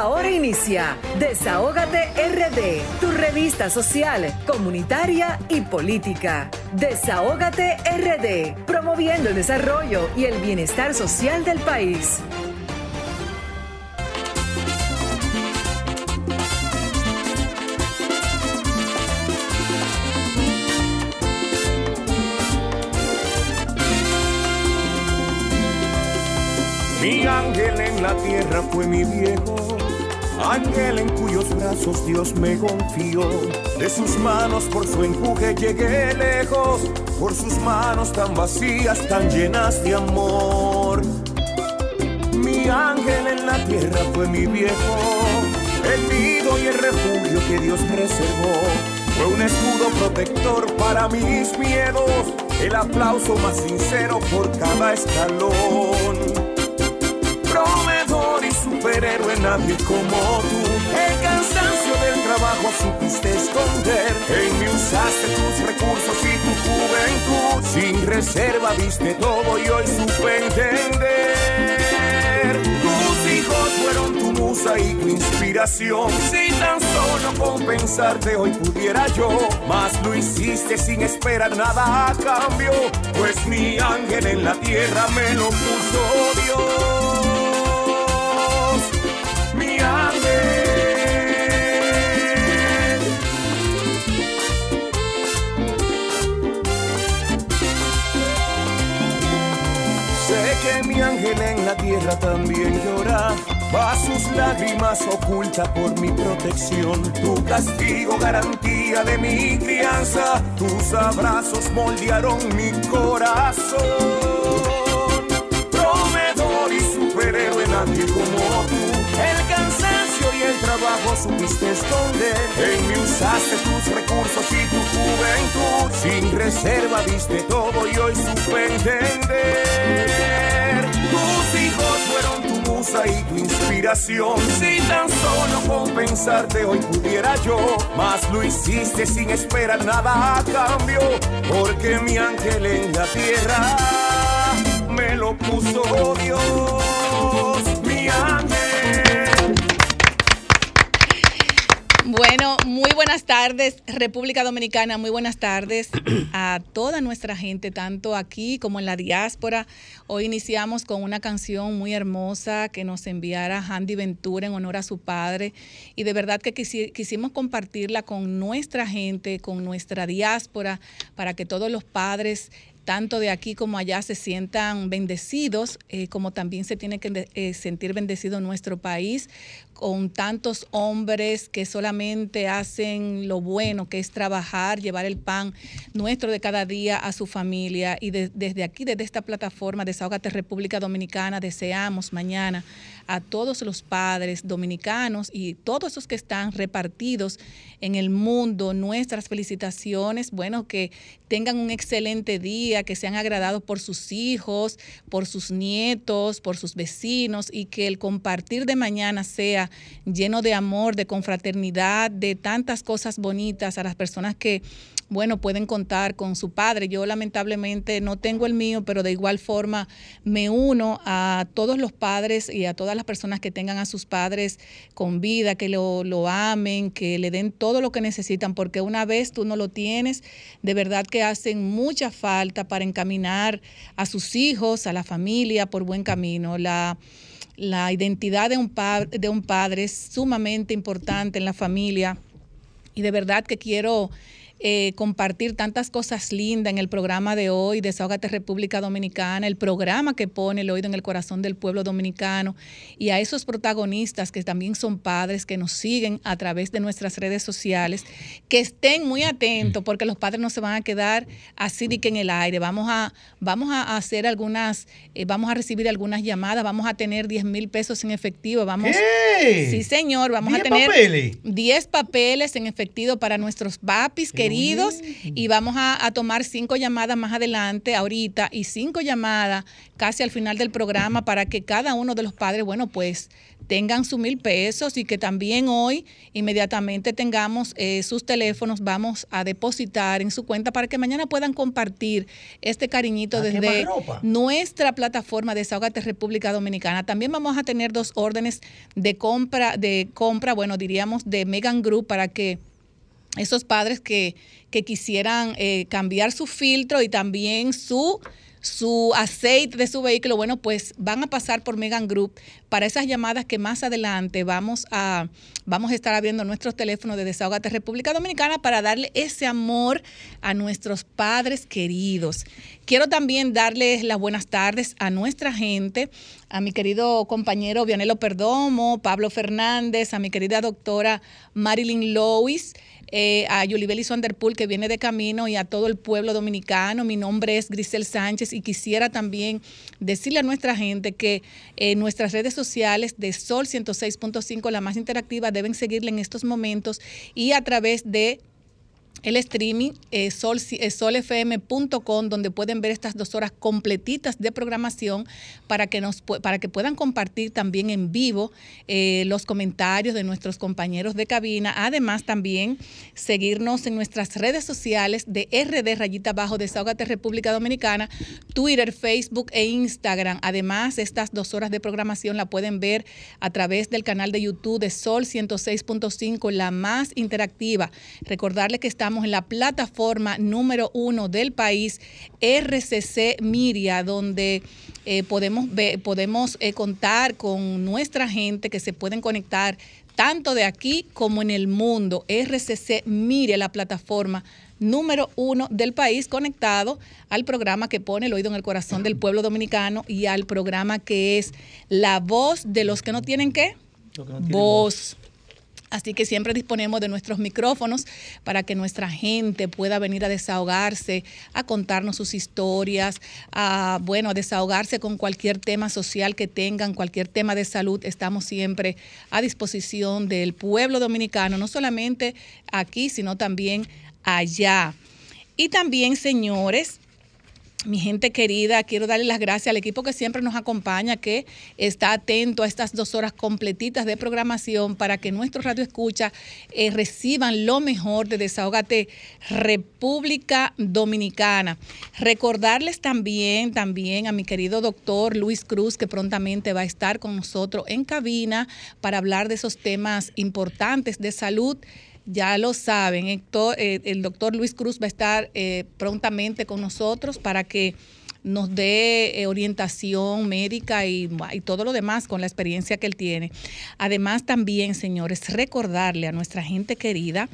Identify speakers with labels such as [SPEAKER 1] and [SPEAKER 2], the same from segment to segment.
[SPEAKER 1] Ahora inicia Desahógate RD, tu revista social, comunitaria y política. Desahógate RD, promoviendo el desarrollo y el bienestar social del país.
[SPEAKER 2] Mi ángel en la tierra fue mi viejo, ángel en cuyos brazos Dios me confió. De sus manos por su empuje llegué lejos, por sus manos tan vacías, tan llenas de amor. Mi ángel en la tierra fue mi viejo, el nido y el refugio que Dios reservó. Fue un escudo protector para mis miedos, el aplauso más sincero por cada escalón y superhéroe, nadie como tú. El cansancio del trabajo supiste esconder. En mí usaste tus recursos y tu juventud. Sin reserva viste todo y hoy supe entender. Tus hijos fueron tu musa y tu inspiración. Si tan solo compensarte hoy pudiera yo, mas lo hiciste sin esperar nada a cambio. Pues mi ángel en la tierra me lo puso Dios. En la tierra también llora, va sus lágrimas oculta por mi protección. Tu castigo, garantía de mi crianza, tus abrazos moldearon mi corazón. Proveedor y superhéroe, nadie como tú. El cansancio y el trabajo supiste esconder. En mí usaste tus recursos y tu juventud. Sin reserva diste todo y hoy supe entender. Y tu inspiración. Si tan solo compensarte hoy pudiera yo, mas lo hiciste sin esperar nada a cambio. Porque mi ángel en la tierra me lo puso Dios. Mi ángel.
[SPEAKER 3] Bueno, buenas tardes, República Dominicana, muy buenas tardes a toda nuestra gente, tanto aquí como en la diáspora. Hoy iniciamos con una canción muy hermosa que nos enviara Handy Ventura en honor a su padre y de verdad que quisi- quisimos compartirla con nuestra gente, con nuestra diáspora, para que todos los padres tanto de aquí como allá se sientan bendecidos, eh, como también se tiene que eh, sentir bendecido nuestro país con tantos hombres que solamente hacen lo bueno, que es trabajar, llevar el pan nuestro de cada día a su familia. Y de- desde aquí, desde esta plataforma Desahogate República Dominicana, deseamos mañana a todos los padres dominicanos y todos esos que están repartidos en el mundo nuestras felicitaciones. Bueno, que tengan un excelente día, que sean agradados por sus hijos, por sus nietos, por sus vecinos y que el compartir de mañana sea lleno de amor, de confraternidad, de tantas cosas bonitas a las personas que bueno, pueden contar con su padre. Yo lamentablemente no tengo el mío, pero de igual forma me uno a todos los padres y a todas las personas que tengan a sus padres con vida, que lo, lo amen, que le den todo lo que necesitan, porque una vez tú no lo tienes, de verdad que hacen mucha falta para encaminar a sus hijos, a la familia por buen camino. La, la identidad de un, de un padre es sumamente importante en la familia. Y de verdad que quiero eh, compartir tantas cosas lindas en el programa de hoy, Desahógate República Dominicana, el programa que pone el oído en el corazón del pueblo dominicano y a esos protagonistas que también son padres, que nos siguen a través de nuestras redes sociales, que estén muy atentos porque los padres no se van a quedar así de que en el aire. Vamos a, vamos a hacer algunas, eh, vamos a recibir algunas llamadas, vamos a tener 10 mil pesos en efectivo, vamos.
[SPEAKER 4] ¿Qué?
[SPEAKER 3] Sí, señor, vamos a
[SPEAKER 4] ¿Diez
[SPEAKER 3] tener
[SPEAKER 4] papeles?
[SPEAKER 3] 10 papeles en efectivo para nuestros papis
[SPEAKER 4] Qué
[SPEAKER 3] queridos y vamos a, a, tomar cinco llamadas más adelante, ahorita, y cinco llamadas casi al final del programa para que cada uno de los padres, bueno, pues tengan sus mil pesos y que también hoy inmediatamente tengamos eh, sus teléfonos, vamos a depositar en su cuenta para que mañana puedan compartir este cariñito desde nuestra plataforma de Desahogate República Dominicana. También vamos a tener dos órdenes de compra, de compra, bueno, diríamos de Megan Group para que esos padres que, que quisieran eh, cambiar su filtro y también su su aceite de su vehículo, bueno, pues van a pasar por Megan Group para esas llamadas que más adelante vamos a, vamos a estar abriendo nuestros teléfonos de Desahogate República Dominicana para darle ese amor a nuestros padres queridos. Quiero también darles las buenas tardes a nuestra gente, a mi querido compañero Vianelo Perdomo, Pablo Fernández, a mi querida doctora Marilyn Lois. Eh, a Yulibeli Sonderpool, que viene de camino, y a todo el pueblo dominicano. Mi nombre es Grisel Sánchez y quisiera también decirle a nuestra gente que eh, nuestras redes sociales de Sol 106.5, la más interactiva, deben seguirle en estos momentos y a través de el streaming eh, eh, solfm.com donde pueden ver estas dos horas completitas de programación para que nos para que puedan compartir también en vivo eh, los comentarios de nuestros compañeros de cabina. Además también seguirnos en nuestras redes sociales de RD rayita bajo Desahogate República Dominicana Twitter Facebook e Instagram. Además estas dos horas de programación la pueden ver a través del canal de YouTube de Sol 106.5 la más interactiva. Recordarle que estamos en la plataforma número uno del país, RCC Miria, donde eh, podemos, podemos eh, contar con nuestra gente que se pueden conectar tanto de aquí como en el mundo. RCC Miria, la plataforma número uno del país conectado al programa que pone el oído en el corazón del pueblo dominicano y al programa que es la voz de los que no tienen qué? voz. Así que siempre disponemos de nuestros micrófonos para que nuestra gente pueda venir a desahogarse, a contarnos sus historias, a bueno, a desahogarse con cualquier tema social que tengan, cualquier tema de salud. Estamos siempre a disposición del pueblo dominicano, no solamente aquí, sino también allá. Y también, señores, mi gente querida, quiero darle las gracias al equipo que siempre nos acompaña, que está atento a estas dos horas completitas de programación para que nuestros radio escucha eh, reciban lo mejor de Desahogate República Dominicana. Recordarles también, también a mi querido doctor Luis Cruz, que prontamente va a estar con nosotros en cabina para hablar de esos temas importantes de salud ya lo saben, eh, el doctor Luis Cruz va a estar eh, prontamente con nosotros para que nos dé eh, orientación médica y, todo lo demás con la experiencia que él tiene. Además, también, señores, recordarle a nuestra gente querida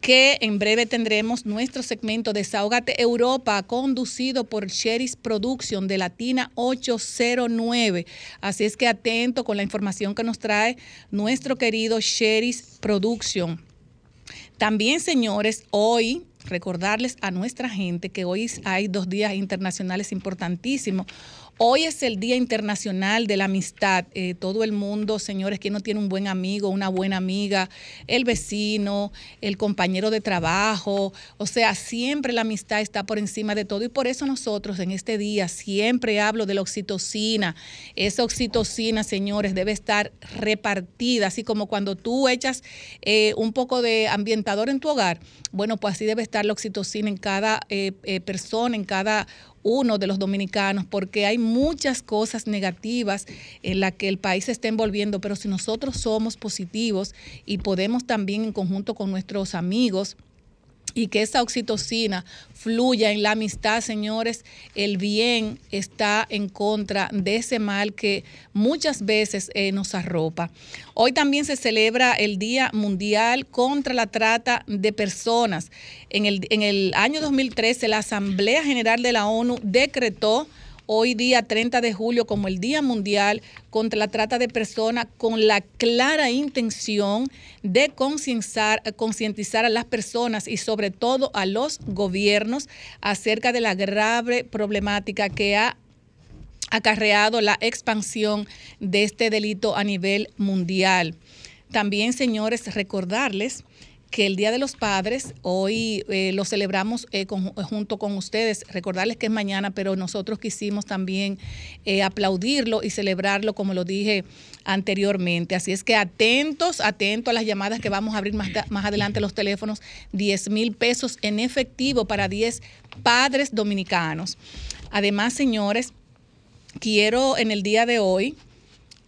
[SPEAKER 3] que en breve tendremos nuestro segmento Desahogate Europa conducido por Sheris Production de Latina 809. Así es que atento con la información que nos trae nuestro querido Sheris Production. También, señores, hoy recordarles a nuestra gente que hoy hay dos días internacionales importantísimos. Hoy es el Día Internacional de la Amistad. Eh, todo el mundo, señores, que no tiene un buen amigo, una buena amiga, el vecino, el compañero de trabajo. O sea, siempre la amistad está por encima de todo. Y por eso nosotros en este día siempre hablo de la oxitocina. Esa oxitocina, señores, debe estar repartida, así como cuando tú echas eh, un poco de ambientador en tu hogar. Bueno, pues así debe estar la oxitocina en cada eh, persona, en cada uno de los dominicanos, porque hay muchas cosas negativas en las que el país se está envolviendo, pero si nosotros somos positivos y podemos también en conjunto con nuestros amigos, y que esa oxitocina fluya en la amistad, señores, el bien está en contra de ese mal que muchas veces eh, nos arropa. Hoy también se celebra el Día Mundial contra la Trata de Personas. En el, en el año 2013, la Asamblea General de la ONU decretó hoy día 30 de julio como el Día Mundial contra la Trata de Personas con la clara intención de concientizar a las personas y sobre todo a los gobiernos acerca de la grave problemática que ha acarreado la expansión de este delito a nivel mundial. También, señores, recordarles que el Día de los Padres hoy eh, lo celebramos eh, junto con ustedes. Recordarles que es mañana, pero nosotros quisimos también eh, aplaudirlo y celebrarlo, como lo dije anteriormente. Así es que atentos, atentos a las llamadas que vamos a abrir más, más adelante los teléfonos. 10 mil pesos en efectivo para 10 padres dominicanos. Además, señores, quiero en el día de hoy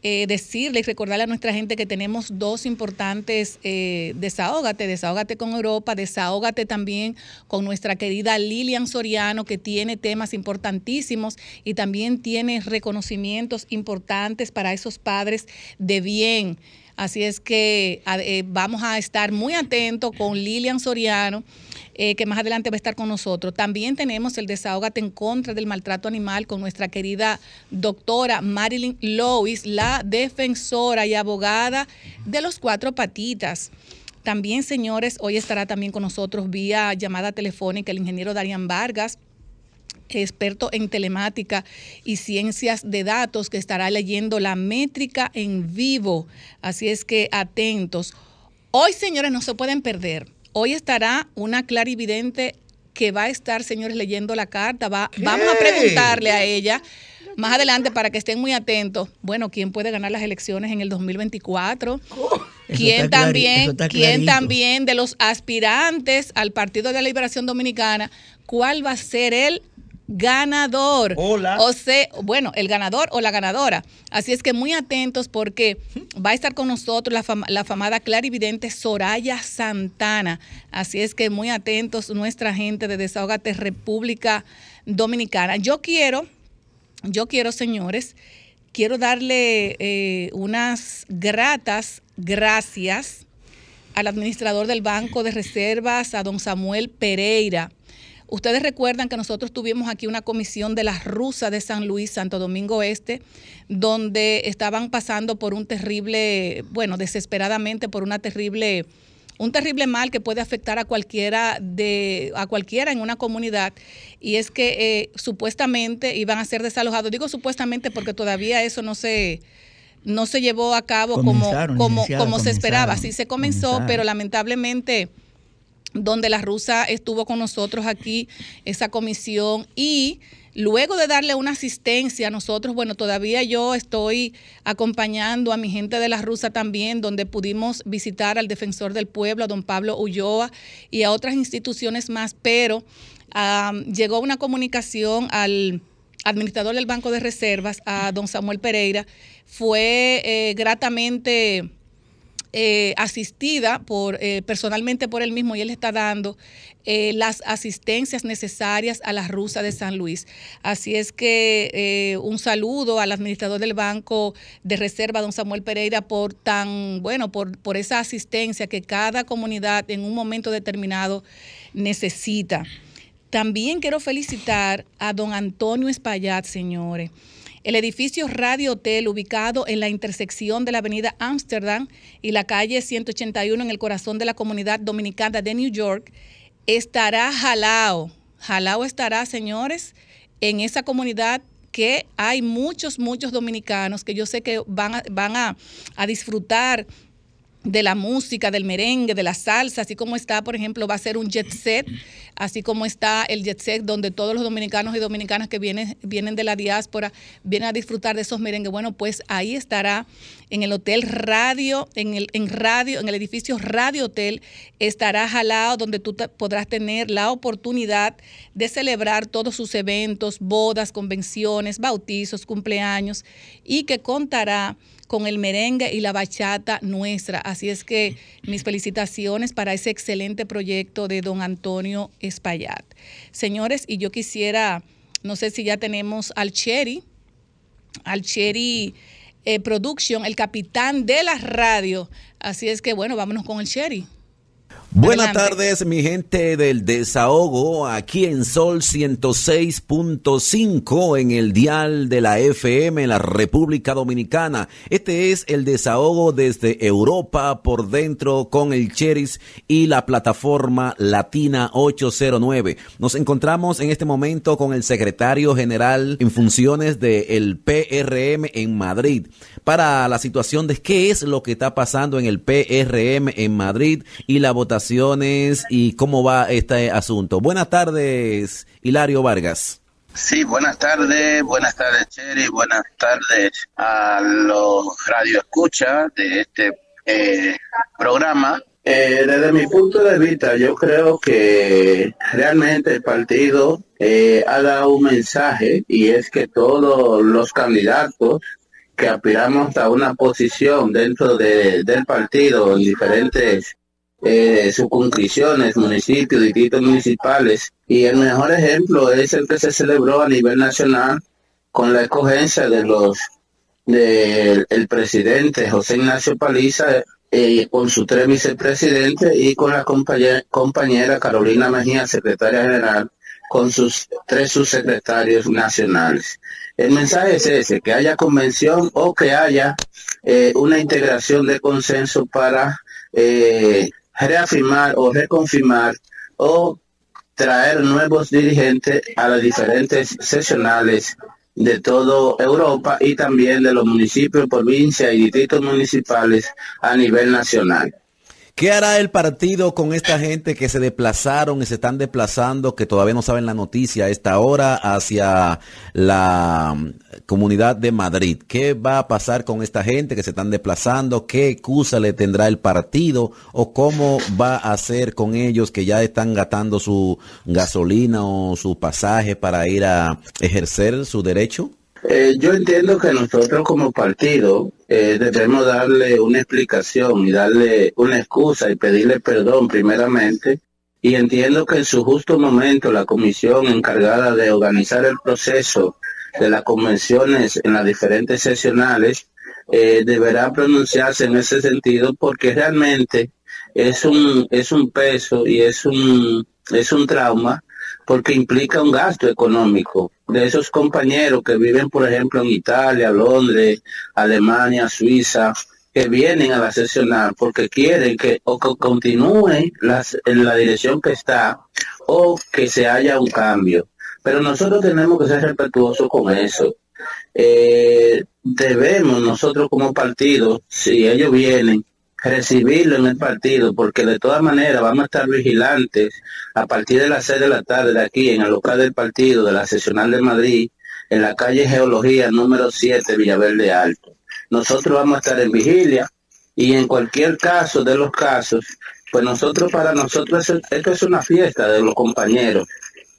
[SPEAKER 3] eh, decirle y recordarle a nuestra gente que tenemos dos importantes eh, desahógate, desahógate con Europa, desahógate también con nuestra querida Lilian Soriano, que tiene temas importantísimos y también tiene reconocimientos importantes para esos padres de bien. Así es que eh, vamos a estar muy atentos con Lilian Soriano eh, que más adelante va a estar con nosotros. También tenemos el desahogate en contra del maltrato animal con nuestra querida doctora Marilyn Lois, la defensora y abogada de los cuatro patitas. También, señores, hoy estará también con nosotros vía llamada telefónica el ingeniero Darian Vargas, experto en telemática y ciencias de datos, que estará leyendo la métrica en vivo. Así es que atentos. Hoy, señores, no se pueden perder Hoy estará una clarividente que va a estar, señores, leyendo la carta. Va, vamos a preguntarle a ella más adelante para que estén muy atentos. Bueno, ¿quién puede ganar las elecciones en el 2024? ¿Quién también, quién también de los aspirantes al Partido de la Liberación Dominicana, cuál va a ser el ganador.
[SPEAKER 4] Hola.
[SPEAKER 3] O sea, bueno, el ganador o la ganadora. Así es que muy atentos porque va a estar con nosotros la, la famada clarividente Soraya Santana. Así es que muy atentos nuestra gente de Desahogate República Dominicana. Yo quiero, yo quiero, señores, quiero darle eh, unas gratas gracias al administrador del Banco de Reservas, a don Samuel Pereira Ustedes recuerdan que nosotros tuvimos aquí una comisión de las rusas de San Luis, Santo Domingo Este, donde estaban pasando por un terrible, bueno, desesperadamente por una terrible un terrible mal que puede afectar a cualquiera de a cualquiera en una comunidad. Y es que eh, supuestamente iban a ser desalojados. Digo supuestamente porque todavía eso no se no se llevó a cabo como como como se esperaba. Sí se comenzó pero lamentablemente donde la rusa estuvo con nosotros aquí, esa comisión, y luego de darle una asistencia a nosotros, bueno, todavía yo estoy acompañando a mi gente de la rusa también, donde pudimos visitar al defensor del pueblo, a don Pablo Ulloa, y a otras instituciones más, pero llegó una comunicación al administrador del Banco de Reservas, a don Samuel Pereira, fue eh, gratamente eh, asistida por eh, personalmente por él mismo y él está dando eh, las asistencias necesarias a la rusa de San Luis. Así es que un saludo al administrador del Banco de Reserva, don Samuel Pereira, por tan, bueno, por, por esa asistencia que cada comunidad en un momento determinado necesita. También quiero felicitar a don Antonio Espaillat, señores. El edificio Radio Hotel, ubicado en la intersección de la avenida Amsterdam y la calle 181 en el corazón de la comunidad dominicana de New York, estará jalao. Jalao estará, señores, en esa comunidad que hay muchos, muchos dominicanos que yo sé que van van a, a disfrutar de la música, del merengue, de la salsa, así como está, por ejemplo, va a ser un jet set, así como está el jet set donde todos los dominicanos y dominicanas que vienen, vienen de la diáspora vienen a disfrutar de esos merengues. Bueno, pues ahí estará en el Hotel Radio, en el, en radio, en el edificio Radio Hotel, estará jalado donde tú podrás tener la oportunidad de celebrar todos sus eventos, bodas, convenciones, bautizos, cumpleaños y que contará con el merengue y la bachata nuestra. Así es que mis felicitaciones para ese excelente proyecto de don Antonio Espaillat. Señores, y yo quisiera, no sé si ya tenemos al Cherry, al Cherry eh, Production, el capitán de la radio. Así es que bueno, vámonos con el Cherry.
[SPEAKER 5] Buenas tardes, mi gente del desahogo, aquí en Sol 106.5 en el dial de la FM en la República Dominicana. Este es el desahogo desde Europa por dentro con el Cheris y la plataforma Latina 809. Nos encontramos en este momento con el secretario general en funciones del PRM en Madrid para la situación de qué es lo que está pasando en el PRM en Madrid y la votación y cómo va este asunto. Buenas tardes, Hilario Vargas.
[SPEAKER 4] Sí, buenas tardes, buenas tardes, Cheri, buenas tardes a los radioescuchas de este eh, programa. Eh, desde mi punto de vista, yo creo que realmente el partido eh, ha dado un mensaje y es que todos los candidatos que aspiramos a una posición dentro de, del partido en diferentes eh, circunscripciones, municipios, distritos municipales. Y el mejor ejemplo es el que se celebró a nivel nacional con la escogencia de los del el presidente José Ignacio Paliza eh, con su tres vicepresidentes y con la compañera, compañera Carolina Mejía, secretaria general, con sus tres subsecretarios nacionales. El mensaje es ese, que haya convención o que haya eh, una integración de consenso para eh, reafirmar o reconfirmar o traer nuevos dirigentes a las diferentes sesionales de toda Europa y también de los municipios, provincias y distritos municipales a nivel nacional.
[SPEAKER 5] ¿Qué hará el partido con esta gente que se desplazaron y se están desplazando, que todavía no saben la noticia a esta hora, hacia la mm, comunidad de Madrid? ¿Qué va a pasar con esta gente que se están desplazando? ¿Qué excusa le tendrá el partido? ¿O cómo va a hacer con ellos que ya están gastando su gasolina o su pasaje para ir a ejercer su derecho?
[SPEAKER 4] Eh, yo entiendo que nosotros como partido eh, debemos darle una explicación y darle una excusa y pedirle perdón primeramente. Y entiendo que en su justo momento la comisión encargada de organizar el proceso de las convenciones en las diferentes sesionales eh, deberá pronunciarse en ese sentido porque realmente es un es un peso y es un es un trauma porque implica un gasto económico de esos compañeros que viven, por ejemplo, en Italia, Londres, Alemania, Suiza, que vienen a la sesionar porque quieren que o que continúe las, en la dirección que está o que se haya un cambio. Pero nosotros tenemos que ser respetuosos con eso. Eh, debemos nosotros como partido, si ellos vienen, recibirlo en el partido, porque de todas maneras vamos a estar vigilantes a partir de las seis de la tarde de aquí en el local del partido de la Sesional de Madrid, en la calle Geología número 7, Villaverde Alto. Nosotros vamos a estar en vigilia y en cualquier caso de los casos, pues nosotros para nosotros esto es una fiesta de los compañeros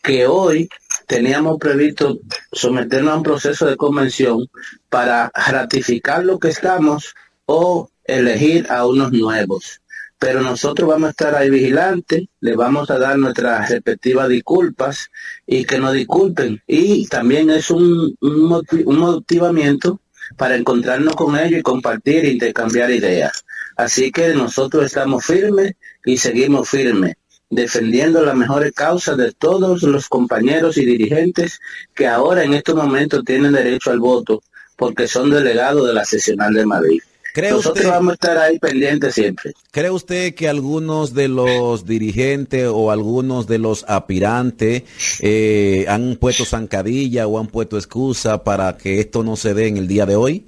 [SPEAKER 4] que hoy teníamos previsto someternos a un proceso de convención para ratificar lo que estamos o elegir a unos nuevos. Pero nosotros vamos a estar ahí vigilantes, le vamos a dar nuestras respectivas disculpas y que nos disculpen. Y también es un, un, motivamiento para encontrarnos con ellos y compartir e intercambiar ideas. Así que nosotros estamos firmes y seguimos firmes, defendiendo las mejores causas de todos los compañeros y dirigentes que ahora en estos momentos tienen derecho al voto porque son delegados de la sesional de Madrid. Nosotros vamos a estar ahí pendientes siempre.
[SPEAKER 5] ¿Cree usted que algunos de los dirigentes o algunos de los aspirantes eh, han puesto zancadilla o han puesto excusa para que esto no se dé en el día de hoy?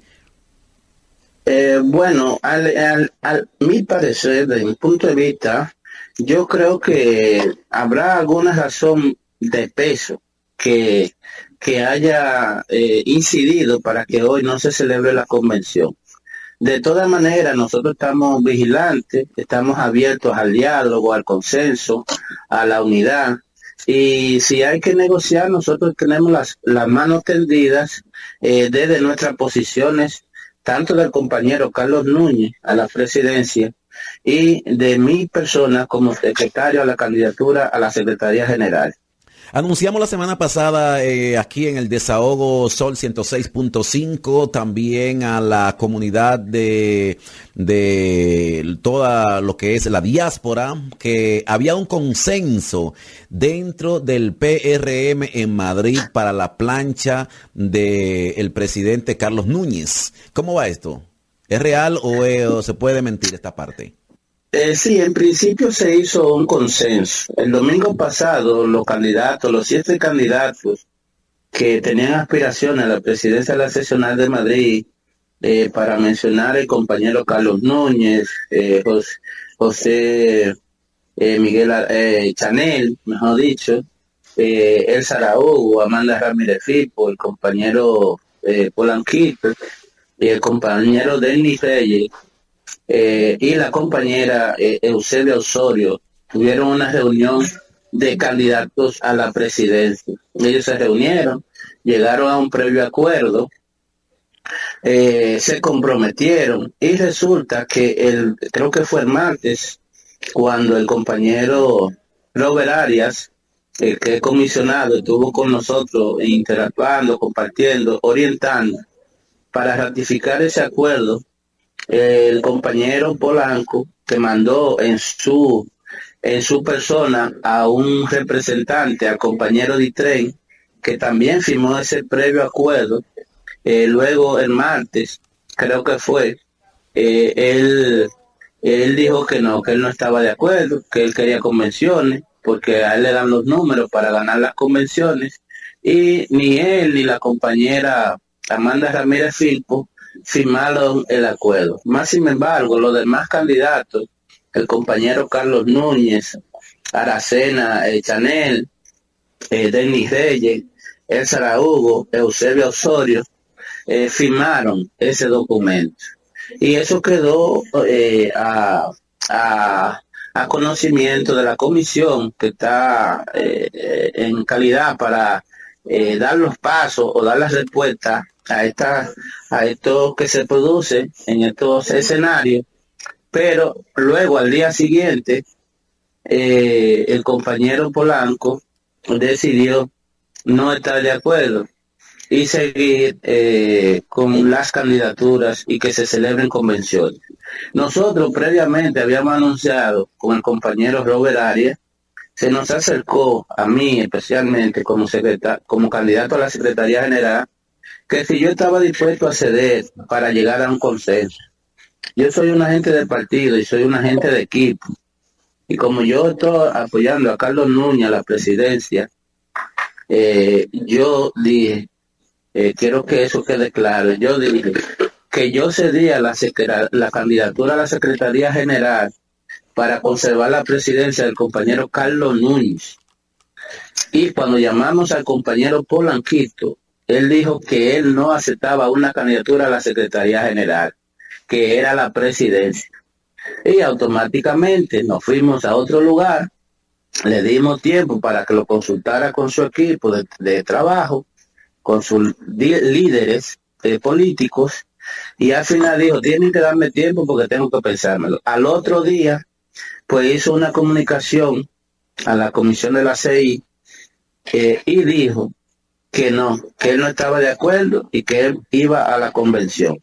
[SPEAKER 4] Eh, bueno, al, al, mi parecer, desde mi punto de vista, yo creo que habrá alguna razón de peso que, que haya eh, incidido para que hoy no se celebre la convención. De todas maneras, nosotros estamos vigilantes, estamos abiertos al diálogo, al consenso, a la unidad. Y si hay que negociar, nosotros tenemos las, las manos tendidas eh, desde nuestras posiciones, tanto del compañero Carlos Núñez a la presidencia y de mi persona como secretario a la candidatura a la Secretaría General.
[SPEAKER 5] Anunciamos la semana pasada eh, aquí en el desahogo Sol 106.5 también a la comunidad de, de toda lo que es la diáspora que había un consenso dentro del PRM en Madrid para la plancha del presidente Carlos Núñez. ¿Cómo va esto? ¿Es real o se puede mentir esta parte?
[SPEAKER 4] Eh, sí, en principio se hizo un consenso. El domingo pasado los candidatos, los siete candidatos que tenían aspiración a la presidencia de la sesional de Madrid, eh, para mencionar el compañero Carlos Núñez, eh, José, eh, Miguel Chanel, mejor dicho, El Saraú, Amanda Ramírez Filpo, el compañero Polanquito y el compañero Denis Reyes y la compañera Eusebia Osorio tuvieron una reunión de candidatos a la presidencia. Ellos se reunieron, llegaron a un previo acuerdo, se comprometieron y resulta que el, creo que fue el martes, cuando el compañero Robert Arias, que es comisionado, estuvo con nosotros interactuando, compartiendo, orientando, para ratificar ese acuerdo, el compañero Polanco, que mandó en su, en su persona a un representante, al compañero de tren, que también firmó ese previo acuerdo, eh, luego el martes, creo que fue, eh, él él dijo que no, que él no estaba de acuerdo, que él quería convenciones, porque a él le dan los números para ganar las convenciones, y ni él ni la compañera Amanda Ramírez Filpo firmaron el acuerdo. Más sin embargo, los demás candidatos, el compañero Carlos Núñez, Aracena eh, Chanel, eh, Denis Reyes, El Hugo, Eusebio Osorio, eh, firmaron ese documento y eso quedó a, conocimiento de la comisión que está en calidad para dar los pasos o dar las respuestas a esta a esto que se produce en estos escenarios pero luego al día siguiente el compañero Polanco decidió no estar de acuerdo y seguir eh, con las candidaturas y que se celebren convenciones. Nosotros previamente habíamos anunciado con el compañero Robert Arias, se nos acercó a mí especialmente como, como candidato a la Secretaría General, que si yo estaba dispuesto a ceder para llegar a un consenso. Yo soy un agente del partido y soy un agente de equipo. Y como yo estoy apoyando a Carlos Núñez a la presidencia, eh, yo dije, eh, quiero que eso quede claro. Yo dije que yo cedía la, la candidatura a la Secretaría General para conservar la presidencia del compañero Carlos Núñez. Y cuando llamamos al compañero Polanquito, él dijo que él no aceptaba una candidatura a la Secretaría General, que era la presidencia. Y automáticamente nos fuimos a otro lugar, le dimos tiempo para que lo consultara con su equipo de trabajo con sus líderes eh, políticos y al final dijo, tienen que darme tiempo porque tengo que pensármelo. Al otro día, pues hizo una comunicación a la comisión de la CI eh, y dijo que no, que él no estaba de acuerdo y que él iba a la convención.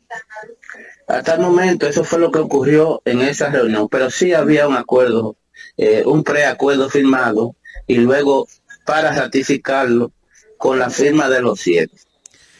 [SPEAKER 4] Hasta el momento eso fue lo que ocurrió en esa reunión, pero sí había un acuerdo, eh, un preacuerdo firmado y luego para ratificarlo con la firma de los siete.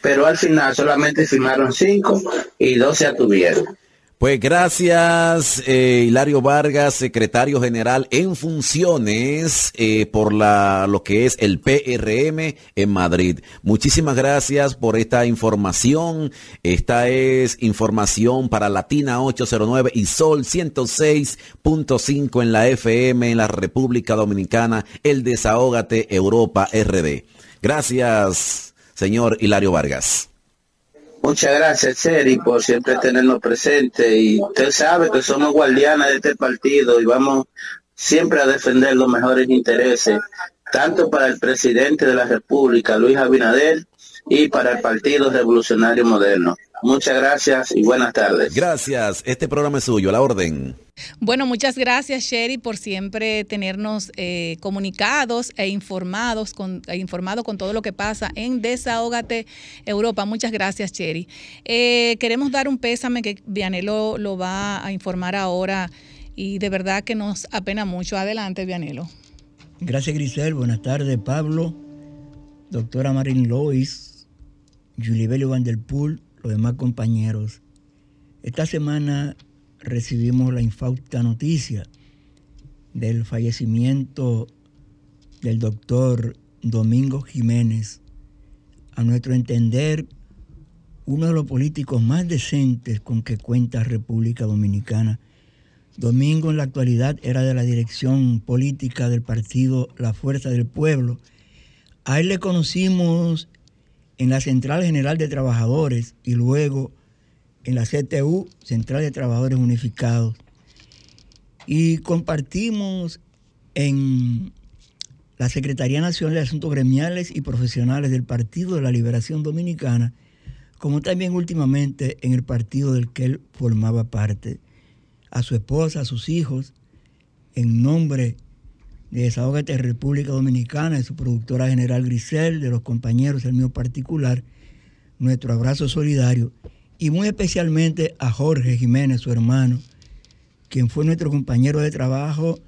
[SPEAKER 4] Pero al final solamente firmaron cinco y dos se atuvieron.
[SPEAKER 5] Pues gracias, eh, Hilario Vargas, secretario general en funciones eh, por la, lo que es el PRM en Madrid. Muchísimas gracias por esta información. Esta es información para Latina 809 y Sol 106.5 en la FM en la República Dominicana, el Desahógate Europa RD. Gracias, señor Hilario Vargas.
[SPEAKER 4] Muchas gracias, Seri, por siempre tenernos presente. Y usted sabe que somos guardianas de este partido y vamos siempre a defender los mejores intereses, tanto para el presidente de la República, Luis Abinader, y para el Partido Revolucionario Moderno. Muchas gracias y buenas tardes.
[SPEAKER 5] Gracias. Este programa es suyo, la orden.
[SPEAKER 3] Bueno, muchas gracias Sherry por siempre tenernos eh, comunicados e informados con, e informado con todo lo que pasa en Desahógate Europa. Muchas gracias Sherry. Eh, queremos dar un pésame que Vianelo lo va a informar ahora y de verdad que nos apena mucho. Adelante Vianelo.
[SPEAKER 6] Gracias Grisel, buenas tardes Pablo, doctora Marín Lois, Julibelio Van der Poel los demás compañeros. Esta semana recibimos la infausta noticia del fallecimiento del doctor Domingo Jiménez, a nuestro entender, uno de los políticos más decentes con que cuenta República Dominicana, Domingo en la actualidad era de la dirección política del partido La Fuerza del Pueblo. A él le conocimos en la Central General de Trabajadores y luego en la CTU, Central de Trabajadores Unificados. Y compartimos en la Secretaría Nacional de Asuntos Gremiales y Profesionales del Partido de la Liberación Dominicana, como también últimamente en el partido del que él formaba parte. A su esposa, a sus hijos, en nombre de Desahogate República Dominicana, de su productora general Grisel, de los compañeros, el mío particular, nuestro abrazo solidario y muy especialmente a Jorge Jiménez, su hermano, quien fue nuestro compañero de trabajo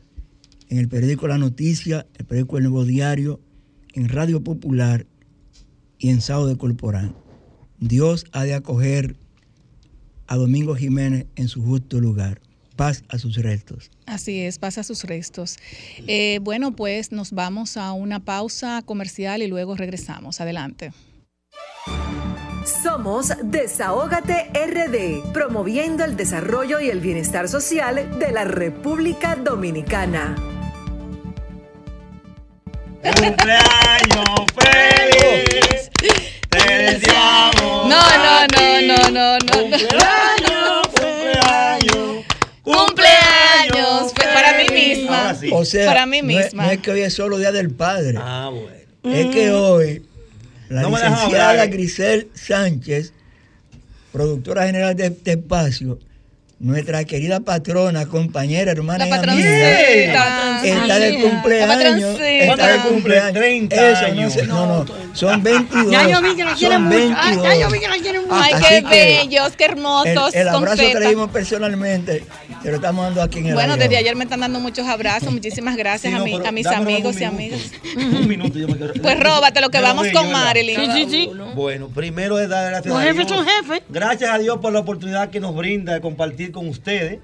[SPEAKER 6] en el periódico La Noticia, el periódico El Nuevo Diario, en Radio Popular y en Sao de Corporán. Dios ha de acoger a Domingo Jiménez en su justo lugar. Paz a sus restos.
[SPEAKER 3] Así es, paz a sus restos. Eh, bueno, pues nos vamos a una pausa comercial y luego regresamos. Adelante.
[SPEAKER 1] Somos Desahógate RD, promoviendo el desarrollo y el bienestar social de la República Dominicana.
[SPEAKER 7] ¡Cumpleaños feliz! ¡Te deseamos!
[SPEAKER 3] No, no, no, no, no, no.
[SPEAKER 7] ¡Cumpleaños, cumpleaños!
[SPEAKER 3] Fue para mí misma.
[SPEAKER 7] Ahora sí.
[SPEAKER 6] O sea,
[SPEAKER 3] Para mí
[SPEAKER 6] no es-
[SPEAKER 3] misma.
[SPEAKER 6] No es, que hoy es solo Día del Padre,
[SPEAKER 7] Ah, bueno.
[SPEAKER 6] es que hoy la
[SPEAKER 7] No
[SPEAKER 6] licenciada. Grisel Sánchez, productora general de este espacio, nuestra querida patrona, compañera, hermana
[SPEAKER 3] La
[SPEAKER 6] y amiga, está de cumpleaños. Está de cumpleaños.
[SPEAKER 7] 30
[SPEAKER 6] Eso, no,
[SPEAKER 7] años.
[SPEAKER 6] sé, no, no, son 22.
[SPEAKER 8] Ya yo vi que la quieren
[SPEAKER 6] son
[SPEAKER 8] mucho. Ah,
[SPEAKER 6] 22.
[SPEAKER 8] ya yo vi que la quieren mucho.
[SPEAKER 3] Ay, qué bellos, qué hermosos.
[SPEAKER 6] el abrazo que le dimos personalmente, te lo estamos dando aquí en el
[SPEAKER 3] Bueno, desde ayer me están dando muchos abrazos. Muchísimas gracias
[SPEAKER 7] Sí,
[SPEAKER 3] a, mi- a mis amigos y amigas.
[SPEAKER 7] Un minuto, yo me quiero.
[SPEAKER 3] Pues róbate lo que vamos con. Marilyn.
[SPEAKER 8] Sí, sí, sí.
[SPEAKER 7] Bueno, primero es dar gracias
[SPEAKER 8] Los
[SPEAKER 7] a Dios.
[SPEAKER 8] jefes son jefes.
[SPEAKER 7] Gracias a Dios por la oportunidad que nos brinda de compartir con ustedes,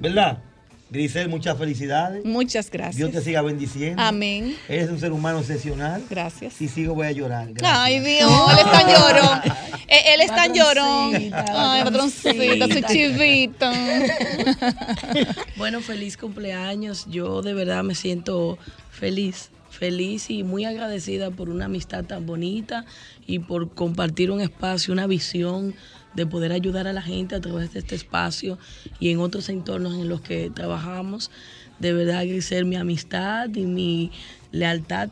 [SPEAKER 7] ¿verdad? Grisel, muchas felicidades.
[SPEAKER 3] Muchas
[SPEAKER 7] Dios
[SPEAKER 3] gracias.
[SPEAKER 7] te siga bendiciendo.
[SPEAKER 3] Amén.
[SPEAKER 7] Eres un ser humano excepcional.
[SPEAKER 3] Gracias.
[SPEAKER 7] Si sigo voy a llorar. Gracias.
[SPEAKER 3] Ay, Dios, él es tan llorón. Eh, Él es tan llorón. Ay, patroncita, su chivito.
[SPEAKER 9] Bueno, feliz cumpleaños. Yo de verdad me siento feliz, feliz y muy agradecida por una amistad tan bonita y por compartir un espacio, una visión de poder ayudar a la gente a través de este espacio y en otros entornos en los que trabajamos. De verdad, Grisel, mi amistad y mi lealtad,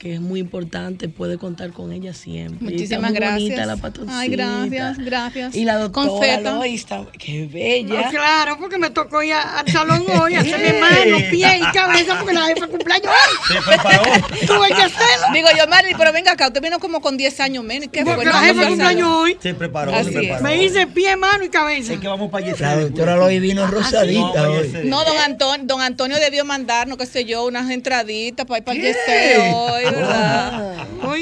[SPEAKER 9] que es muy importante, puede contar con ella siempre.
[SPEAKER 3] Muchísimas
[SPEAKER 9] muy bonita
[SPEAKER 3] gracias.
[SPEAKER 9] la patroncita.
[SPEAKER 3] Ay, gracias, gracias.
[SPEAKER 9] Y la doctora. Lois, qué
[SPEAKER 8] No,
[SPEAKER 9] bella.
[SPEAKER 8] claro, porque me tocó ir al salón hoy, a hacerle mano, pie y cabeza, porque la jefa cumpleaños hoy.
[SPEAKER 7] Se preparó.
[SPEAKER 8] Tuve que hacerlo.
[SPEAKER 3] Digo yo, Marilyn, pero venga acá, usted vino como con 10 años menos. ¿Qué?
[SPEAKER 8] Porque la jefa cumpleaños hoy.
[SPEAKER 7] Se preparó,
[SPEAKER 3] Así
[SPEAKER 7] se preparó.
[SPEAKER 8] Me hice pie, mano y cabeza.
[SPEAKER 7] Es que vamos para
[SPEAKER 6] La doctora Loy vino rosadita
[SPEAKER 7] No,
[SPEAKER 6] hoy.
[SPEAKER 3] No, don Antonio, don Antonio debió mandarnos, qué sé yo, unas entraditas para ir para el yeseo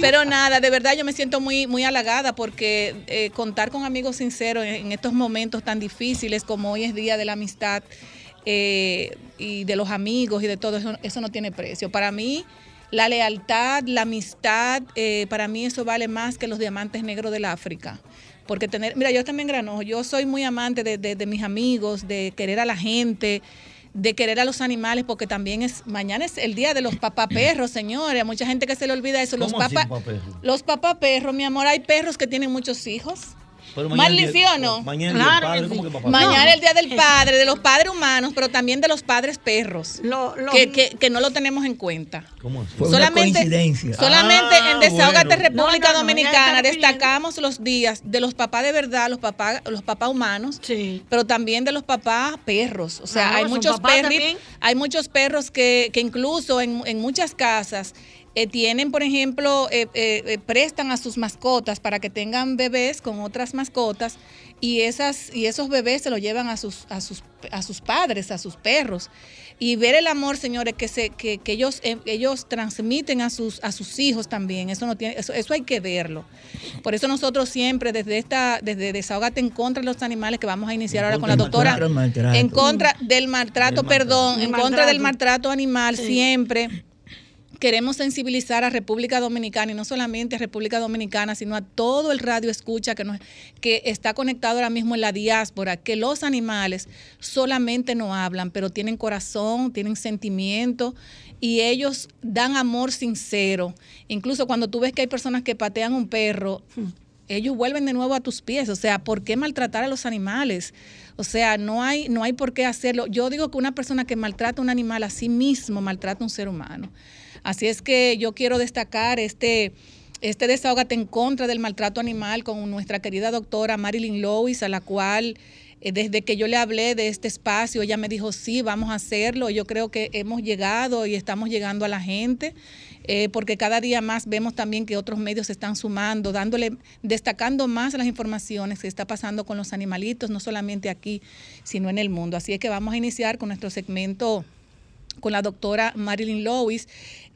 [SPEAKER 3] Pero nada, de verdad yo me siento muy, muy halagada porque eh, contar con amigos sinceros en, en estos momentos tan difíciles como hoy es Día de la Amistad eh, y de los amigos y de todo eso, eso no tiene precio. Para mí, la lealtad, la amistad, eh, para mí eso vale más que los diamantes negros del África. Porque tener, mira, yo también granojo, yo soy muy amante de, de- de mis amigos, de querer a la gente, de querer a los animales, porque también es, mañana es el día de los papaperros, señores. A mucha gente que se le olvida eso. Los
[SPEAKER 7] ¿Cómo así,
[SPEAKER 3] papá,
[SPEAKER 7] papaperro?
[SPEAKER 3] los papaperros, mi amor, hay perros que tienen muchos hijos.
[SPEAKER 7] Pero
[SPEAKER 3] Marley,
[SPEAKER 7] el
[SPEAKER 3] ¿sí
[SPEAKER 7] día-
[SPEAKER 3] o no?
[SPEAKER 7] Mañana
[SPEAKER 8] Claro
[SPEAKER 7] el padre,
[SPEAKER 8] que
[SPEAKER 7] ¿cómo
[SPEAKER 8] sí.
[SPEAKER 7] que papá?
[SPEAKER 3] Mañana es el día del padre, de los padres humanos, pero también de los padres perros,
[SPEAKER 8] Lo- lo-
[SPEAKER 3] que, que, que no lo tenemos en cuenta.
[SPEAKER 7] ¿Cómo así?
[SPEAKER 6] Fue una coincidencia.
[SPEAKER 3] Solamente
[SPEAKER 7] Ah,
[SPEAKER 3] en Desahogate
[SPEAKER 7] bueno.
[SPEAKER 3] República
[SPEAKER 8] No, no, no,
[SPEAKER 3] Dominicana
[SPEAKER 8] pidiendo.
[SPEAKER 3] destacamos los días de los papás de verdad, los papás, los papás humanos,
[SPEAKER 8] Sí.
[SPEAKER 3] pero también de los papás perros. O sea,
[SPEAKER 8] Ah,
[SPEAKER 3] hay muchos
[SPEAKER 8] también.
[SPEAKER 3] hay muchos perros que, que incluso en, en muchas casas eh, tienen, por ejemplo, eh, eh, eh, prestan a sus mascotas para que tengan bebés con otras mascotas y esas y esos bebés se los llevan a sus a sus a sus padres, a sus perros. Y ver el amor, señores, que se que, que ellos eh, ellos transmiten a sus a sus hijos también. Eso no tiene eso, eso hay que verlo. Por eso nosotros siempre desde esta desde Desahogate en contra de los animales que vamos a iniciar ahora con la doctora
[SPEAKER 6] maltrato.
[SPEAKER 3] en contra del maltrato,
[SPEAKER 7] Del
[SPEAKER 3] perdón,
[SPEAKER 8] maltrato.
[SPEAKER 3] en contra del
[SPEAKER 8] maltrato.
[SPEAKER 3] maltrato animal siempre queremos sensibilizar a República Dominicana y no solamente a República Dominicana, sino a todo el radio escucha que, está conectado ahora mismo en la diáspora, que los animales solamente no hablan, pero tienen corazón, tienen sentimiento y ellos dan amor sincero. Incluso cuando tú ves que hay personas que patean un perro, ellos vuelven de nuevo a tus pies. O sea, ¿por qué maltratar a los animales? O sea, no hay, no hay por qué hacerlo. Yo digo que una persona que maltrata a un animal a sí mismo maltrata a un ser humano. Así es que yo quiero destacar este, este desahogate en contra del maltrato animal con nuestra querida doctora Marilyn Lewis, a la cual eh, desde que yo le hablé de este espacio, ella me dijo, sí, vamos a hacerlo. Yo creo que hemos llegado y estamos llegando a la gente. Eh, porque cada día más vemos también que otros medios se están sumando, dándole, destacando más las informaciones que está pasando con los animalitos, no solamente aquí, sino en el mundo. Así es que vamos a iniciar con nuestro segmento con la doctora Marilyn Lewis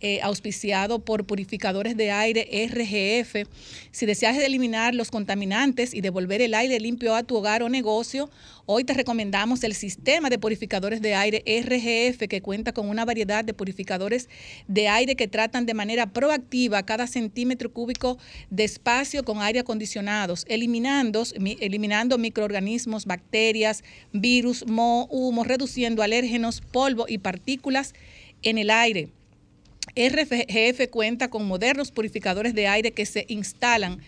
[SPEAKER 3] eh, auspiciado por Purificadores de Aire RGF. Si deseas eliminar los contaminantes y devolver el aire limpio a tu hogar o negocio, hoy te recomendamos el sistema de purificadores de aire RGF que cuenta con una variedad de purificadores de aire que tratan de manera proactiva cada centímetro cúbico de espacio con aire acondicionados, eliminando, eliminando microorganismos, bacterias, virus, moho, humo, reduciendo alérgenos, polvo y partículas en el aire. RGF cuenta con modernos purificadores de aire que se instalan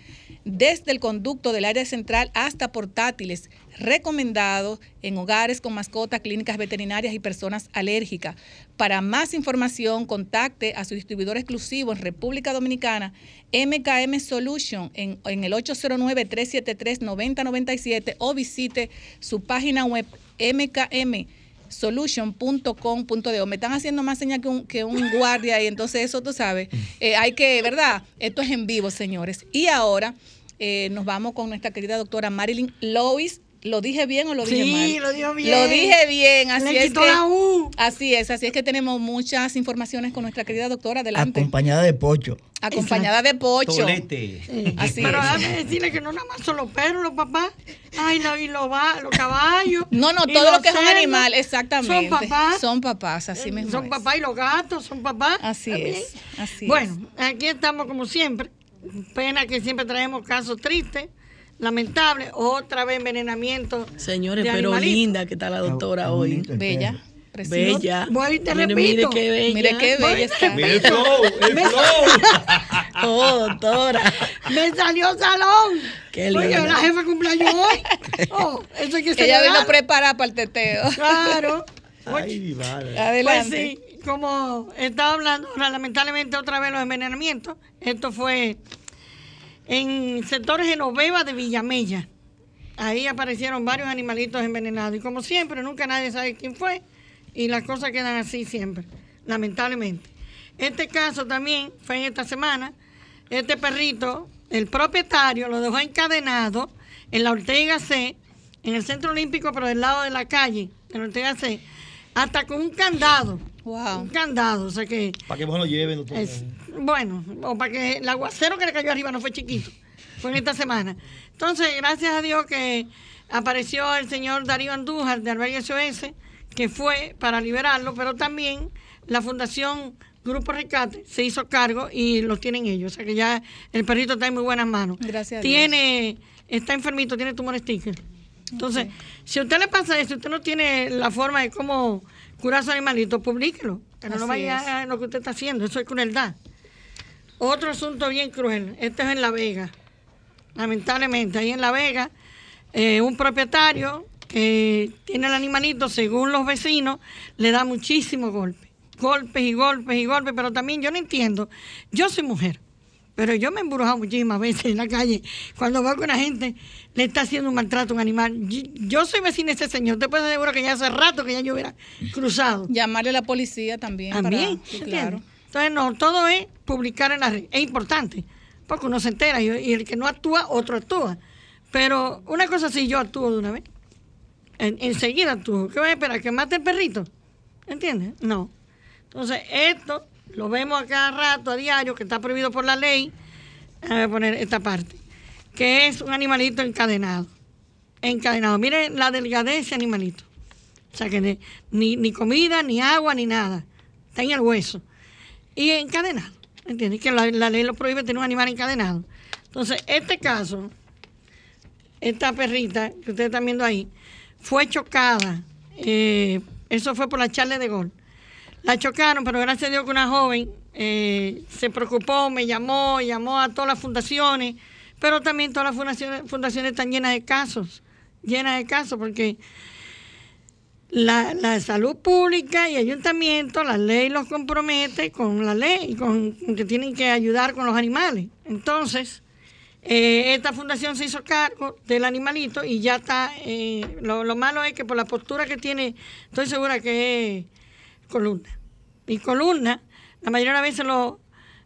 [SPEAKER 3] desde el conducto del aire central hasta portátiles, recomendados en hogares con mascotas, clínicas veterinarias y personas alérgicas. Para más información, contacte a su distribuidor exclusivo en República Dominicana, MKM Solution, en, en el 809-373-9097 o visite su página web mkm solution.com.de. Me están haciendo más señas que un, que un guardia y entonces eso tú sabes. Eh, hay que, ¿verdad? Esto es en vivo, señores. Y ahora eh, nos vamos con nuestra querida doctora Marilyn Lois. ¿Lo dije bien o lo dije mal?
[SPEAKER 8] Sí, lo dijo bien.
[SPEAKER 3] Lo dije bien, así
[SPEAKER 8] Le
[SPEAKER 3] es
[SPEAKER 8] quitó
[SPEAKER 3] que
[SPEAKER 8] la U.
[SPEAKER 3] así es, así es que tenemos muchas informaciones con nuestra querida doctora adelante.
[SPEAKER 6] Acompañada de Pocho.
[SPEAKER 3] Acompañada de Pocho.
[SPEAKER 7] Tolete.
[SPEAKER 3] Así
[SPEAKER 8] Pero
[SPEAKER 3] es.
[SPEAKER 8] déjame decirle que no nada más son los perros, los papás. Ay, no, y los, va- los caballos.
[SPEAKER 3] No, no, todo lo
[SPEAKER 8] los
[SPEAKER 3] que es un animal, exactamente.
[SPEAKER 8] Son papás.
[SPEAKER 3] Son papás, así mismo.
[SPEAKER 8] Son papás y los gatos son papás.
[SPEAKER 3] Así
[SPEAKER 8] también.
[SPEAKER 3] es, así
[SPEAKER 8] bueno, aquí estamos como siempre. Pena que siempre traemos casos tristes, lamentables. Otra vez envenenamiento.
[SPEAKER 9] Señores,
[SPEAKER 8] de
[SPEAKER 9] pero linda que está la doctora hoy.
[SPEAKER 3] Bella.
[SPEAKER 9] Bella.
[SPEAKER 8] Voy y te
[SPEAKER 9] mire,
[SPEAKER 8] repito.
[SPEAKER 9] mire qué bella.
[SPEAKER 3] Mire qué bella está.
[SPEAKER 7] Mira el flow, el flow.
[SPEAKER 9] Oh, doctora.
[SPEAKER 8] Me salió salón.
[SPEAKER 9] Qué
[SPEAKER 8] Oye,
[SPEAKER 9] linda.
[SPEAKER 8] la jefa cumpleaños hoy. Oh, eso hay que
[SPEAKER 3] Ella vino preparada para el teteo.
[SPEAKER 8] Claro.
[SPEAKER 7] Ay, mi madre.
[SPEAKER 8] Pues
[SPEAKER 3] Adelante.
[SPEAKER 8] sí, como estaba hablando, ahora, lamentablemente otra vez los envenenamientos. Esto fue en sectores Genoveva de Villamella. Ahí aparecieron varios animalitos envenenados. Y como siempre, nunca nadie sabe quién fue. Y las cosas quedan así siempre, lamentablemente. Este caso también fue en esta semana. Este perrito, el propietario lo dejó encadenado en la Ortega C, en el Centro Olímpico, pero del lado de la calle, en la Ortega C, hasta con un candado.
[SPEAKER 3] Wow.
[SPEAKER 8] Un candado, o sea que
[SPEAKER 7] Para que vos lo lleven, doctor.
[SPEAKER 8] es, bueno, o para que el aguacero que le cayó arriba no fue chiquito, fue en esta semana. Entonces, gracias a Dios que apareció el señor Darío Andújar de Albergue SOS, que fue para liberarlo, pero también la Fundación Grupo Rescate se hizo cargo y lo tienen ellos. O sea que ya el perrito está en muy buenas manos.
[SPEAKER 3] Gracias a Dios.
[SPEAKER 8] Tiene, está enfermito, tiene tumor sticker. Entonces, si a usted le pasa eso, usted no tiene la forma de cómo curar a su animalito, publíquelo. Que no lo vaya a lo que usted está haciendo, eso es crueldad. Otro asunto bien cruel, este es en La Vega. Lamentablemente, ahí en La Vega, eh, un propietario que tiene el animalito, según los vecinos, le da muchísimo golpe. Golpes y golpes y golpes, pero también yo no entiendo. Yo soy mujer, pero yo me he embrujado muchísimas veces en la calle. Cuando veo que una gente le está haciendo un maltrato a un animal. Yo, soy vecina de ese señor. Usted puede seguro que ya hace rato que ya yo hubiera cruzado.
[SPEAKER 3] Llamarle a la policía también. para-
[SPEAKER 8] También,
[SPEAKER 3] sí,
[SPEAKER 8] ¿entiende?
[SPEAKER 3] claro.
[SPEAKER 8] Entonces, no, todo es publicar en la red. Es importante, porque uno se entera y, y el que no actúa, otro actúa. Pero una cosa sí, yo actúo de una vez. En- enseguida actúo. ¿Qué voy a esperar? ¿Que mate el perrito? ¿Entiendes? No. Entonces, esto lo vemos a cada rato, a diario, que está prohibido por la ley. Voy a poner esta parte. Que es un animalito encadenado. Encadenado. Miren la delgadez de ese animalito. O sea que ni, ni- comida, ni agua, ni nada. Está en el hueso. y encadenado. ¿Entiendes? Que la, la ley lo prohíbe tener un animal encadenado. Entonces, este caso, esta perrita que ustedes están viendo ahí, fue chocada. eh, eso fue por la charla de gol. La chocaron, pero gracias a Dios que una joven eh, se preocupó, me llamó, llamó a todas las fundaciones, pero también todas las fundaciones, fundaciones están llenas de casos, llenas de casos, porque la, la salud pública y ayuntamiento, la ley los compromete con la ley, con, con que tienen que ayudar con los animales. Entonces, eh, esta fundación se hizo cargo del animalito y ya está. eh, lo, lo malo es que por la postura que tiene, estoy segura que columna. Y columna, la mayoría de las veces lo,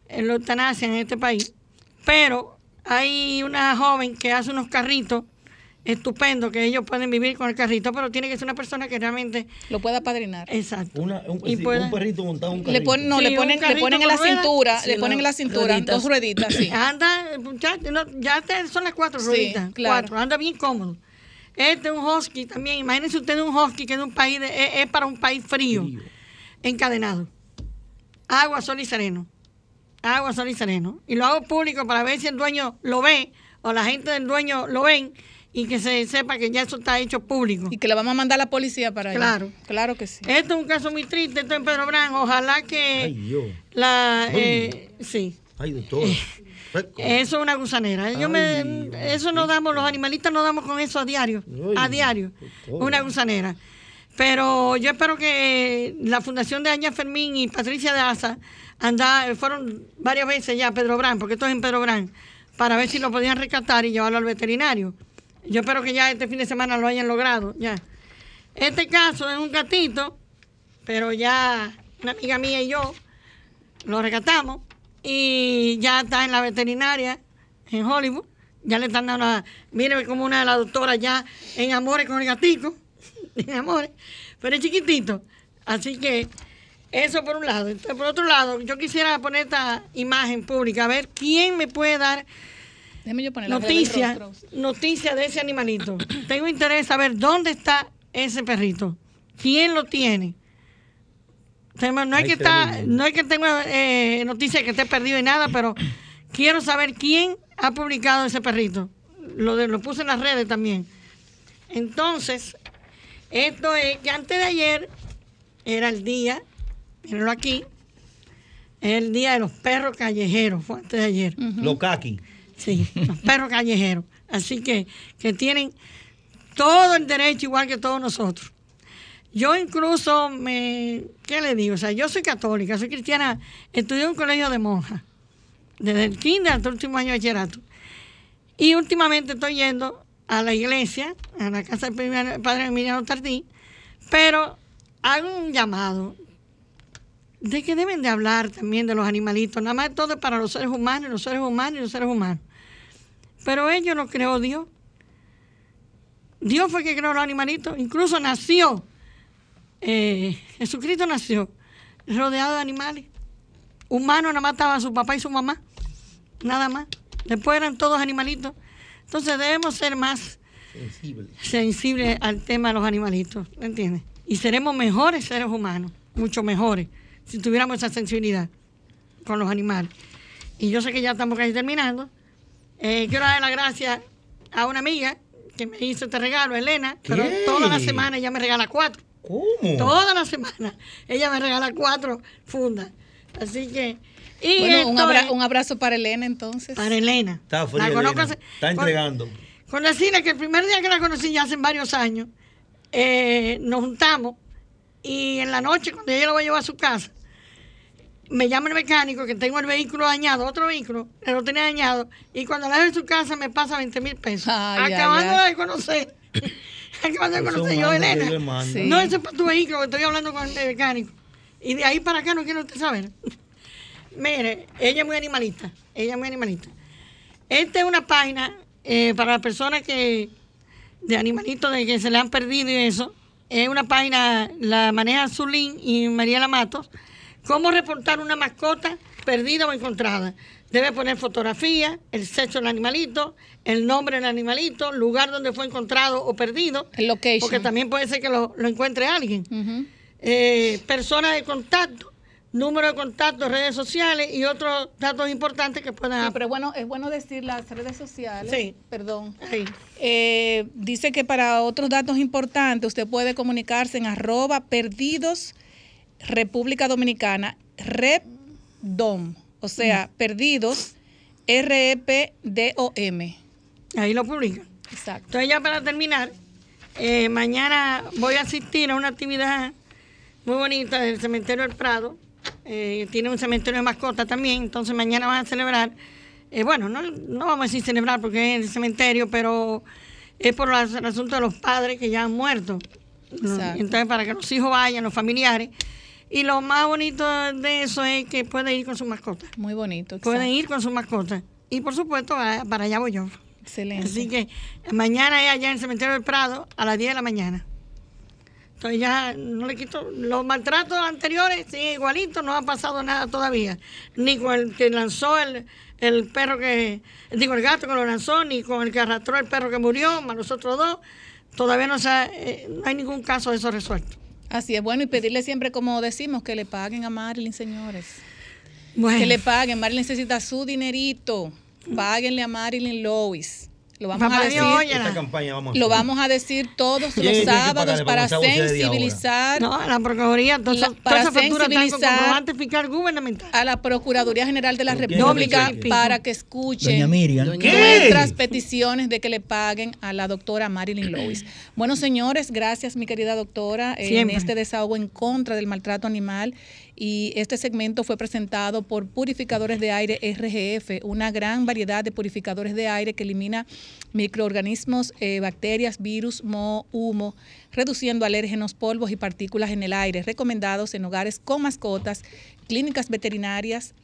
[SPEAKER 8] eh, lo eutanasian en este país. Pero hay una joven que hace unos carritos estupendos que ellos pueden vivir con el carrito, pero tiene que ser una persona que realmente
[SPEAKER 3] Lo puede apadrinar.
[SPEAKER 8] Exacto.
[SPEAKER 7] Una- un,
[SPEAKER 8] Y
[SPEAKER 7] sí,
[SPEAKER 8] puede-
[SPEAKER 7] un perrito montado un
[SPEAKER 3] Le
[SPEAKER 7] carrito.
[SPEAKER 3] ponen, no,
[SPEAKER 8] Sí,
[SPEAKER 3] le ponen, le ponen en la
[SPEAKER 8] ruedas.
[SPEAKER 3] cintura,
[SPEAKER 9] Sí,
[SPEAKER 3] le ponen en la
[SPEAKER 9] no,
[SPEAKER 3] cintura
[SPEAKER 9] rueditas.
[SPEAKER 3] dos rueditas, sí.
[SPEAKER 8] Anda, no, ya te- son las cuatro
[SPEAKER 3] Sí,
[SPEAKER 8] rueditas.
[SPEAKER 3] claro.
[SPEAKER 8] Cuatro, anda bien cómodo. Este es un husky también. Imagínense ustedes un husky que es, de un país de- es, es para un país frío, encadenado. Agua, sol y sereno. Agua, sol y sereno. Y lo hago público para ver si el dueño lo ve o la gente del dueño lo ven y que se sepa que ya eso está hecho público.
[SPEAKER 3] Y que le vamos a mandar a la policía para allá.
[SPEAKER 8] Claro.
[SPEAKER 3] Claro que sí.
[SPEAKER 8] Esto es un caso muy triste, esto en Pedro Brán. Ojalá que
[SPEAKER 7] Ay, Dios.
[SPEAKER 8] la... eh, sí.
[SPEAKER 7] Ay, doctor. Fresco.
[SPEAKER 8] Eso es una gusanera. Yo me, eso no damos, los animalistas no damos con eso a diario. A diario. Una gusanera. Pero yo espero que la Fundación de Aña Fermín y Patricia de Asa anda, fueron varias veces ya a Pedro Brán, porque esto es en Pedro Brán, para ver si lo podían rescatar y llevarlo al veterinario. Yo espero que ya este fin de semana lo hayan logrado. Ya. Este caso es un gatito, pero ya una amiga mía y yo lo rescatamos y ya está en la veterinaria en Hollywood. Ya le están dando mire como una de las doctoras ya en amores con el gatico, en amores, pero es chiquitito. Así que eso por un lado. Entonces, por otro lado, yo quisiera poner esta imagen pública, a ver quién me puede dar
[SPEAKER 3] la
[SPEAKER 8] noticia, de ese animalito. Tengo interés en saber dónde está ese perrito, quién lo tiene. No es
[SPEAKER 7] Ay,
[SPEAKER 8] que está,
[SPEAKER 7] tremendo.
[SPEAKER 8] no es que tenga eh, noticia que esté perdido y nada, pero quiero saber quién ha publicado ese perrito. Lo, de, lo puse en las redes también. Entonces, esto es que antes de ayer era el día, mírenlo aquí, el día de los perros callejeros, fue antes de ayer.
[SPEAKER 7] Los kaki.
[SPEAKER 8] Sí, los perros callejeros. Así que, que tienen todo el derecho igual que todos nosotros. Yo incluso me, ¿qué le digo? O sea, yo soy católica, soy cristiana, estudié en un colegio de monjas, desde el kinder hasta el último año de bachillerato. Y últimamente estoy yendo a la iglesia, a la casa del padre Emiliano Tardí, pero hago un llamado de que deben de hablar también de los animalitos, nada más todo para los seres humanos, los seres humanos y los seres humanos. Pero ellos lo creó Dios. Dios fue que creó los animalitos, incluso nació, eh, Jesucristo nació rodeado de animales. Humanos nada más estaban su papá y su mamá, nada más. Después eran todos animalitos. Entonces debemos ser más
[SPEAKER 7] Sensible.
[SPEAKER 8] sensibles al tema de los animalitos, ¿me entiendes? Y seremos mejores seres humanos, mucho mejores, si tuviéramos esa sensibilidad con los animales. Y yo sé que ya estamos casi terminando. Eh, quiero dar las gracias a una amiga que me hizo este regalo, Elena, pero
[SPEAKER 7] ¿Qué?
[SPEAKER 8] toda la semana ella me regala cuatro.
[SPEAKER 7] ¿Cómo?
[SPEAKER 8] Toda la semana ella me regala cuatro fundas. Así que... Y
[SPEAKER 3] Bueno, un,
[SPEAKER 8] esto
[SPEAKER 3] abra-
[SPEAKER 8] es
[SPEAKER 3] un abrazo para Elena entonces.
[SPEAKER 8] para Elena.
[SPEAKER 7] Está fría,
[SPEAKER 8] La
[SPEAKER 7] Elena. Está
[SPEAKER 8] con-
[SPEAKER 7] entregando.
[SPEAKER 8] con decirle que el primer día que la conocí, ya hace varios años, eh, nos juntamos y en la noche, cuando ella lo va a llevar a su casa, me llama el mecánico que tengo el vehículo dañado, otro vehículo, que lo tenía dañado, y cuando la dejo en su casa me pasa 20 mil pesos.
[SPEAKER 3] Ay,
[SPEAKER 8] acabando
[SPEAKER 3] ay,
[SPEAKER 8] de conocer. acabando de conocer yo, Elena.
[SPEAKER 3] Sí.
[SPEAKER 8] No, ese es para tu vehículo, que estoy hablando con el mecánico. Y de ahí para acá no quiero usted saber. Mire, ella es muy animalista. Ella es muy animalista. Esta es una página eh, para las personas que de animalitos de que se le han perdido y eso. Es una página, la maneja Zulín y Mariela Matos. ¿Cómo reportar una mascota perdida o encontrada? Debe poner fotografía, el sexo del animalito, el nombre del animalito, lugar donde fue encontrado o perdido.
[SPEAKER 3] El location.
[SPEAKER 8] Porque también puede ser que lo, lo encuentre alguien eh, persona de contacto, número de contacto, redes sociales y otros datos importantes que puedan...
[SPEAKER 3] Sí, pero bueno, es bueno decir las redes sociales.
[SPEAKER 8] Sí.
[SPEAKER 3] Perdón.
[SPEAKER 8] Sí.
[SPEAKER 3] Eh, dice que para otros datos importantes usted puede comunicarse en arroba perdidos República Dominicana, repdom, o sea, perdidos E R-E-P-D-O-M.
[SPEAKER 8] Ahí lo publican.
[SPEAKER 3] Exacto.
[SPEAKER 8] Entonces ya para terminar, eh, mañana voy a asistir a una actividad muy bonita del Cementerio del Prado. Eh, tiene un cementerio de mascotas también, entonces mañana van a celebrar, eh, bueno, no, no vamos a decir celebrar porque es el cementerio, pero es por las- el asunto de los padres que ya han muerto. Entonces para que los hijos vayan, los familiares. Y lo más bonito de eso es que pueden ir con su mascota.
[SPEAKER 3] Muy bonito.
[SPEAKER 8] Pueden
[SPEAKER 3] exacto.
[SPEAKER 8] ir con su mascota. Y por supuesto, para allá voy yo.
[SPEAKER 3] Excelente.
[SPEAKER 8] Así que mañana es allá en el cementerio del Prado a las 10 de la mañana. Entonces ya no le quito los maltratos anteriores, sí, igualito, no ha pasado nada todavía. Ni con el que lanzó el, el perro que, digo, el gato que lo lanzó, ni con el que arrastró el perro que murió, más nosotros dos. Todavía no, se ha- eh, no hay ningún caso de eso resuelto.
[SPEAKER 3] Así es, bueno, y pedirle siempre, como decimos, que le paguen a Marilyn, señores.
[SPEAKER 8] Bueno,
[SPEAKER 3] Que le paguen. Marilyn necesita su dinerito. Páguenle a Marilyn Lois. Lo vamos
[SPEAKER 8] Papá
[SPEAKER 3] a decir.
[SPEAKER 8] Dios, óyela.
[SPEAKER 7] Esta campaña vamos a
[SPEAKER 3] Lo
[SPEAKER 7] hacer.
[SPEAKER 3] vamos a decir todos
[SPEAKER 7] ¿Quién
[SPEAKER 3] los sábados para sensibilizar
[SPEAKER 8] no, la Procuraduría,
[SPEAKER 3] para sensibilizar- a la Procuraduría General de la
[SPEAKER 7] ¿Pero quién
[SPEAKER 3] República para que escuchen nuestras peticiones de que le paguen a la doctora Marilyn Lois. Bueno, señores, gracias, mi querida doctora, en este desahogo en contra del maltrato animal. Y este segmento fue presentado por Purificadores de Aire RGF, una gran variedad de purificadores de aire que elimina microorganismos, eh, bacterias, virus, moho, humo, reduciendo alérgenos, polvos y partículas en el aire, recomendados en hogares con mascotas, clínicas veterinarias,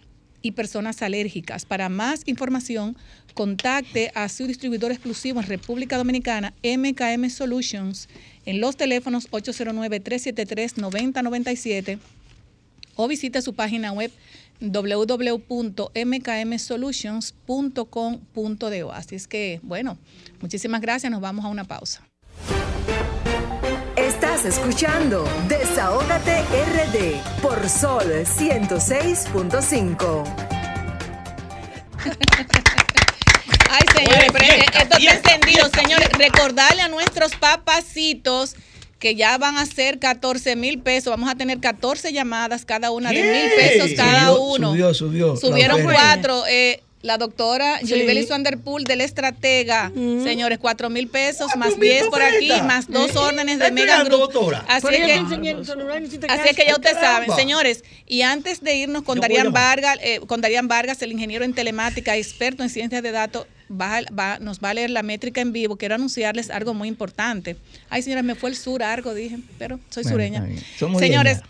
[SPEAKER 3] y personas alérgicas. Para más información, contacte a su distribuidor exclusivo en República Dominicana, MKM Solutions, en los teléfonos 809-373-9097 o visite su página web www.mkmsolutions.com.do. Así es que, bueno, muchísimas gracias. Nos vamos a una pausa.
[SPEAKER 1] Estás escuchando Desahógate RD por Sol 106.5.
[SPEAKER 3] Ay, señores, esto está encendido, señores. Recordarle a nuestros papacitos que ya van a ser 14 mil pesos. Vamos a tener 14 llamadas, cada una de mil pesos cada
[SPEAKER 6] Subió,
[SPEAKER 3] uno.
[SPEAKER 6] subió, subió.
[SPEAKER 3] Subieron cuatro. eh, la doctora
[SPEAKER 8] Sí.
[SPEAKER 3] Yulibeli Vanderpool del Estratega, señores, cuatro mil pesos,
[SPEAKER 7] ¿Cuatro
[SPEAKER 3] más
[SPEAKER 7] mil
[SPEAKER 3] 10 por aquí, más dos
[SPEAKER 8] ¿Eh?
[SPEAKER 3] órdenes de
[SPEAKER 7] ¿Está
[SPEAKER 3] Mega Group.
[SPEAKER 7] doctora?
[SPEAKER 3] Así es que, Así es que ya ustedes saben, señores. Y antes de irnos con
[SPEAKER 7] Yo
[SPEAKER 3] Darían. Vargas, eh, con Darían Vargas, el ingeniero en telemática, experto en ciencias de datos, va, nos va a leer la métrica en vivo. Quiero anunciarles algo muy importante. Ay, señores, me fue el sur algo, dije, pero soy sureña.
[SPEAKER 6] Somos
[SPEAKER 3] Señores.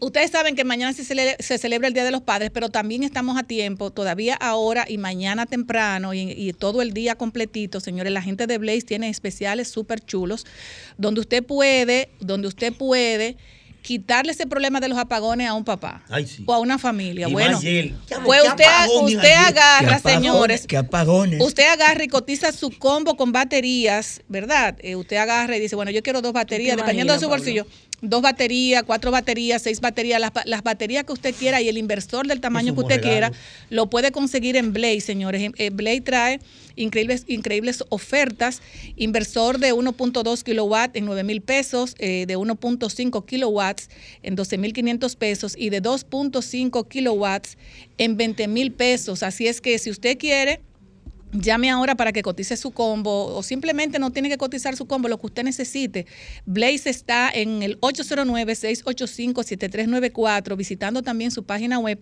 [SPEAKER 3] Ustedes saben que mañana se cele- se celebra el Día de los Padres, pero también estamos a tiempo, todavía ahora y mañana temprano y, y todo el día completito, señores. La gente de Blaze tiene especiales súper chulos, donde usted puede, donde usted puede quitarle ese problema de los apagones a un papá
[SPEAKER 7] Ay, sí.
[SPEAKER 3] o a una familia.
[SPEAKER 7] Y
[SPEAKER 3] bueno, pues
[SPEAKER 7] ¿Qué
[SPEAKER 3] usted,
[SPEAKER 7] apagones
[SPEAKER 3] usted agarra,
[SPEAKER 6] apagones,
[SPEAKER 3] señores,
[SPEAKER 6] Que apagones.
[SPEAKER 3] Usted agarra y cotiza su combo con baterías, ¿verdad? Eh, usted agarra y dice, bueno, yo quiero dos baterías,
[SPEAKER 9] te
[SPEAKER 3] dependiendo de su bolsillo. Dos baterías, cuatro baterías, seis baterías, las, las baterías que usted quiera y el inversor del tamaño que usted quiera, lo puede conseguir en Blaze, señores. Eh, Blaze trae increíbles, increíbles ofertas. Inversor de 1.2 kilowatts en 9 mil pesos, eh, de 1.5 kilowatts en 12 mil 500 pesos y de 2.5 kilowatts en 20 mil pesos. Así es que si usted quiere Llame ahora para que cotice su combo o simplemente no tiene que cotizar su combo, lo que usted necesite. Blaze está en el 809-685-7394, visitando también su página web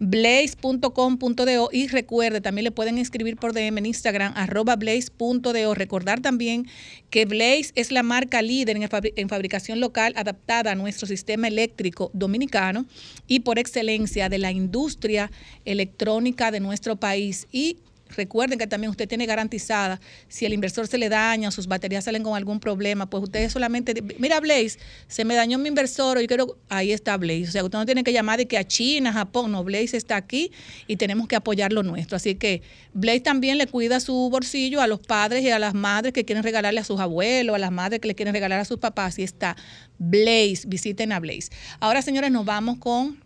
[SPEAKER 3] blaze.com.do y recuerde, también le pueden escribir por DM en Instagram, arroba blaze.do. Recordar también que Blaze es la marca líder en, el fabri- en fabricación local adaptada a nuestro sistema eléctrico dominicano y por excelencia de la industria electrónica de nuestro país y recuerden que también usted tiene garantizada, si el inversor se le daña, sus baterías salen con algún problema, pues usted solamente, mira Blaze, se me dañó mi inversor, yo quiero, ahí está Blaze. O sea, usted no tiene que llamar de que a China, Japón, no, Blaze está aquí y tenemos que apoyar lo nuestro. Así que Blaze también le cuida su bolsillo a los padres y a las madres que quieren regalarle a sus abuelos, a las madres que le quieren regalar a sus papás. Y está Blaze, visiten a Blaze. Ahora, señores, nos vamos con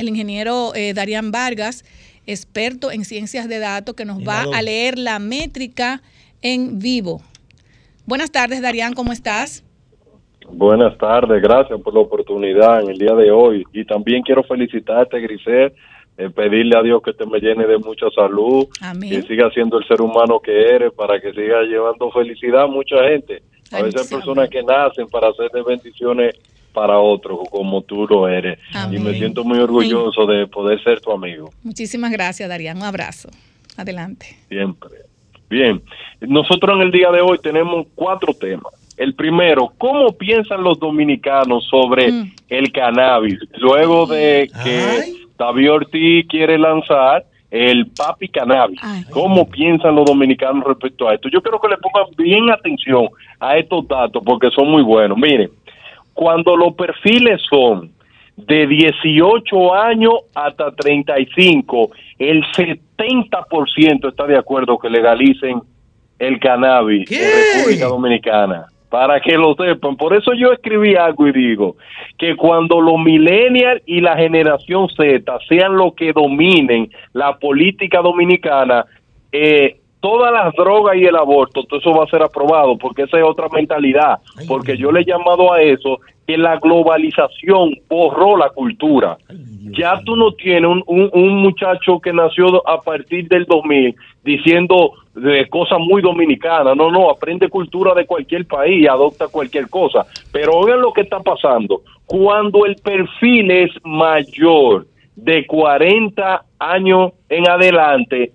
[SPEAKER 3] el ingeniero eh, Darían Vargas, experto en ciencias de datos, que nos va a leer la métrica en vivo. Buenas tardes, Darían, ¿cómo estás?
[SPEAKER 10] Buenas tardes, gracias por la oportunidad en el día de hoy. Y también quiero felicitarte, Grisel, eh, pedirle a Dios que te me llene de mucha salud, que siga siendo el ser humano que eres, para que siga llevando felicidad a mucha gente. A veces hay personas que nacen para hacer de bendiciones para otros, como tú lo eres. Y me siento muy orgulloso de poder ser tu amigo.
[SPEAKER 3] Muchísimas gracias, Darían. Un abrazo. Adelante.
[SPEAKER 10] Siempre. Bien, nosotros en el día de hoy tenemos cuatro temas. El primero, ¿cómo piensan los dominicanos sobre mm. el cannabis? Luego de que David Ortiz quiere lanzar el papi cannabis. ¿Cómo piensan los dominicanos respecto a esto? Yo creo que le pongan bien atención a estos datos porque son muy buenos. Miren, cuando los perfiles son de 18 años hasta 35, el 70% está de acuerdo que legalicen el cannabis en República Dominicana. Para que lo sepan. Por eso yo escribí algo y digo que cuando los millennials y la generación Z sean los que dominen la política dominicana, eh, todas las drogas y el aborto, todo eso va a ser aprobado, porque esa es otra mentalidad, porque yo le he llamado a eso que la globalización borró la cultura. Ya tú no tienes un, un, muchacho que nació a partir del 2000 diciendo de cosas muy dominicanas, no, no, aprende cultura de cualquier país, adopta cualquier cosa, pero oigan lo que está pasando, cuando el perfil es mayor de 40 años en adelante,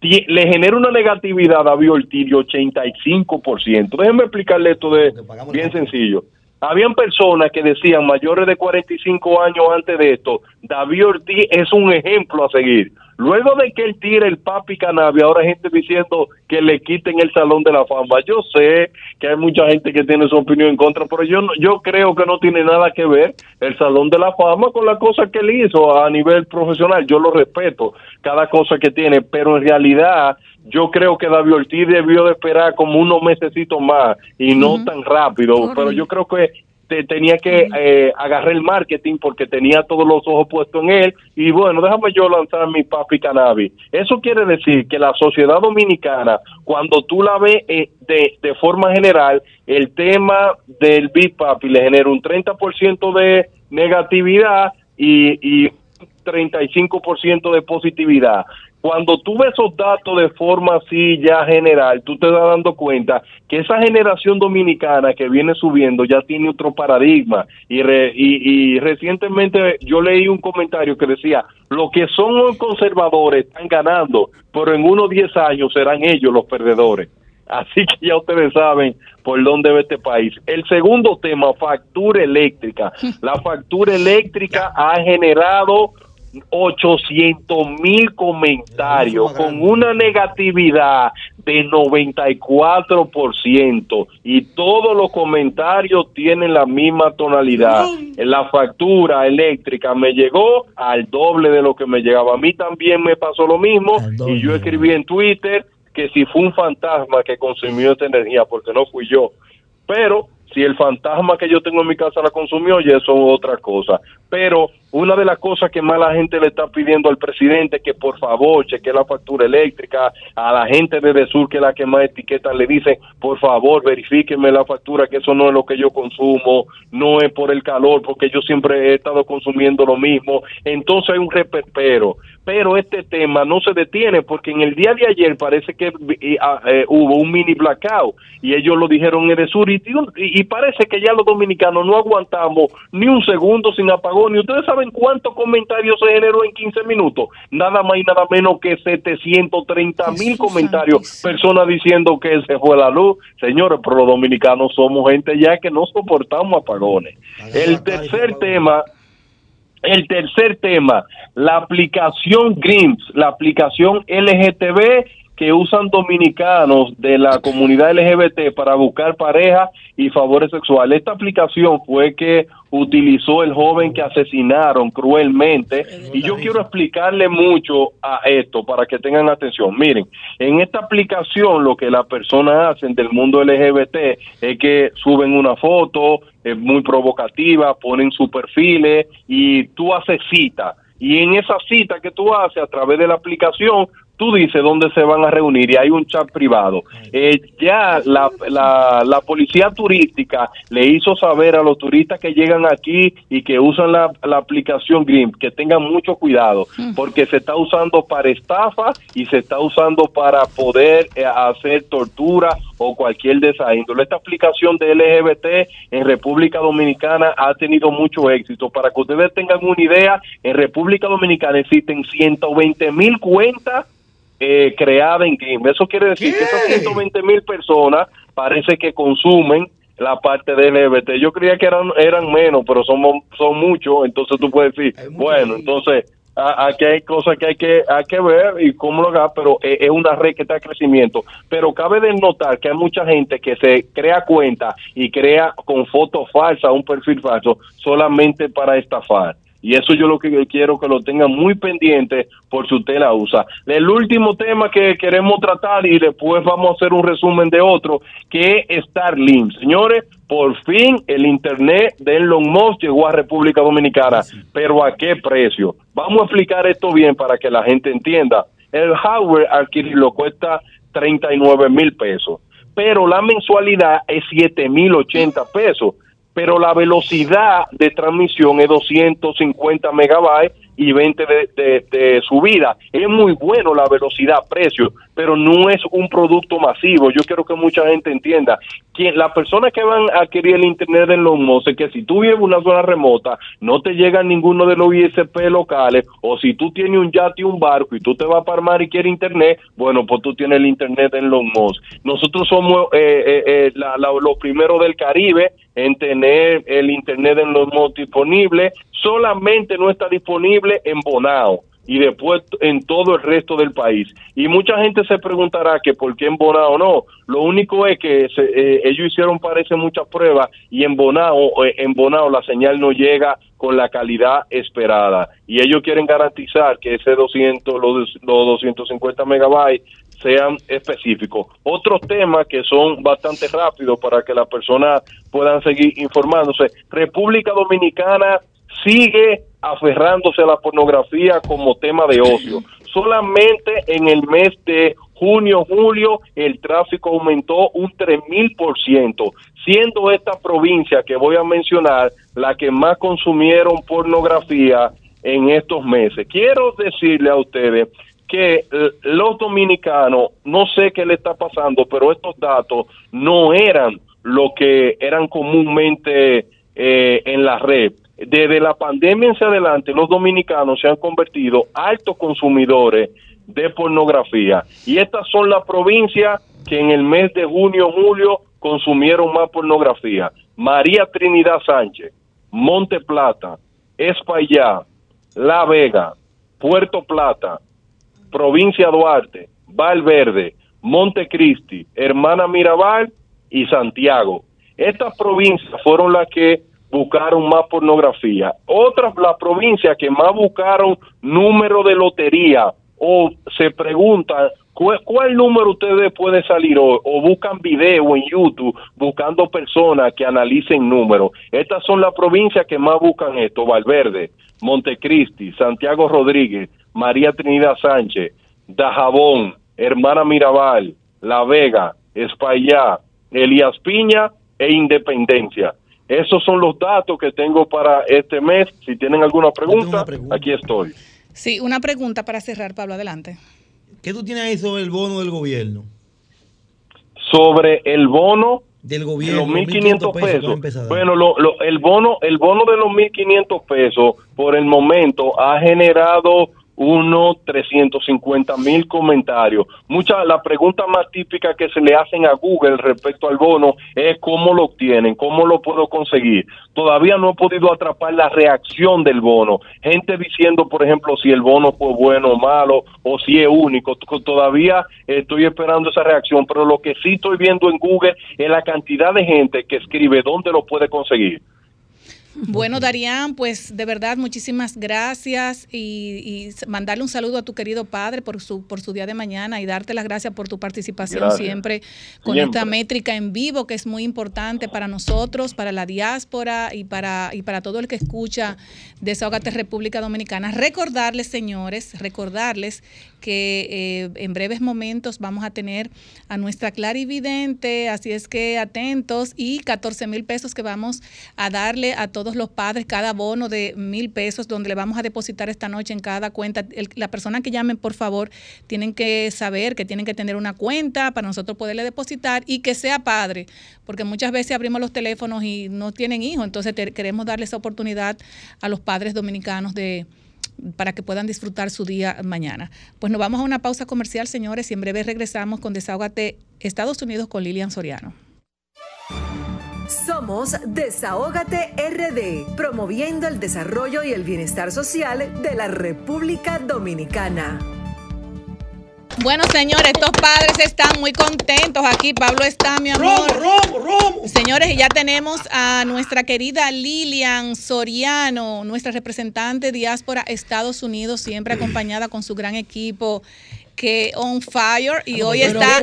[SPEAKER 10] le genera una negatividad a Ortiz de 85%. Déjenme explicarle esto de bien sencillo. Habían personas que decían mayores de 45 años antes de esto, David Ortiz es un ejemplo a seguir. Luego de que él tire el papi cannabis, ahora hay gente diciendo que le quiten el salón de la fama. Yo sé que hay mucha gente que tiene su opinión en contra, pero yo yo creo que no tiene nada que ver el salón de la fama con la cosa que él hizo a nivel profesional. Yo lo respeto, cada cosa que tiene, pero en realidad yo creo que David Ortiz debió de esperar como unos mesecitos más y no tan rápido, pero yo creo que tenía que eh, agarrar el marketing porque tenía todos los ojos puestos en él. Y bueno, déjame yo lanzar mi papi cannabis. Eso quiere decir que la sociedad dominicana, cuando tú la ves eh, de, de forma general, el tema del Big Papi le genera un 30% de negatividad y, y 35% de positividad cuando tú ves esos datos de forma así ya general, tú te das dando cuenta que esa generación dominicana que viene subiendo ya tiene otro paradigma. Y, y, recientemente yo leí un comentario que decía, lo que son los conservadores están ganando, pero en unos 10 años serán ellos los perdedores. Así que ya ustedes saben por dónde ve este país. El segundo tema, factura eléctrica. La factura eléctrica ha generado 800 mil comentarios con una negatividad de 94% y todos los comentarios tienen la misma tonalidad. La factura eléctrica me llegó al doble de lo que me llegaba. A mí también me pasó lo mismo y yo escribí en Twitter que si fue un fantasma que consumió esta energía, porque no fui yo. Pero si el fantasma que yo tengo en mi casa la consumió, y eso es otra cosa. Pero una de las cosas que más la gente le está pidiendo al presidente que por favor cheque la factura eléctrica, a la gente de Sur que es la que más etiqueta le dice, por favor verifíqueme la factura que eso no es lo que yo consumo, no es por el calor, porque yo siempre he estado consumiendo lo mismo. Entonces hay un reperpero. Pero este tema no se detiene porque en el día de ayer parece que eh, ah, eh, hubo un mini blackout y ellos lo dijeron en Sur y, y parece que ya los dominicanos no aguantamos ni un segundo sin apagón. Y ustedes saben cuántos comentarios se generó en 15 minutos? Nada más y nada menos que 730 mil comentarios. Personas diciendo que se fue la luz. Señores, pero los dominicanos somos gente ya que no soportamos apagones. El tercer tema el tercer tema, la aplicación GRIMS, la aplicación LGTB que usan dominicanos de la comunidad LGBT para buscar pareja y favores sexuales. Esta aplicación fue que utilizó el joven que asesinaron cruelmente y yo quiero explicarle mucho a esto para que tengan atención. Miren, en esta aplicación lo que las personas hacen del mundo LGBT es que suben una foto es muy provocativa, ponen su perfiles y tú haces cita. Y en esa cita que tú haces a través de la aplicación, tú dices dónde se van a reunir y hay un chat privado. Eh, ya la, la, la, policía turística le hizo saber a los turistas que llegan aquí y que usan la, la aplicación Green que tengan mucho cuidado porque se está usando para estafa y se está usando para poder eh, hacer tortura o cualquier de esa índole. Esta aplicación de LGBT en República Dominicana ha tenido mucho éxito. Para que ustedes tengan una idea, en República Dominicana existen 120 mil cuentas eh, creada en GIMP. Eso quiere decir que esas 120 mil personas parece que consumen la parte de LGBT. Yo creía que eran eran menos, pero son, son muchos. Entonces tú puedes decir, bueno, entonces aquí hay cosas que hay que hay que ver y cómo lo haga, pero es, una red que está en crecimiento. Pero cabe de notar que hay mucha gente que se crea cuenta y crea con fotos falsas un perfil falso solamente para estafar. Y eso yo lo que quiero que lo tengan muy pendiente por si usted la usa. El último tema que queremos tratar y después vamos a hacer un resumen de otro, que es Starlink. Señores, por fin el Internet de Elon Musk llegó a República Dominicana, pero ¿a qué precio? Vamos a explicar esto bien para que la gente entienda. El hardware adquirirlo cuesta 39 mil pesos, pero la mensualidad es 7 mil 80 pesos pero la velocidad de transmisión es 250 megabytes y 20 de, subida. Es muy bueno la velocidad, precio, pero no es un producto masivo. Yo quiero que mucha gente entienda que las personas que van a adquirir el Internet en los moses, que si tú vives en una zona remota, no te llega ninguno de los ISP locales, o si tú tienes un yate y un barco y tú te vas para mar y quieres Internet, bueno, pues tú tienes el Internet en los mos. Nosotros somos eh, eh, eh, los primeros del Caribe en tener el Internet en los mos disponible, solamente no está disponible en Bonao y después en todo el resto del país. Y mucha gente se preguntará que por qué en Bonao no. Lo único es que eh, ellos hicieron parece muchas pruebas y en Bonao, eh, en Bonao la señal no llega con la calidad esperada. Y ellos quieren garantizar que ese 200, los, los 250 megabytes sean específicos. Otros temas que son bastante rápidos para que las personas puedan seguir informándose. República Dominicana sigue aferrándose a la pornografía como tema de ocio. Solamente en el mes de junio, julio, el tráfico aumentó un 3000%, siendo esta provincia que voy a mencionar la que más consumieron pornografía en estos meses. Quiero decirle a ustedes que los dominicanos, no sé qué le está pasando, pero estos datos no eran lo que eran comúnmente eh, en la red desde la pandemia en adelante, los dominicanos se han convertido altos consumidores de pornografía. Y estas son las provincias que en el mes de junio, julio, consumieron más pornografía. María Trinidad Sánchez, Monte Plata, Espaillá, La Vega, Puerto Plata, Provincia Duarte, Valverde, Montecristi, Hermana Mirabal y Santiago. Estas provincias fueron las que buscaron más pornografía. Otras, las provincias que más buscaron número de lotería o se preguntan ¿cuál, número ustedes puede salir hoy? O buscan video en YouTube buscando personas que analicen números. Estas son las provincias que más buscan esto. Valverde, Montecristi, Santiago Rodríguez, María Trinidad Sánchez, Dajabón, Hermana Mirabal, La Vega, Espaillá, Elías Piña e Independencia. Esos son los datos que tengo para este mes. Si tienen alguna pregunta, aquí estoy.
[SPEAKER 3] Sí, una pregunta para cerrar, Pablo, adelante.
[SPEAKER 7] ¿Qué tú tienes ahí sobre el bono del gobierno?
[SPEAKER 10] Sobre el bono
[SPEAKER 7] del gobierno,
[SPEAKER 10] los 1.500 pesos. Bueno, el bono el bono de los 1.500 pesos por el momento ha generado unos 350 mil comentarios. Mucha, la pregunta más típica que se le hacen a Google respecto al bono es cómo lo obtienen, cómo lo puedo conseguir. Todavía no he podido atrapar la reacción del bono. Gente diciendo, por ejemplo, si el bono fue bueno o malo o si es único. Todavía estoy esperando esa reacción, pero lo que sí estoy viendo en Google es la cantidad de gente que escribe dónde lo puede conseguir.
[SPEAKER 3] Bueno, Darían, pues de verdad muchísimas gracias y, mandarle un saludo a tu querido padre por su, por su día de mañana y darte las gracias por tu participación siempre con esta métrica en vivo que es muy importante para nosotros, para la diáspora y para, y para todo el que escucha Desahogate República Dominicana. Recordarles, señores, recordarles que eh, en breves momentos vamos a tener a nuestra clarividente, así es que atentos, y 14 mil pesos que vamos a darle a todos los padres, cada bono de mil pesos, donde le vamos a depositar esta noche en cada cuenta. la persona que llamen, por favor, tienen que saber que tienen que tener una cuenta para nosotros poderle depositar y que sea padre, porque muchas veces abrimos los teléfonos y no tienen hijos, entonces queremos darle esa oportunidad a los padres dominicanos de para que puedan disfrutar su día mañana. Pues nos vamos a una pausa comercial, señores, y en breve regresamos con Desahógate Estados Unidos con Lilian Soriano.
[SPEAKER 1] Somos Desahógate RD, promoviendo el desarrollo y el bienestar social de la República Dominicana.
[SPEAKER 3] Bueno, señores, estos padres están muy contentos aquí. Pablo está, mi amor.
[SPEAKER 7] Romo, Romo,
[SPEAKER 3] Señores, y ya tenemos a nuestra querida Lilian Soriano, nuestra representante diáspora Estados Unidos, siempre acompañada con su gran equipo que on fire y hoy está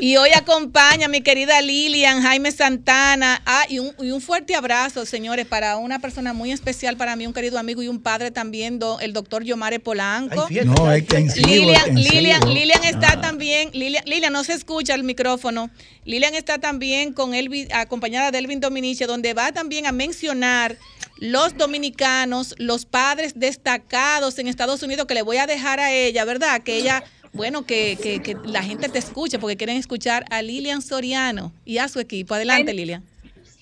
[SPEAKER 3] y hoy acompaña a mi querida Lilian, Jaime Santana, ah, y un, y un, fuerte abrazo, señores, para una persona muy especial para mí, un querido amigo y un padre también, el doctor Yomare Polanco.
[SPEAKER 6] no, es que
[SPEAKER 3] Lilian, Lilian, Lilian está ah. también, Lilian, Lilian, no se escucha el micrófono. Lilian está también con Elvin, acompañada de Elvin Dominici, donde va también a mencionar los dominicanos, los padres destacados en Estados Unidos, que le voy a dejar a ella, ¿verdad? Que ella bueno, que, que, la gente te escuche porque quieren escuchar a Lilian Soriano y a su equipo. Adelante, Lilian.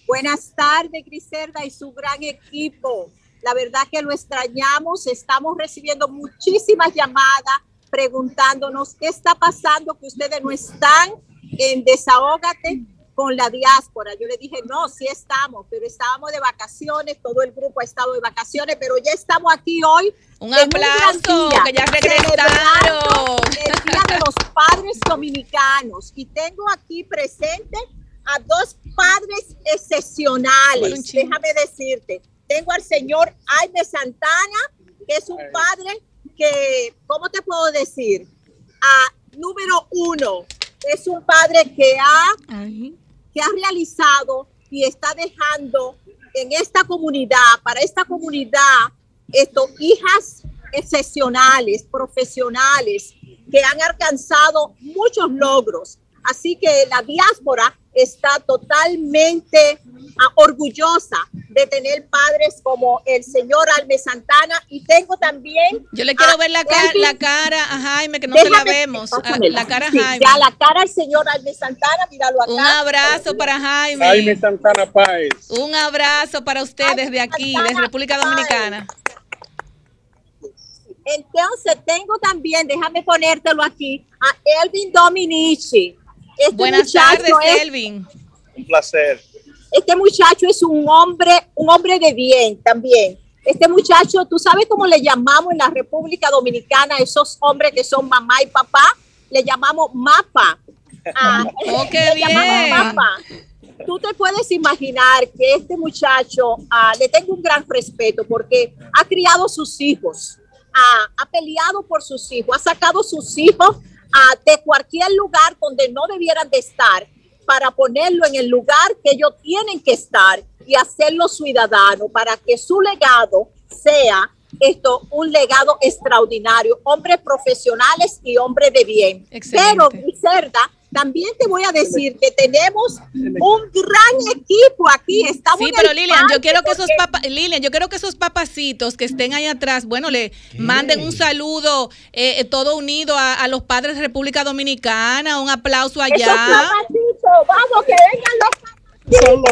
[SPEAKER 11] Buenas tardes, Griselda y su gran equipo. La verdad que lo extrañamos. Estamos recibiendo muchísimas llamadas preguntándonos qué está pasando, que ustedes no están en Desahógate con la diáspora. Yo le dije, no, sí estamos, pero estábamos de vacaciones, todo el grupo ha estado de vacaciones, pero ya estamos aquí hoy.
[SPEAKER 3] Un aplauso, que ya regresaron.
[SPEAKER 11] El Día de los Padres Dominicanos. Y tengo aquí presente a dos padres excepcionales. Déjame decirte, tengo al señor Jaime Santana, que es un padre que, ¿cómo te puedo decir? A número uno, es un padre que ha que ha realizado y está dejando en esta comunidad, para esta comunidad, esto, hijas excepcionales, profesionales, que han alcanzado muchos logros. Así que la diáspora está totalmente ah, orgullosa de tener padres como el señor Alme Santana. Y tengo también
[SPEAKER 3] yo le quiero ver la, cara, la cara a Jaime que no se la vemos. la cara a Jaime.
[SPEAKER 11] ya la cara al señor Alme Santana míralo acá.
[SPEAKER 3] Un abrazo para Jaime.
[SPEAKER 12] Jaime Santana Páez.
[SPEAKER 3] Un abrazo para ustedes desde aquí desde República Dominicana.
[SPEAKER 11] Entonces tengo también déjame ponértelo aquí a Elvin Dominici
[SPEAKER 3] este Buenas tardes, Elvin.
[SPEAKER 12] Un placer.
[SPEAKER 11] Este muchacho es un hombre, un hombre de bien también. Este muchacho, ¿tú sabes cómo le llamamos en la República Dominicana a esos hombres que son mamá y papá? Le llamamos mapa.
[SPEAKER 3] Ah, oh, qué bien. Mapa.
[SPEAKER 11] Tú te puedes imaginar que este muchacho ah, le tengo un gran respeto porque ha criado sus hijos, ah, ha peleado por sus hijos, ha sacado sus hijos de cualquier lugar donde no debieran de estar para ponerlo en el lugar que ellos tienen que estar y hacerlo ciudadano para que su legado sea esto un legado extraordinario, hombres profesionales y hombres de bien. Pero, Cerda, también te voy a decir que tenemos un gran equipo aquí. Estamos
[SPEAKER 3] sí, pero Lilian, yo quiero que esos Lilian, yo quiero que esos papacitos que estén ahí atrás, bueno, le manden un saludo eh, eh, todo unido a, los padres de República Dominicana, un aplauso allá. Esos
[SPEAKER 11] papacitos, vamos, que vengan los
[SPEAKER 12] papacitos. Son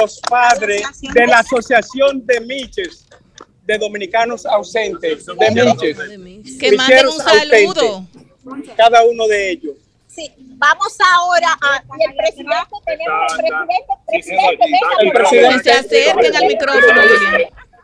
[SPEAKER 12] los, padres de la Asociación de Miches de dominicanos ausentes, de Miches.
[SPEAKER 3] Que manden un saludo.
[SPEAKER 12] ausentes, Cada uno de ellos.
[SPEAKER 11] Sí, vamos ahora a y el presidente, tenemos el presidente, presidente, venga,
[SPEAKER 12] El
[SPEAKER 11] por
[SPEAKER 12] presidente-
[SPEAKER 11] favor.
[SPEAKER 3] Se acerquen al micrófono.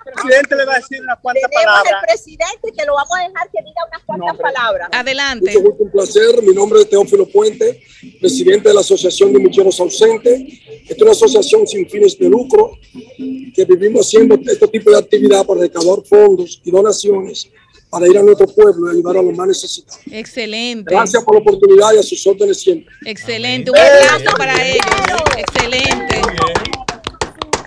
[SPEAKER 12] El presidente le va a decir unas cuantas
[SPEAKER 11] Tenemos
[SPEAKER 12] palabras.
[SPEAKER 11] el presidente que lo vamos a dejar que diga unas cuantas palabras.
[SPEAKER 3] Adelante.
[SPEAKER 13] Mucho gusto, un placer. Mi nombre es Teófilo Puente, presidente de la Asociación de Micheros Ausentes. Esta es una asociación sin fines de lucro que vivimos haciendo este tipo de actividad para recaudar fondos y donaciones para ir a nuestro pueblo y ayudar a los más necesitados.
[SPEAKER 3] Excelente.
[SPEAKER 13] Gracias por la oportunidad y a sus órdenes siempre.
[SPEAKER 3] Excelente. Un aplauso para ellos. Excelente.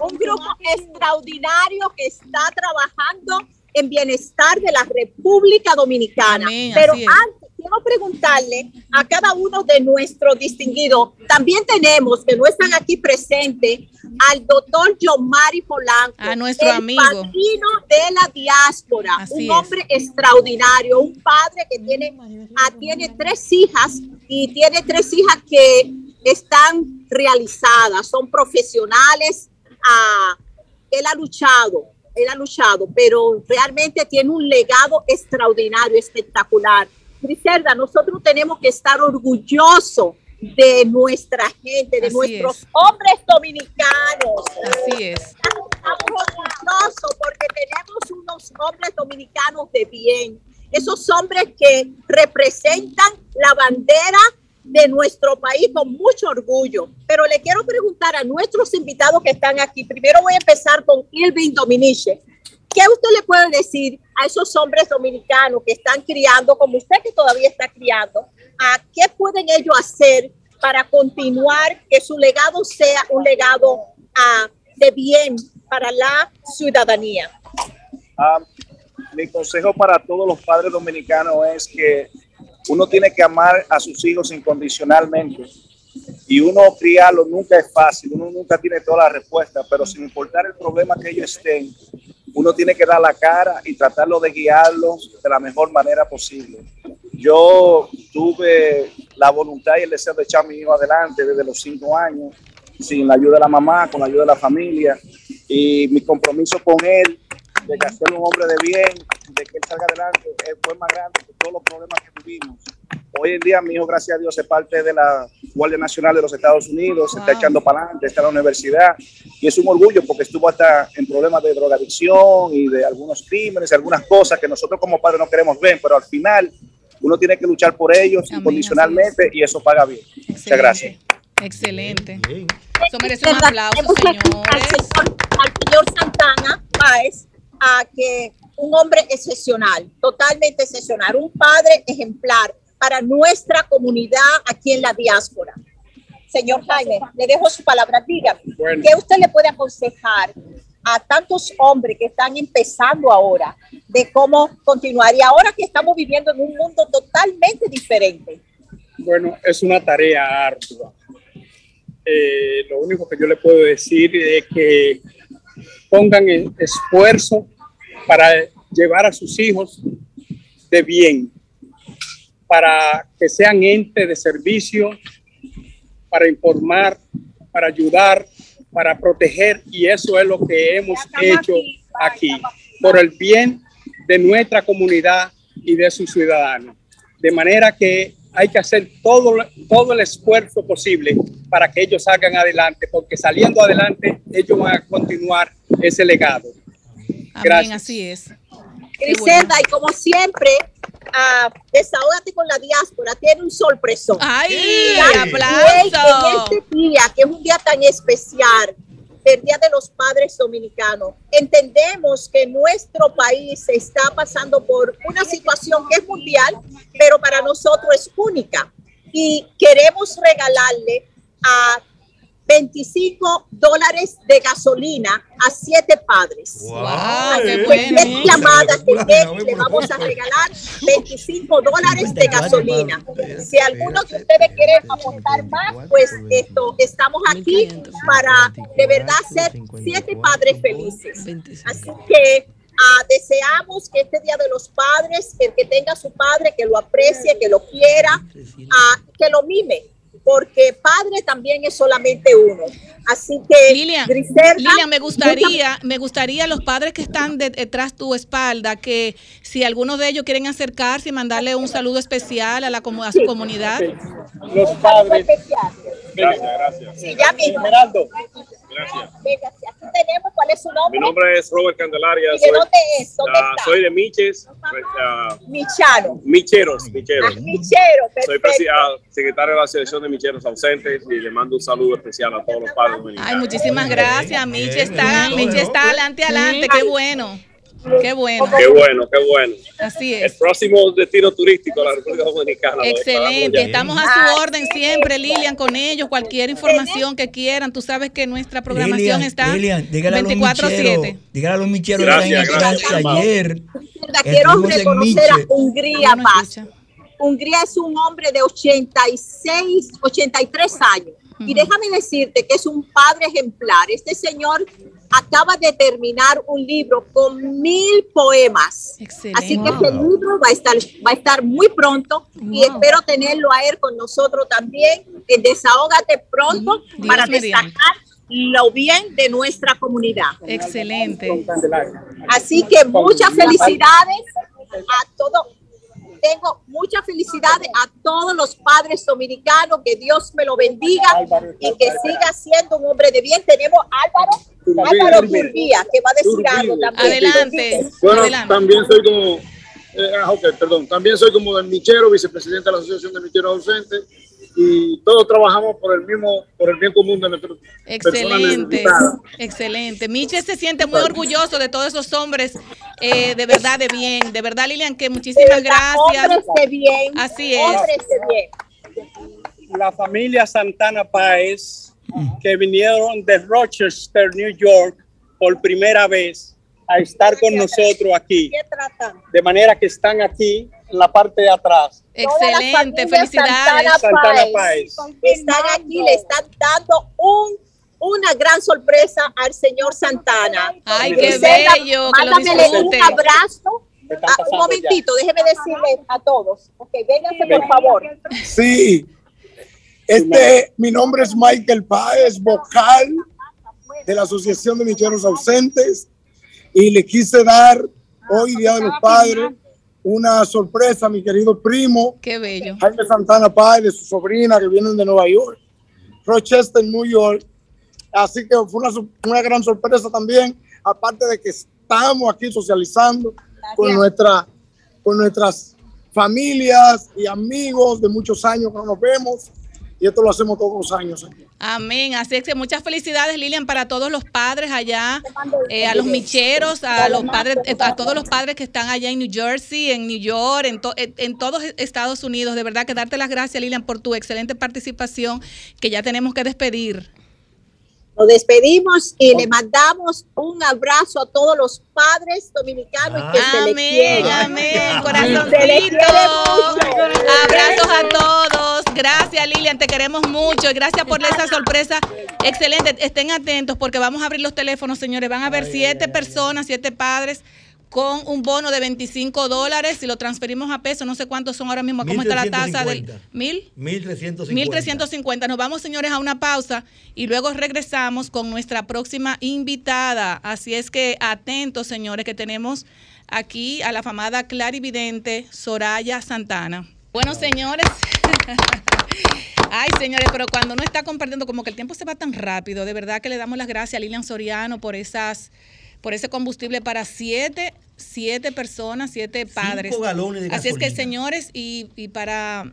[SPEAKER 11] un grupo extraordinario que está trabajando en bienestar de la República Dominicana.
[SPEAKER 3] Amén,
[SPEAKER 11] Pero antes quiero preguntarle a cada uno de nuestros distinguidos, también tenemos que no están aquí presentes al doctor Yomari Polanco,
[SPEAKER 3] A nuestro
[SPEAKER 11] el
[SPEAKER 3] amigo.
[SPEAKER 11] padrino de la diáspora,
[SPEAKER 3] Así
[SPEAKER 11] un
[SPEAKER 3] es.
[SPEAKER 11] hombre extraordinario, un padre que tiene, ah, tiene tres hijas y tiene tres hijas que están realizadas, son profesionales, ah, él ha luchado, él ha luchado, pero realmente tiene un legado extraordinario, espectacular. Griselda, nosotros tenemos que estar orgullosos de nuestra gente, de
[SPEAKER 3] Así
[SPEAKER 11] nuestros
[SPEAKER 3] es.
[SPEAKER 11] hombres dominicanos.
[SPEAKER 3] Así es.
[SPEAKER 11] Estamos orgullosos porque tenemos unos hombres dominicanos de bien. Esos hombres que representan la bandera de nuestro país con mucho orgullo. Pero le quiero preguntar a nuestros invitados que están aquí. Primero voy a empezar con Irving Dominiche. ¿Qué usted le puede decir a esos hombres dominicanos que están criando, como usted que todavía está criando? ¿A qué pueden ellos hacer para continuar que su legado sea un legado ah, de bien para la ciudadanía?
[SPEAKER 12] Ah, mi consejo para todos los padres dominicanos es que uno tiene que amar a sus hijos incondicionalmente y uno criarlo nunca es fácil, uno nunca tiene toda la respuesta, pero sin importar el problema que ellos estén, uno tiene que dar la cara y tratarlo de guiarlos de la mejor manera posible. Yo tuve la voluntad y el deseo de echar a mi hijo adelante desde los cinco años, sin la ayuda de la mamá, con la ayuda de la familia, y mi compromiso con él de que hacer un hombre de bien, de que él salga adelante, fue más grande que todos los problemas que vivimos. Hoy en día mi hijo, gracias a Dios, es parte de la Guardia Nacional de los Estados Unidos, se está echando para adelante, está en la universidad y es un orgullo porque estuvo hasta en problemas de drogadicción y de algunos crímenes, algunas cosas que nosotros como padres no queremos ver, pero al final uno tiene que luchar por ellos
[SPEAKER 3] Amén,
[SPEAKER 12] incondicionalmente y eso paga bien. Muchas gracias.
[SPEAKER 3] Excelente. Eso merece un aplauso,
[SPEAKER 11] aquí al
[SPEAKER 3] señores.
[SPEAKER 11] señor, al señor Santana Páez, a que un hombre excepcional, totalmente excepcional, un padre ejemplar para nuestra comunidad aquí en la diáspora. Señor Jaime, le dejo su palabra. Dígame,
[SPEAKER 12] Bueno.
[SPEAKER 11] ¿qué usted le puede aconsejar a tantos hombres que están empezando ahora de cómo continuar? Y ahora que estamos viviendo en un mundo totalmente diferente.
[SPEAKER 12] Bueno, es una tarea ardua. Eh, lo único que yo le puedo decir es que pongan el esfuerzo para llevar a sus hijos de bien, para que sean entes de servicio, para informar, para ayudar, para proteger, y eso es lo que hemos hecho aquí, por el bien de nuestra comunidad y de sus ciudadanos. De manera que hay que hacer todo, todo el esfuerzo posible para que ellos salgan adelante, porque saliendo adelante ellos van a continuar ese legado.
[SPEAKER 3] Amén,
[SPEAKER 12] Gracias.
[SPEAKER 3] así es.
[SPEAKER 11] Griselda, y como siempre, ah, desahógate con la diáspora, tiene un sorpresón.
[SPEAKER 3] ¡Ay! ¡Aplauso!
[SPEAKER 11] En este día, que es un día tan especial, el Día de los Padres Dominicanos, entendemos que nuestro país está pasando por una situación que es mundial, pero para nosotros es única. Y queremos regalarle a 25 dólares de gasolina a siete padres.
[SPEAKER 3] ¡Wow!
[SPEAKER 11] Así
[SPEAKER 3] ¡Qué
[SPEAKER 11] que
[SPEAKER 3] bueno!
[SPEAKER 11] es llamada que le- le vamos a regalar 25 dólares de gasolina. Si alguno de ustedes quiere aportar más, pues esto estamos aquí para de verdad ser siete padres felices. Así que ah, deseamos que este Día de los Padres, el que tenga a su padre, que lo aprecie, que lo quiera, ah, que lo mime. Porque padre también es solamente uno. Así que,
[SPEAKER 3] Lilian,
[SPEAKER 11] Griselda,
[SPEAKER 3] Lilian, me gustaría, me gustaría los padres que están de- detrás tu espalda, que si algunos de ellos quieren acercarse y mandarle un saludo especial a la comu- a su comunidad.
[SPEAKER 12] Los padres.
[SPEAKER 11] Gracias,
[SPEAKER 12] gracias.
[SPEAKER 11] Sí, ya mismo. Sí, aquí tenemos cuál es su nombre.
[SPEAKER 14] Mi nombre es Robert Candelaria.
[SPEAKER 11] ¿Y de dónde es? ¿Dónde
[SPEAKER 14] ah,
[SPEAKER 11] está?
[SPEAKER 14] soy de Miches, pues, ah,
[SPEAKER 11] Michano.
[SPEAKER 14] Micheros, Micheros.
[SPEAKER 11] Ah, Michero,
[SPEAKER 14] Soy ah, secretario de la Asociación de Micheros Ausentes y le mando un saludo especial a todos los padres dominicanos.
[SPEAKER 3] Ay, muchísimas gracias. Miche está, Miche está adelante, adelante. Qué bueno. Qué bueno.
[SPEAKER 14] Qué bueno, qué bueno.
[SPEAKER 3] Así
[SPEAKER 14] El
[SPEAKER 3] es.
[SPEAKER 14] próximo destino turístico de la República Dominicana.
[SPEAKER 3] Excelente, estamos a su orden siempre, Lilian, con ellos. Cualquier información que quieran, tú sabes que nuestra programación
[SPEAKER 6] Lilian,
[SPEAKER 3] está
[SPEAKER 6] Lilian, dígale a los
[SPEAKER 3] 24/7.
[SPEAKER 6] micheros, dígale a los micheros
[SPEAKER 14] Gracias,
[SPEAKER 6] que están en
[SPEAKER 14] gracias,
[SPEAKER 6] Francia
[SPEAKER 14] hermano.
[SPEAKER 6] ayer.
[SPEAKER 11] Quiero reconocer a. Hungría Paz. Hungría es un hombre de 86, 83 años. Y déjame decirte que es un padre ejemplar. Este señor acaba de terminar un libro con mil poemas. Así que este libro va a estar, va a estar muy pronto y espero tenerlo a él con nosotros también. En Desahógate pronto
[SPEAKER 3] Dios
[SPEAKER 11] para destacar lo bien de nuestra comunidad.
[SPEAKER 3] Excelente.
[SPEAKER 11] Así que muchas felicidades a todos. Tengo muchas felicidades a todos los padres dominicanos. Que Dios me lo bendiga y que siga siendo un hombre de bien. Tenemos a Álvaro, Álvaro Turbía, que va a decir algo también.
[SPEAKER 3] Adelante.
[SPEAKER 15] Bueno,
[SPEAKER 3] Adelante.
[SPEAKER 15] también soy como, eh, ah, ok, perdón, también soy como del Michero, vicepresidente de la Asociación de Micheros Ausentes, y todos trabajamos por el mismo, por el bien común de personas
[SPEAKER 3] Excelente, excelente. Miche se siente muy orgulloso de todos esos hombres eh, de verdad de bien. De verdad, Lilian, que muchísimas gracias.
[SPEAKER 11] Hombres de bien.
[SPEAKER 3] Así es.
[SPEAKER 11] Hombres de bien.
[SPEAKER 16] la familia Santana Páez, que vinieron de Rochester, New York, por primera vez a estar con nosotros aquí.
[SPEAKER 11] ¿Qué tratan?
[SPEAKER 16] De manera que están aquí en la parte de atrás.
[SPEAKER 3] Excelente, felicidades.
[SPEAKER 11] Santana
[SPEAKER 16] Santana
[SPEAKER 11] Páez
[SPEAKER 16] Páez.
[SPEAKER 11] Están aquí, le están dando un, una gran sorpresa al señor Santana.
[SPEAKER 3] Ay, qué
[SPEAKER 11] Griselda,
[SPEAKER 3] bello, que lo
[SPEAKER 11] mándamele un abrazo. Ah, un momentito, déjeme decirle a todos. Ok, vénganse por favor.
[SPEAKER 13] Sí. Este, mi nombre es Michael Páez, vocal de la Asociación de Micheros Ausentes, y le quise dar hoy, Día de los Padres, una sorpresa mi querido primo,
[SPEAKER 3] Qué bello.
[SPEAKER 13] Jaime Santana Páez, de su sobrina que vienen de Nueva York, Rochester, New York. Así que fue una, una gran sorpresa también, aparte de que estamos aquí socializando con, nuestra, con nuestras familias y amigos de muchos años que no nos vemos. Y esto lo hacemos todos los años. aquí.
[SPEAKER 3] Amén. Así es que muchas felicidades, Lilian, para todos los padres allá, eh, a los micheros, a los padres, a todos los padres que están allá en New Jersey, en New York, en, to- en- en todos Estados Unidos. De verdad que darte las gracias, Lilian, por tu excelente participación, que ya tenemos que despedir.
[SPEAKER 11] Nos despedimos y le mandamos un abrazo a todos los padres dominicanos y que se les
[SPEAKER 3] Amén,
[SPEAKER 11] quiere.
[SPEAKER 3] amén,
[SPEAKER 11] les quiere
[SPEAKER 3] corazoncito.
[SPEAKER 11] mucho.
[SPEAKER 3] Abrazos a todos. Gracias, Lilian, te queremos mucho. Gracias por esa sorpresa. Excelente. Estén atentos porque vamos a abrir los teléfonos, señores. Van a haber siete personas, siete padres con un bono de 25 dólares. Si lo transferimos a pesos, no sé cuántos son ahora mismo. ¿Cómo está la tasa del
[SPEAKER 7] 1350.
[SPEAKER 3] mil?
[SPEAKER 7] 1350.
[SPEAKER 3] 1350. Nos vamos, señores, a una pausa y luego regresamos con nuestra próxima invitada. Así es que atentos, señores, que tenemos aquí a la famada clarividente Soraya Santana. Bueno, señores. Ay, señores, pero cuando uno está compartiendo, como que el tiempo se va tan rápido, de verdad que le damos las gracias a Lilian Soriano por esas, por ese combustible para siete, siete personas, siete padres.
[SPEAKER 7] galones de
[SPEAKER 3] Así es que, señores, y, y para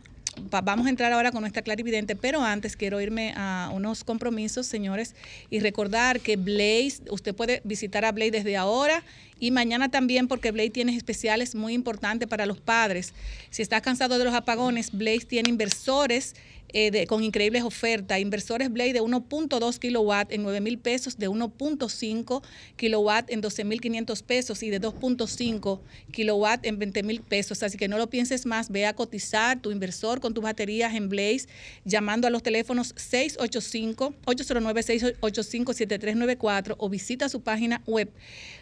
[SPEAKER 3] pa- vamos a entrar ahora con nuestra clarividente, pero antes quiero irme a unos compromisos, señores, y recordar que Blaze, usted puede visitar a Blaze desde ahora y mañana también porque Blaze tiene especiales muy importantes para los padres. Si estás cansado de los apagones, Blaze tiene inversores eh, con increíbles ofertas. Inversores Blade de 1.2 kilowatt en 9 mil pesos, de 1.5 kilowatt en 12 mil 500 pesos y de 2.5 kilowatt en 20 mil pesos. Así que no lo pienses más, ve a cotizar tu inversor con tus baterías en Blaze llamando a los teléfonos 685-809-685-7394 o visita su página web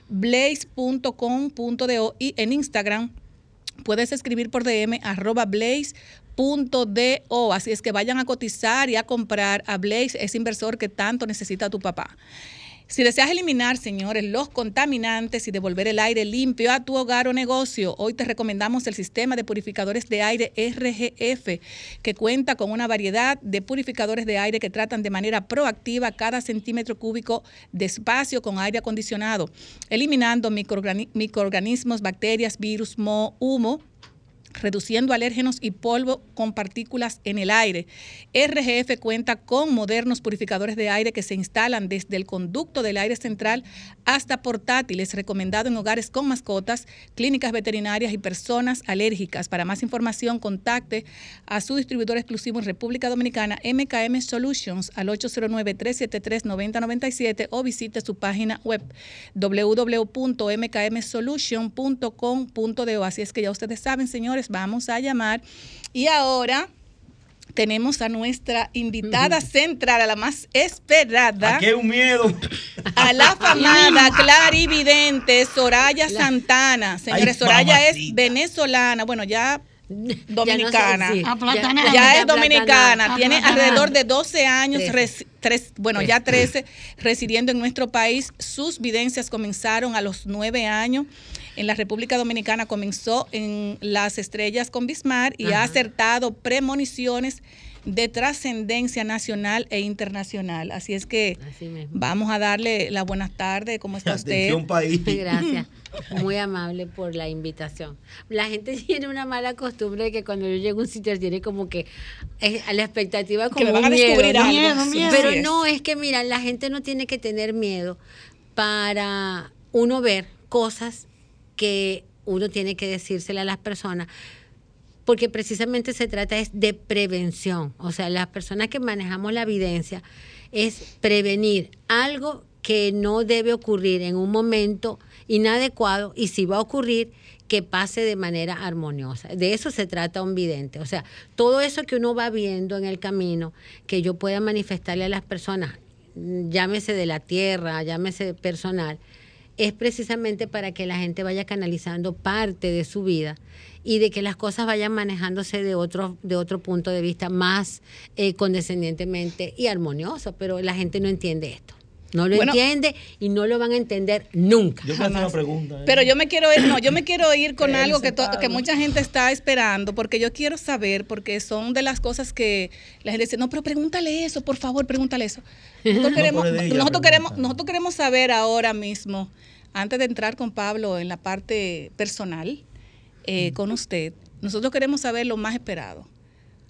[SPEAKER 3] blaze.com.do y en Instagram puedes escribir por DM arroba blaze blaze.do. Así es que vayan a cotizar y a comprar a Blaze, ese inversor que tanto necesita tu papá. Si deseas eliminar, señores, los contaminantes y devolver el aire limpio a tu hogar o negocio, hoy te recomendamos el sistema de purificadores de aire RGF, que cuenta con una variedad de purificadores de aire que tratan de manera proactiva cada centímetro cúbico de espacio con aire acondicionado, eliminando microorganismos, bacterias, virus, humo reduciendo alérgenos y polvo con partículas en el aire. RGF cuenta con modernos purificadores de aire que se instalan desde el conducto del aire central hasta portátiles, recomendado en hogares con mascotas, clínicas veterinarias y personas alérgicas. Para más información, contacte a su distribuidor exclusivo en República Dominicana, MKM Solutions, al 809-373-9097 o visite su página web www.mkmsolution.com.de. Así es que ya ustedes saben, señores, vamos a llamar. Y ahora tenemos a nuestra invitada central, a la más esperada.
[SPEAKER 7] ¿A qué un miedo?
[SPEAKER 3] A la famada clarividente Soraya Santana. Señores, Soraya es venezolana. Bueno, ya dominicana. Ya, es dominicana. Tiene alrededor de 12 años, bueno, ya 13, residiendo en nuestro país. Sus videncias comenzaron a los 9 años en la República Dominicana comenzó en Las Estrellas con Bismarck y ha acertado premoniciones de trascendencia nacional e internacional. Así es que vamos a darle la buenas tardes. ¿Cómo está usted?
[SPEAKER 17] País. Gracias. Muy amable por la invitación. La gente tiene una mala costumbre de que cuando yo llego a un sitio tiene como que a la expectativa como que van a descubrir Pero no, es que mira, la gente no tiene que tener miedo para uno ver cosas que uno tiene que decírselo a las personas, porque precisamente se trata de prevención. O sea, las personas que manejamos la evidencia es prevenir algo que no debe ocurrir en un momento inadecuado y si va a ocurrir, que pase de manera armoniosa. De eso se trata un vidente. O sea, todo eso que uno va viendo en el camino, que yo pueda manifestarle a las personas, llámese de la tierra, llámese personal, es precisamente para que la gente vaya canalizando parte de su vida y de que las cosas vayan manejándose de otro, de otro punto de vista más eh, condescendientemente y armonioso, pero la gente no entiende esto. No lo entiende y no lo van a entender nunca.
[SPEAKER 7] Yo una pregunta.
[SPEAKER 3] ¿eh? Pero yo me quiero ir, no, yo me quiero ir con algo que, que mucha gente está esperando, porque yo quiero saber, porque son de las cosas que la gente dice, no, pero pregúntale eso, por favor, pregúntale eso. Nosotros queremos, nosotros queremos, nosotros queremos saber ahora mismo antes de entrar con Pablo en la parte personal eh, con usted, nosotros queremos saber lo más esperado.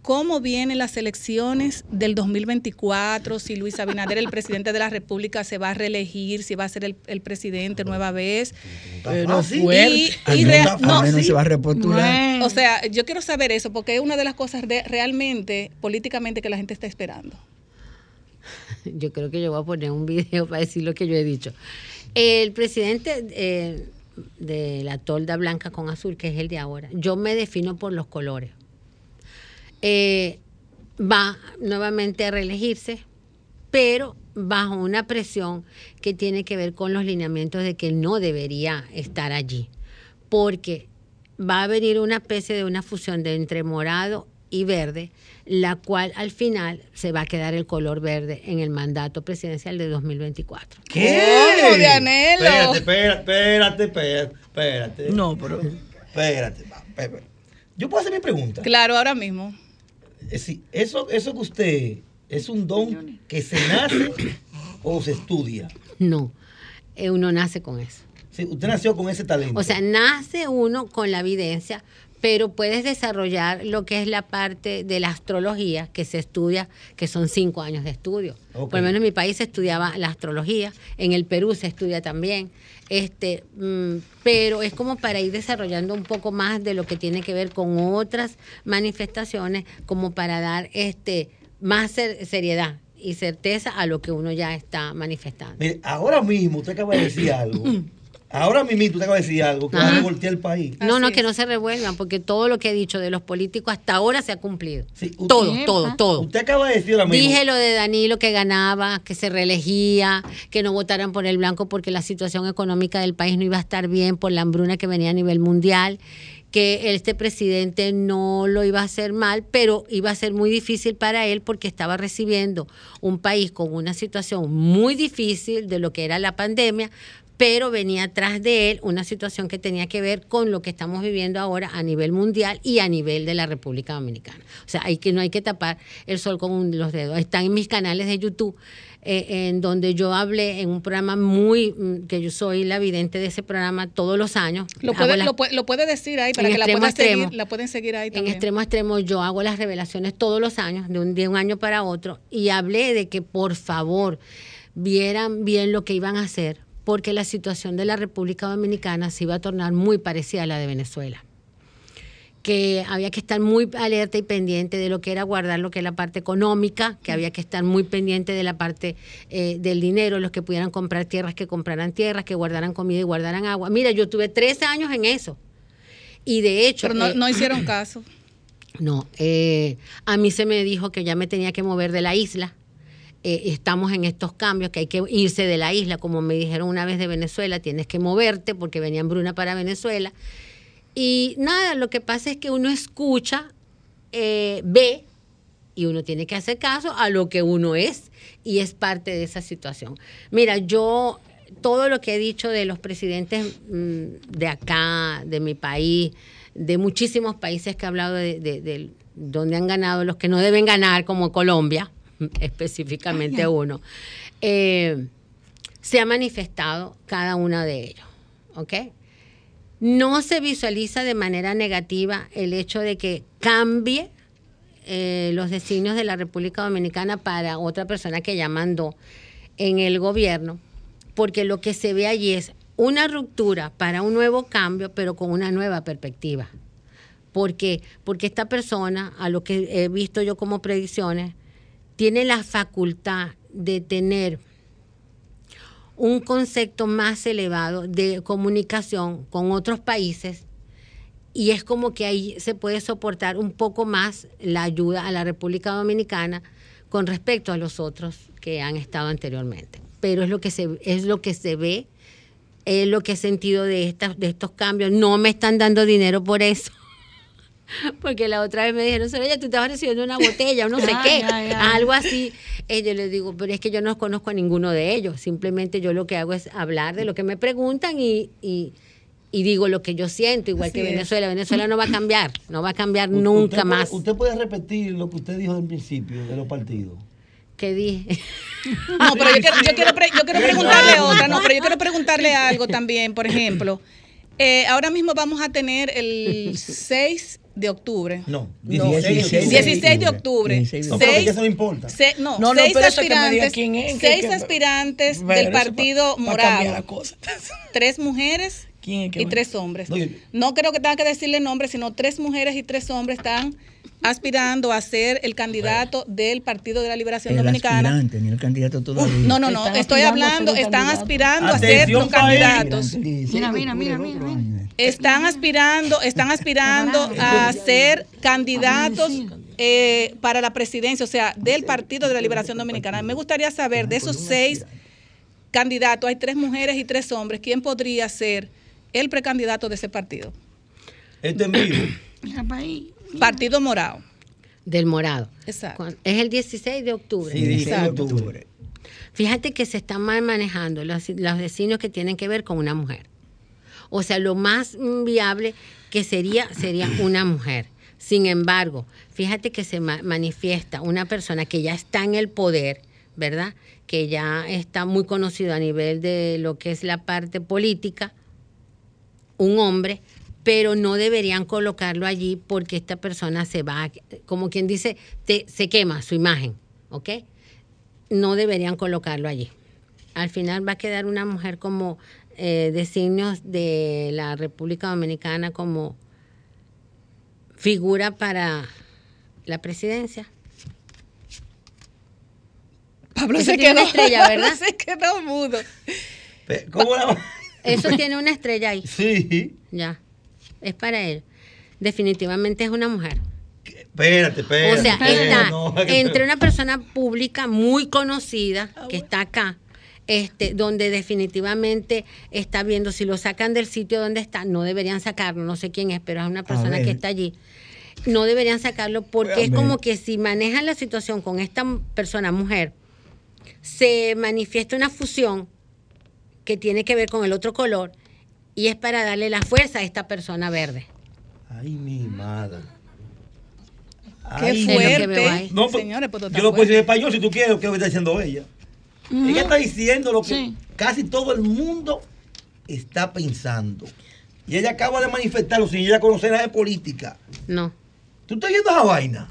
[SPEAKER 3] ¿Cómo vienen las elecciones del 2024? Si Luis Abinader, el presidente de la República, se va a reelegir, si va a ser el, presidente nueva vez.
[SPEAKER 6] Pero sí. Y, no, se va a repostular.
[SPEAKER 3] O sea, yo quiero saber eso porque es una de las cosas de, realmente políticamente que la gente está esperando.
[SPEAKER 17] Yo creo que yo voy a poner un video para decir lo que yo he dicho. El presidente eh, de la tolda blanca con azul, que es el de ahora, yo me defino por los colores. Eh, va nuevamente a reelegirse, pero bajo una presión que tiene que ver con los lineamientos de que no debería estar allí, porque va a venir una especie de una fusión de entre morado y verde, la cual al final se va a quedar el color verde en el mandato presidencial de 2024.
[SPEAKER 7] ¿Qué?
[SPEAKER 3] ¿Cómo, Dianelo?
[SPEAKER 7] Espérate, espérate, espérate, espérate.
[SPEAKER 6] No, pero...
[SPEAKER 7] Espérate, espérate. Yo puedo hacer mi pregunta.
[SPEAKER 3] Claro, ahora mismo.
[SPEAKER 7] Eh, sí, eso, eso que usted es un don que se nace o se estudia.
[SPEAKER 17] No, eh, uno nace con eso.
[SPEAKER 7] Sí, usted nació con ese talento.
[SPEAKER 17] O sea, nace uno con la evidencia, pero puedes desarrollar lo que es la parte de la astrología que se estudia, que son cinco años de estudio. Por lo menos en mi país se estudiaba la astrología, en el Perú se estudia también, este, mm, pero es como para ir desarrollando un poco más de lo que tiene que ver con otras manifestaciones, como para dar este más seriedad y certeza a lo que uno ya está manifestando.
[SPEAKER 7] Mire, ahora mismo usted acaba de decir algo Ahora mismo tú te acabas de decir algo, que va a revoltear el país.
[SPEAKER 17] No, no, que no se revuelvan, porque todo lo que he dicho de los políticos hasta ahora se ha cumplido. todo, todo, todo.
[SPEAKER 7] Usted acaba de decir ahora mismo.
[SPEAKER 17] Dije lo de Danilo que ganaba, que se reelegía, que no votaran por el blanco porque la situación económica del país no iba a estar bien por la hambruna que venía a nivel mundial que este presidente no lo iba a hacer mal, pero iba a ser muy difícil para él porque estaba recibiendo un país con una situación muy difícil de lo que era la pandemia, pero venía atrás de él una situación que tenía que ver con lo que estamos viviendo ahora a nivel mundial y a nivel de la República Dominicana. O sea, hay que, no hay que tapar el sol con los dedos. Están en mis canales de YouTube, eh, en donde yo hablé en un programa muy, mm, que yo soy la vidente de ese programa todos los años.
[SPEAKER 3] Lo puede, lo puede, lo puede decir ahí para que la, puedan seguir, la pueden seguir ahí también.
[SPEAKER 17] En extremo a extremo yo hago las revelaciones todos los años, de un, de un año para otro, y hablé de que por favor vieran bien lo que iban a hacer porque la situación de la República Dominicana se iba a tornar muy parecida a la de Venezuela que había que estar muy alerta y pendiente de lo que era guardar lo que es la parte económica, que había que estar muy pendiente de la parte eh, del dinero, los que pudieran comprar tierras, que compraran tierras, que guardaran comida y guardaran agua. Mira, yo tuve tres años en eso. Y de hecho...
[SPEAKER 3] Pero no, eh, hicieron caso.
[SPEAKER 17] No, eh, a mí se me dijo que ya me tenía que mover de la isla eh, estamos en estos cambios, que hay que irse de la isla, como me dijeron una vez de Venezuela, tienes que moverte porque venía Bruna para Venezuela. Y nada, lo que pasa es que uno escucha, eh, ve y uno tiene que hacer caso a lo que uno es y es parte de esa situación. Mira, yo todo lo que he dicho de los presidentes mm, de acá, de mi país, de muchísimos países que he hablado de, de donde han ganado, los que no deben ganar, como Colombia, específicamente uno, eh, se ha manifestado cada uno de ellos. ¿Ok? No se visualiza de manera negativa el hecho de que cambie eh, los designios de la República Dominicana para otra persona que ya mandó en el gobierno, porque lo que se ve allí es una ruptura para un nuevo cambio, pero con una nueva perspectiva. ¿Por qué? Porque esta persona, a lo que he visto yo como predicciones, tiene la facultad de tener un concepto más elevado de comunicación con otros países y es como que ahí se puede soportar un poco más la ayuda a la República Dominicana con respecto a los otros que han estado anteriormente. Pero es lo que se, es lo que se ve, es lo que he sentido de, de estos cambios. No me están dando dinero por eso. Porque la otra vez me dijeron, ya tú estabas recibiendo una botella o no sé qué, algo así. Y yo les digo, pero es que yo no conozco a ninguno de ellos. Simplemente yo lo que hago es hablar de lo que me preguntan y, y, digo lo que yo siento, igual que Venezuela. Venezuela no va a cambiar, no va a cambiar nunca más.
[SPEAKER 7] ¿Usted puede repetir lo que usted dijo en principio de los partidos?
[SPEAKER 17] ¿Qué dije?
[SPEAKER 3] No, pero yo quiero, yo quiero, yo quiero preguntarle otra, no, pero yo quiero preguntarle algo también, por ejemplo. Eh, ahora mismo vamos a tener el 6 de octubre.
[SPEAKER 7] No,
[SPEAKER 3] 16, 16, de octubre. 16
[SPEAKER 7] no, seis, eso no importa.
[SPEAKER 3] Se, no, no, seis aspirantes, es, seis que, aspirantes que, del partido pa, morado. Pa tres mujeres y tres hombres. No, yo, no, creo que tenga que decirle nombres, sino tres mujeres y tres hombres están aspirando a ser el candidato del Partido de la Liberación el Dominicana.
[SPEAKER 6] Aspirante, ni el candidato todavía.
[SPEAKER 3] No, no, no, estoy hablando, están aspirando a ser los candidatos.
[SPEAKER 8] Mira, mira, mira, mira.
[SPEAKER 3] Están aspirando, están aspirando a ser candidatos eh, para la presidencia, o sea, del Partido de la Liberación Dominicana. Me gustaría saber de esos seis candidatos, hay tres mujeres y tres hombres, ¿quién podría ser el precandidato de ese partido?
[SPEAKER 7] Este en vivo.
[SPEAKER 3] Partido Morado.
[SPEAKER 17] Del Morado.
[SPEAKER 3] Exacto.
[SPEAKER 17] Es el 16 de octubre.
[SPEAKER 7] Sí, 16 de octubre.
[SPEAKER 17] Fíjate que se están mal manejando los, los vecinos que tienen que ver con una mujer. O sea, lo más viable que sería sería una mujer. Sin embargo, fíjate que se manifiesta una persona que ya está en el poder, ¿verdad? Que ya está muy conocido a nivel de lo que es la parte política, un hombre, pero no deberían colocarlo allí porque esta persona se va, como quien dice, se quema su imagen, ¿ok? No deberían colocarlo allí. Al final va a quedar una mujer como eh, designios de la República Dominicana como figura para la presidencia.
[SPEAKER 3] Pablo se quedó, estrella, ¿verdad? se quedó mudo.
[SPEAKER 7] ¿Cómo la...
[SPEAKER 17] Eso tiene una estrella ahí.
[SPEAKER 7] Sí.
[SPEAKER 17] Ya. Es para él. Definitivamente es una mujer.
[SPEAKER 7] Espérate, espérate.
[SPEAKER 17] O sea, está entre una persona pública muy conocida que está acá este, donde definitivamente está viendo si lo sacan del sitio donde está, no deberían sacarlo, no sé quién es, pero es una persona que está allí. No deberían sacarlo porque es como que si manejan la situación con esta persona mujer, se manifiesta una fusión que tiene que ver con el otro color y es para darle la fuerza a esta persona verde.
[SPEAKER 7] Ay, mi madre.
[SPEAKER 3] Qué
[SPEAKER 7] Ay,
[SPEAKER 3] fuerte.
[SPEAKER 7] No, pues,
[SPEAKER 3] Señores, pues,
[SPEAKER 7] yo lo puedo decir en español si tú quieres, lo que está diciendo ella. Ella está diciendo lo que
[SPEAKER 3] Sí.
[SPEAKER 7] casi todo el mundo está pensando. Y ella acaba de manifestarlo sin ella conocer nada de política.
[SPEAKER 17] No.
[SPEAKER 7] ¿Tú estás viendo esa vaina?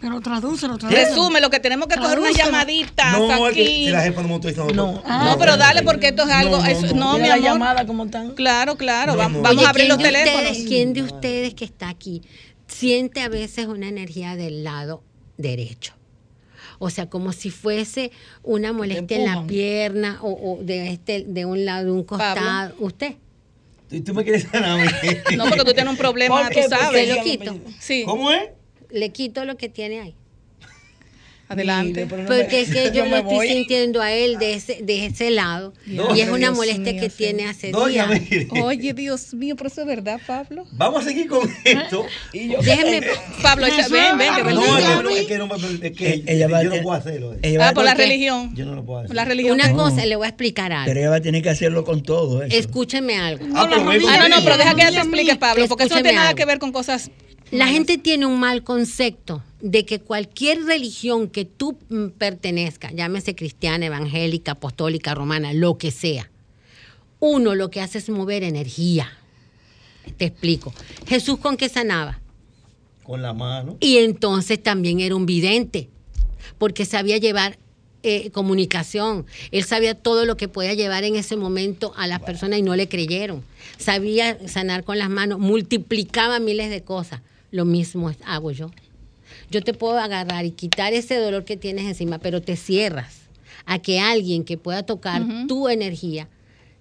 [SPEAKER 8] Pero tradúcelo, tradúcelo.
[SPEAKER 3] Resume lo que tenemos que coger
[SPEAKER 8] Tradúcelo.
[SPEAKER 3] llamaditas
[SPEAKER 7] No, es que
[SPEAKER 3] aquí.
[SPEAKER 7] si la jefa no no.
[SPEAKER 3] No, pero dale porque esto es algo.
[SPEAKER 7] No, no,
[SPEAKER 3] No,
[SPEAKER 7] no.
[SPEAKER 3] mi
[SPEAKER 7] la
[SPEAKER 3] amor.
[SPEAKER 9] llamada como están.
[SPEAKER 3] Claro, claro.
[SPEAKER 7] No,
[SPEAKER 3] va-
[SPEAKER 7] no.
[SPEAKER 3] Vamos
[SPEAKER 17] Oye,
[SPEAKER 3] a abrir
[SPEAKER 17] ¿quién
[SPEAKER 3] los teléfonos.
[SPEAKER 17] ustedes- ¿Quién de ustedes que está aquí siente a veces una energía del lado derecho? O sea, como si fuese una molestia en la pierna o, o de este de un lado, de un costado. ¿Usted?
[SPEAKER 7] ¿Y tú me quieres sanar a mí?
[SPEAKER 3] No, porque tú tienes un problema,
[SPEAKER 17] ¿Por qué?
[SPEAKER 3] tú sabes.
[SPEAKER 17] Se lo quito.
[SPEAKER 3] Sí.
[SPEAKER 7] ¿Cómo es?
[SPEAKER 17] Le quito lo que tiene ahí.
[SPEAKER 3] Adelante.
[SPEAKER 17] Porque es que yo lo estoy sintiendo a él de ese, de ese lado y es una molestia
[SPEAKER 3] mío,
[SPEAKER 17] que
[SPEAKER 3] sí.
[SPEAKER 17] tiene hace días.
[SPEAKER 7] mire.
[SPEAKER 3] Oye, Dios mío, pero eso es verdad, Pablo.
[SPEAKER 7] Vamos a seguir con esto. Y yo-
[SPEAKER 17] Déjeme-
[SPEAKER 3] Pablo, echa- ven, ven, que
[SPEAKER 7] No,
[SPEAKER 3] verdad.
[SPEAKER 7] es que no, es que no, es que
[SPEAKER 6] Ella va-
[SPEAKER 7] yo no puedo hacerlo. eh.
[SPEAKER 6] ella va
[SPEAKER 3] Ah, por la religión.
[SPEAKER 7] Yo no lo puedo hacer.
[SPEAKER 3] La religión.
[SPEAKER 17] Una
[SPEAKER 6] No.
[SPEAKER 17] cosa, le voy a explicar algo.
[SPEAKER 6] Pero ella va a tener que hacerlo con todo eso.
[SPEAKER 17] Escúcheme algo.
[SPEAKER 7] Ah,
[SPEAKER 3] Ah, no, no, pero deja que ella te explique, Pablo, porque eso no tiene nada que ver con cosas.
[SPEAKER 17] La gente tiene un mal concepto de que cualquier religión que tú mm, pertenezcas, llámese cristiana, evangélica, apostólica, romana, lo que sea, uno lo que hace es mover energía. Te explico. Jesús con qué sanaba.
[SPEAKER 7] Con la mano.
[SPEAKER 17] Y entonces también era un vidente, porque sabía llevar eh, comunicación. Él sabía todo lo que podía llevar en ese momento a las personas y no le creyeron. Sabía sanar con las manos, multiplicaba miles de cosas. Lo mismo hago yo. Yo te puedo agarrar y quitar ese dolor que tienes encima, pero te cierras a que alguien que pueda tocar tu energía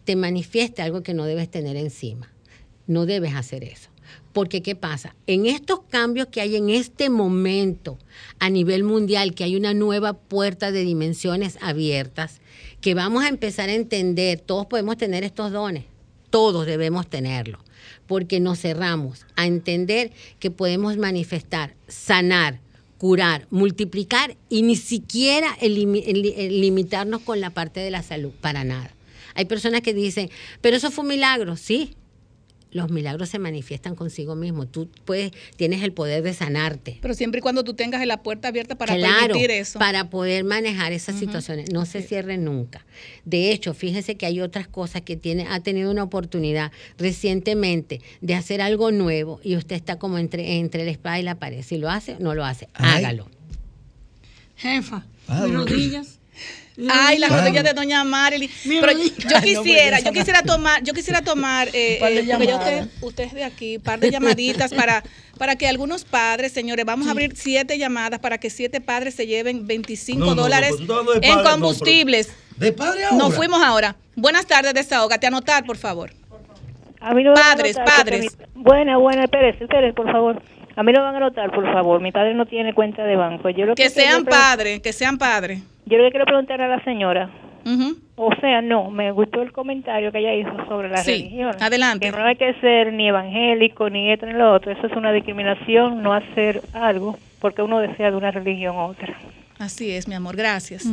[SPEAKER 17] te manifieste algo que no debes tener encima. No debes hacer eso. Porque ¿qué pasa? En estos cambios que hay en este momento a nivel mundial, que hay una nueva puerta de dimensiones abiertas, que vamos a empezar a entender, todos podemos tener estos dones, todos debemos tenerlo, porque nos cerramos a entender que podemos manifestar, sanar, curar, multiplicar y ni siquiera limitarnos con la parte de la salud, para nada. Hay personas que dicen, pero eso fue un milagro, sí. Los milagros se manifiestan consigo mismo. Tú puedes, tienes el poder de sanarte.
[SPEAKER 3] Pero siempre y cuando tú tengas la puerta abierta para
[SPEAKER 17] claro,
[SPEAKER 3] permitir eso.
[SPEAKER 17] para poder manejar esas situaciones. No se cierren nunca. De hecho, fíjese que hay otras cosas que tiene, ha tenido una oportunidad recientemente de hacer algo nuevo y usted está como entre, entre la espada y la pared. Si lo hace, no lo hace.
[SPEAKER 6] Ay.
[SPEAKER 17] Hágalo.
[SPEAKER 8] Jefa, mis rodillas.
[SPEAKER 3] Ay, las rodillas de doña Marilyn. Pero yo quisiera, yo quisiera tomar, yo quisiera tomar, eh,
[SPEAKER 9] par de
[SPEAKER 3] eh, porque ya usted, usted es de aquí, un par de llamaditas para, para que algunos padres, señores, vamos a abrir siete llamadas para que siete padres se lleven 25
[SPEAKER 7] No, no, no,
[SPEAKER 3] dólares en
[SPEAKER 7] padres, no, pero-
[SPEAKER 3] combustibles.
[SPEAKER 7] ¿De padre ahora?
[SPEAKER 3] Nos fuimos ahora. Buenas tardes, desahógate, anotar, por favor.
[SPEAKER 18] A mí no me van a
[SPEAKER 3] Padres,
[SPEAKER 18] anotar
[SPEAKER 3] padres.
[SPEAKER 18] mi- Buena, buena, espérese, espérese, por favor. A mí no me van a anotar, por favor. Mi padre no tiene cuenta de banco. Yo lo que,
[SPEAKER 3] sean padres, que sean padres.
[SPEAKER 18] Yo lo que quiero preguntar a la señora. O sea, no, me gustó el comentario que ella hizo sobre la
[SPEAKER 3] Sí,
[SPEAKER 18] religión.
[SPEAKER 3] adelante.
[SPEAKER 18] Que no hay que ser ni evangélico, ni esto, ni lo otro. Eso es una discriminación, no hacer algo porque uno desea de una religión u otra.
[SPEAKER 3] Así es, mi amor, gracias.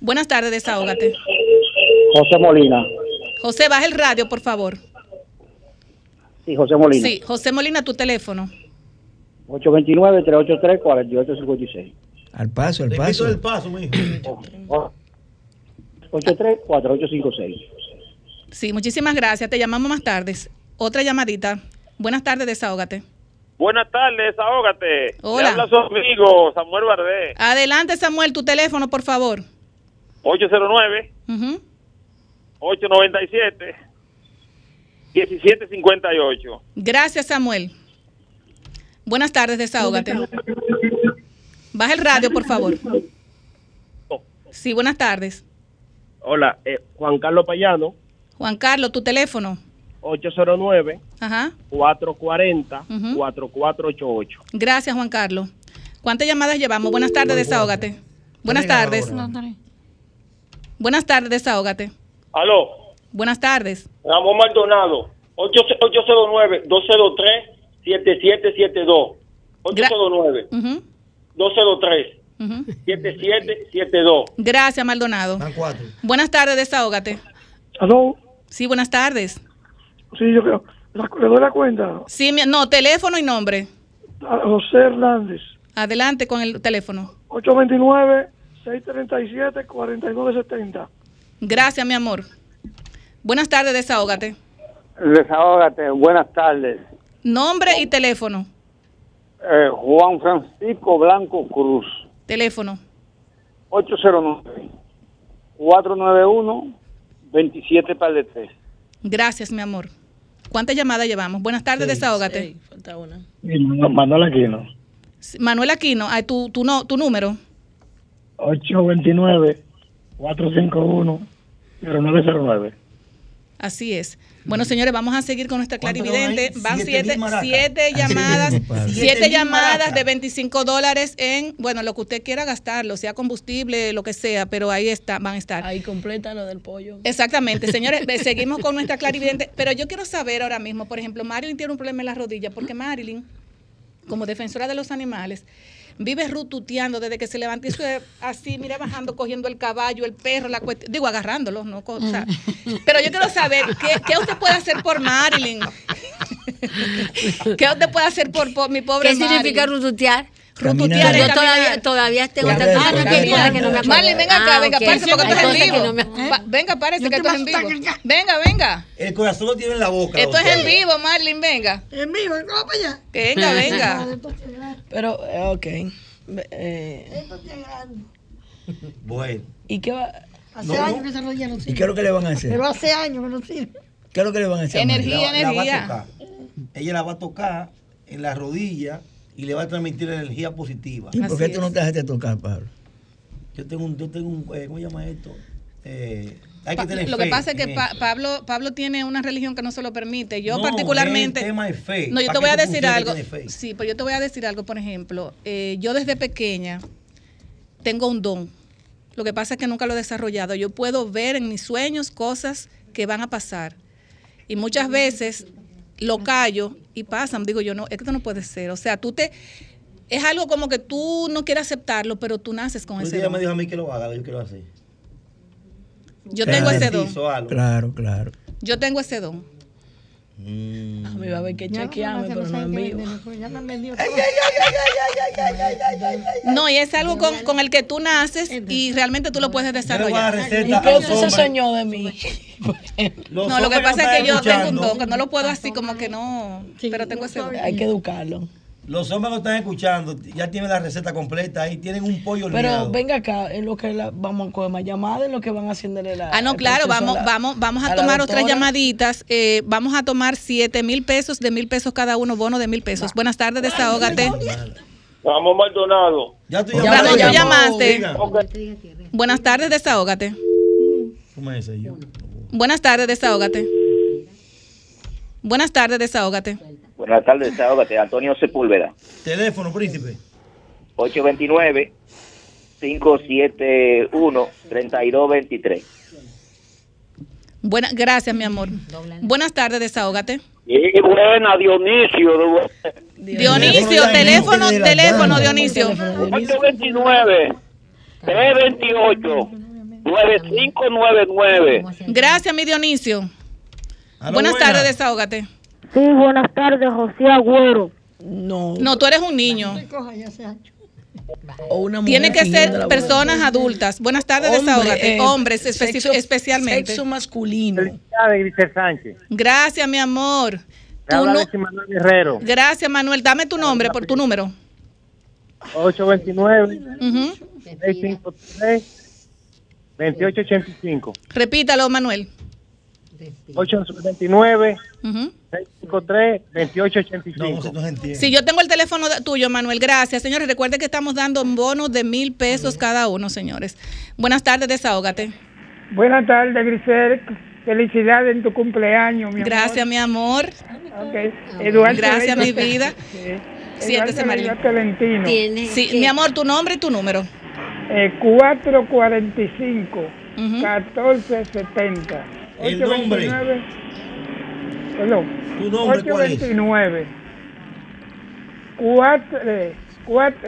[SPEAKER 3] Buenas tardes, desahógate.
[SPEAKER 19] José Molina.
[SPEAKER 3] José, baja el radio, por favor.
[SPEAKER 19] Sí, José Molina.
[SPEAKER 3] Sí, José Molina, tu teléfono.
[SPEAKER 19] 829-383-4856.
[SPEAKER 6] Al paso, al paso.
[SPEAKER 7] el paso, mijo.
[SPEAKER 19] 83-4856.
[SPEAKER 3] Sí, muchísimas gracias. Te llamamos más tarde. Otra llamadita. Buenas tardes, desahógate.
[SPEAKER 14] Buenas tardes, ahógate.
[SPEAKER 3] Hola.
[SPEAKER 14] Le habla su amigo Samuel Bardé.
[SPEAKER 3] Adelante, Samuel, tu teléfono, por favor.
[SPEAKER 14] 809
[SPEAKER 3] Ujú.
[SPEAKER 14] 897 1758.
[SPEAKER 3] Gracias, Samuel. Buenas tardes, desahógate. Baja el radio, por favor. Sí, buenas tardes.
[SPEAKER 19] Hola, eh, Juan Carlos Payano,
[SPEAKER 3] Juan Carlos, tu teléfono.
[SPEAKER 19] 809
[SPEAKER 3] Ajá.
[SPEAKER 19] 440
[SPEAKER 3] Ujú.
[SPEAKER 19] 4488.
[SPEAKER 3] Gracias, Juan Carlos. ¿Cuántas llamadas llevamos? Buenas tardes, desahógate. Buenas tardes. Buenas tardes, desahógate.
[SPEAKER 20] Aló,
[SPEAKER 3] Buenas tardes.
[SPEAKER 20] Ramón Maldonado, 809-203-7772. 809
[SPEAKER 3] Ujú,
[SPEAKER 20] 203
[SPEAKER 3] ujú.
[SPEAKER 20] 7772.
[SPEAKER 3] Gracias, Maldonado. Buenas tardes, desahógate.
[SPEAKER 13] ¿Aló?
[SPEAKER 3] Sí, buenas tardes.
[SPEAKER 13] Sí, yo creo. Le doy la cuenta.
[SPEAKER 3] Sí, mi- no, teléfono y nombre.
[SPEAKER 13] A José Hernández,
[SPEAKER 3] Adelante con el teléfono.
[SPEAKER 13] 829-637-4970.
[SPEAKER 3] Gracias, mi amor. Buenas tardes, desahógate.
[SPEAKER 21] Desahógate, buenas tardes.
[SPEAKER 3] Nombre y teléfono.
[SPEAKER 21] Eh, Juan Francisco Blanco Cruz,
[SPEAKER 3] Teléfono.
[SPEAKER 21] 809-491-27 par de tres.
[SPEAKER 3] Gracias, mi amor. ¿Cuántas llamadas llevamos? Buenas tardes, desahógate.
[SPEAKER 9] Falta una.
[SPEAKER 22] Manuel Aquino,
[SPEAKER 3] Manuel Aquino, ay, tu, tu, no, tu número.
[SPEAKER 22] 829-451-0909.
[SPEAKER 3] Así es. Bueno, señores, vamos a seguir con nuestra
[SPEAKER 22] ¿Cuánto
[SPEAKER 3] clarividente.
[SPEAKER 22] van
[SPEAKER 3] siete,
[SPEAKER 22] Siete
[SPEAKER 3] llamadas, siete, llamadas de 25 dólares en, bueno, lo que usted quiera gastarlo, sea combustible, lo que sea, pero ahí está, van a estar.
[SPEAKER 9] Ahí completa lo del pollo.
[SPEAKER 3] Exactamente, señores, seguimos con nuestra clarividente, pero yo quiero saber ahora mismo, por ejemplo, Marilyn tiene un problema en la rodilla, porque Marilyn, como defensora de los animales, vive rututeando desde que se levanta y así, mira, bajando, cogiendo el caballo, el perro, la cuestión, digo, agarrándolo, no, o sea, pero yo quiero saber, ¿qué, qué usted puede hacer por Marilyn? ¿Qué usted puede hacer por, por mi pobre
[SPEAKER 17] ¿Qué significa rututear?
[SPEAKER 3] Rututear
[SPEAKER 17] Yo todavía, todavía tengo que, que no me acuerdo.
[SPEAKER 3] Marley, venga acá,
[SPEAKER 17] Ah,
[SPEAKER 3] venga,
[SPEAKER 17] ok.
[SPEAKER 3] párese porque esto
[SPEAKER 17] Hay
[SPEAKER 3] es en vivo.
[SPEAKER 17] no me-
[SPEAKER 3] Pa- venga, párese que esto es en vivo. Venga, venga.
[SPEAKER 7] El corazón lo tiene en la boca.
[SPEAKER 3] Esto es en vivo, Marlin, venga.
[SPEAKER 8] En vivo, vamos para allá.
[SPEAKER 3] Venga, venga.
[SPEAKER 9] Pero, eh, ok. Ve- eh,
[SPEAKER 7] Bueno.
[SPEAKER 9] ¿Y qué va?
[SPEAKER 8] Hace
[SPEAKER 7] No, no.
[SPEAKER 8] años que esa rodilla no sirve.
[SPEAKER 6] ¿Y qué es lo que le van a hacer?
[SPEAKER 8] Pero hace años que no sirve.
[SPEAKER 6] ¿Qué es lo que le van a hacer? a María?
[SPEAKER 7] La- la va a tocar. Ella la va a tocar en la rodilla y le va a transmitir energía positiva.
[SPEAKER 6] ¿Y por qué tú no te dejaste tocar, Pablo?
[SPEAKER 7] Yo tengo un, yo tengo un, eh, ¿cómo se llama esto? Eh, hay que tener
[SPEAKER 3] lo
[SPEAKER 7] fe
[SPEAKER 3] que pasa es que Pa-. Pablo, Pablo tiene una religión que no se lo permite. Yo
[SPEAKER 7] No,
[SPEAKER 3] particularmente...
[SPEAKER 7] es el tema de fe.
[SPEAKER 3] No, yo te voy a decir algo. Sí, pero yo te voy a decir algo, por ejemplo. eh, yo desde pequeña tengo un don. Lo que pasa es que nunca lo he desarrollado. Yo puedo ver en mis sueños cosas que van a pasar. Y muchas veces lo callo y pasan. Digo yo, no, es que esto no puede ser. O sea, tú te... Es algo como que tú no quieres aceptarlo, pero tú naces con ese
[SPEAKER 7] día
[SPEAKER 3] don.
[SPEAKER 7] me dijo a mí que lo haga, yo quiero hacer.
[SPEAKER 3] Yo tengo ese don.
[SPEAKER 6] Claro, claro.
[SPEAKER 3] Yo tengo ese don.
[SPEAKER 9] A mí va a haber que chequearme, pero no en vivo.
[SPEAKER 8] pues.
[SPEAKER 3] No, y es algo con, con el que tú naces y realmente tú lo puedes desarrollar.
[SPEAKER 9] ¿Y qué usted se soñó de mí?
[SPEAKER 3] No, lo que pasa es que yo tengo un don, que no lo puedo así como que no, pero tengo ese don.
[SPEAKER 9] Hay que educarlo.
[SPEAKER 7] Los hombres que están escuchando ya tienen la receta completa ahí, tienen un pollo
[SPEAKER 9] Pero venga acá, en lo que la- vamos a coger más llamadas, en lo que van haciéndole la.
[SPEAKER 3] Ah, no, claro, vamos,
[SPEAKER 9] la-
[SPEAKER 3] vamos, vamos a tomar otras llamaditas. eh, vamos a tomar siete mil pesos de mil pesos cada uno, bono de mil pesos. Buenas tardes, desahógate.
[SPEAKER 20] Ramón Maldonado.
[SPEAKER 7] Ya tú
[SPEAKER 3] Ramón, tú llamaste.
[SPEAKER 7] Diga.
[SPEAKER 3] Buenas tardes, desahógate.
[SPEAKER 7] ¿Cómo es?
[SPEAKER 3] Buenas tardes, desahógate. Buenas tardes, desahógate.
[SPEAKER 23] Buenas tardes, desahógate. Antonio Sepúlveda,
[SPEAKER 7] Teléfono, príncipe.
[SPEAKER 23] 829-571-3223.
[SPEAKER 3] Buena, gracias, mi amor. Buenas tardes, desahógate.
[SPEAKER 23] Y buena, Dionisio.
[SPEAKER 3] Dionisio, teléfono, teléfono, Dionisio.
[SPEAKER 23] 829-328-9599.
[SPEAKER 3] Gracias, mi Dionisio. Buenas
[SPEAKER 23] buena.
[SPEAKER 3] tardes, desahógate.
[SPEAKER 24] Sí, buenas tardes, José Agüero.
[SPEAKER 9] No.
[SPEAKER 3] No, tú eres un niño.
[SPEAKER 9] O una
[SPEAKER 3] Tiene
[SPEAKER 9] mujer
[SPEAKER 3] que
[SPEAKER 9] fingiendo
[SPEAKER 3] ser personas adultas. Buenas tardes,
[SPEAKER 9] Hombre,
[SPEAKER 3] desahógate.
[SPEAKER 9] eh,
[SPEAKER 3] Hombres
[SPEAKER 9] sexo-
[SPEAKER 3] especialmente.
[SPEAKER 9] Sexo masculino.
[SPEAKER 23] Felicidades, Grisel Sánchez.
[SPEAKER 3] Gracias, mi amor.
[SPEAKER 23] Te
[SPEAKER 3] Tu
[SPEAKER 23] habla Alexis Manuel Guerrero.
[SPEAKER 3] Gracias, Manuel. Dame tu nombre, por tu número.
[SPEAKER 23] 829-653-2885.
[SPEAKER 3] Repítalo, Manuel.
[SPEAKER 23] 829-653-2885.
[SPEAKER 3] Si yo tengo el teléfono tuyo, Manuel, gracias. Señores, recuerde que estamos dando bonos de mil pesos cada uno, señores. Buenas tardes, desahógate.
[SPEAKER 25] Buenas tardes, Grisel. Felicidades en tu cumpleaños, mi amor.
[SPEAKER 3] Gracias, mi amor.
[SPEAKER 25] Eduardo
[SPEAKER 3] Gracias, mi vida.
[SPEAKER 25] Sí.
[SPEAKER 3] Siéntese,
[SPEAKER 25] Tolentino.
[SPEAKER 3] Sí, mi amor, tu nombre y tu número.
[SPEAKER 25] Eh, 445 1470.
[SPEAKER 7] El nombre.
[SPEAKER 25] 829, Perdón.
[SPEAKER 7] ¿Tu nombre cuál es?
[SPEAKER 25] 829. 4, 4,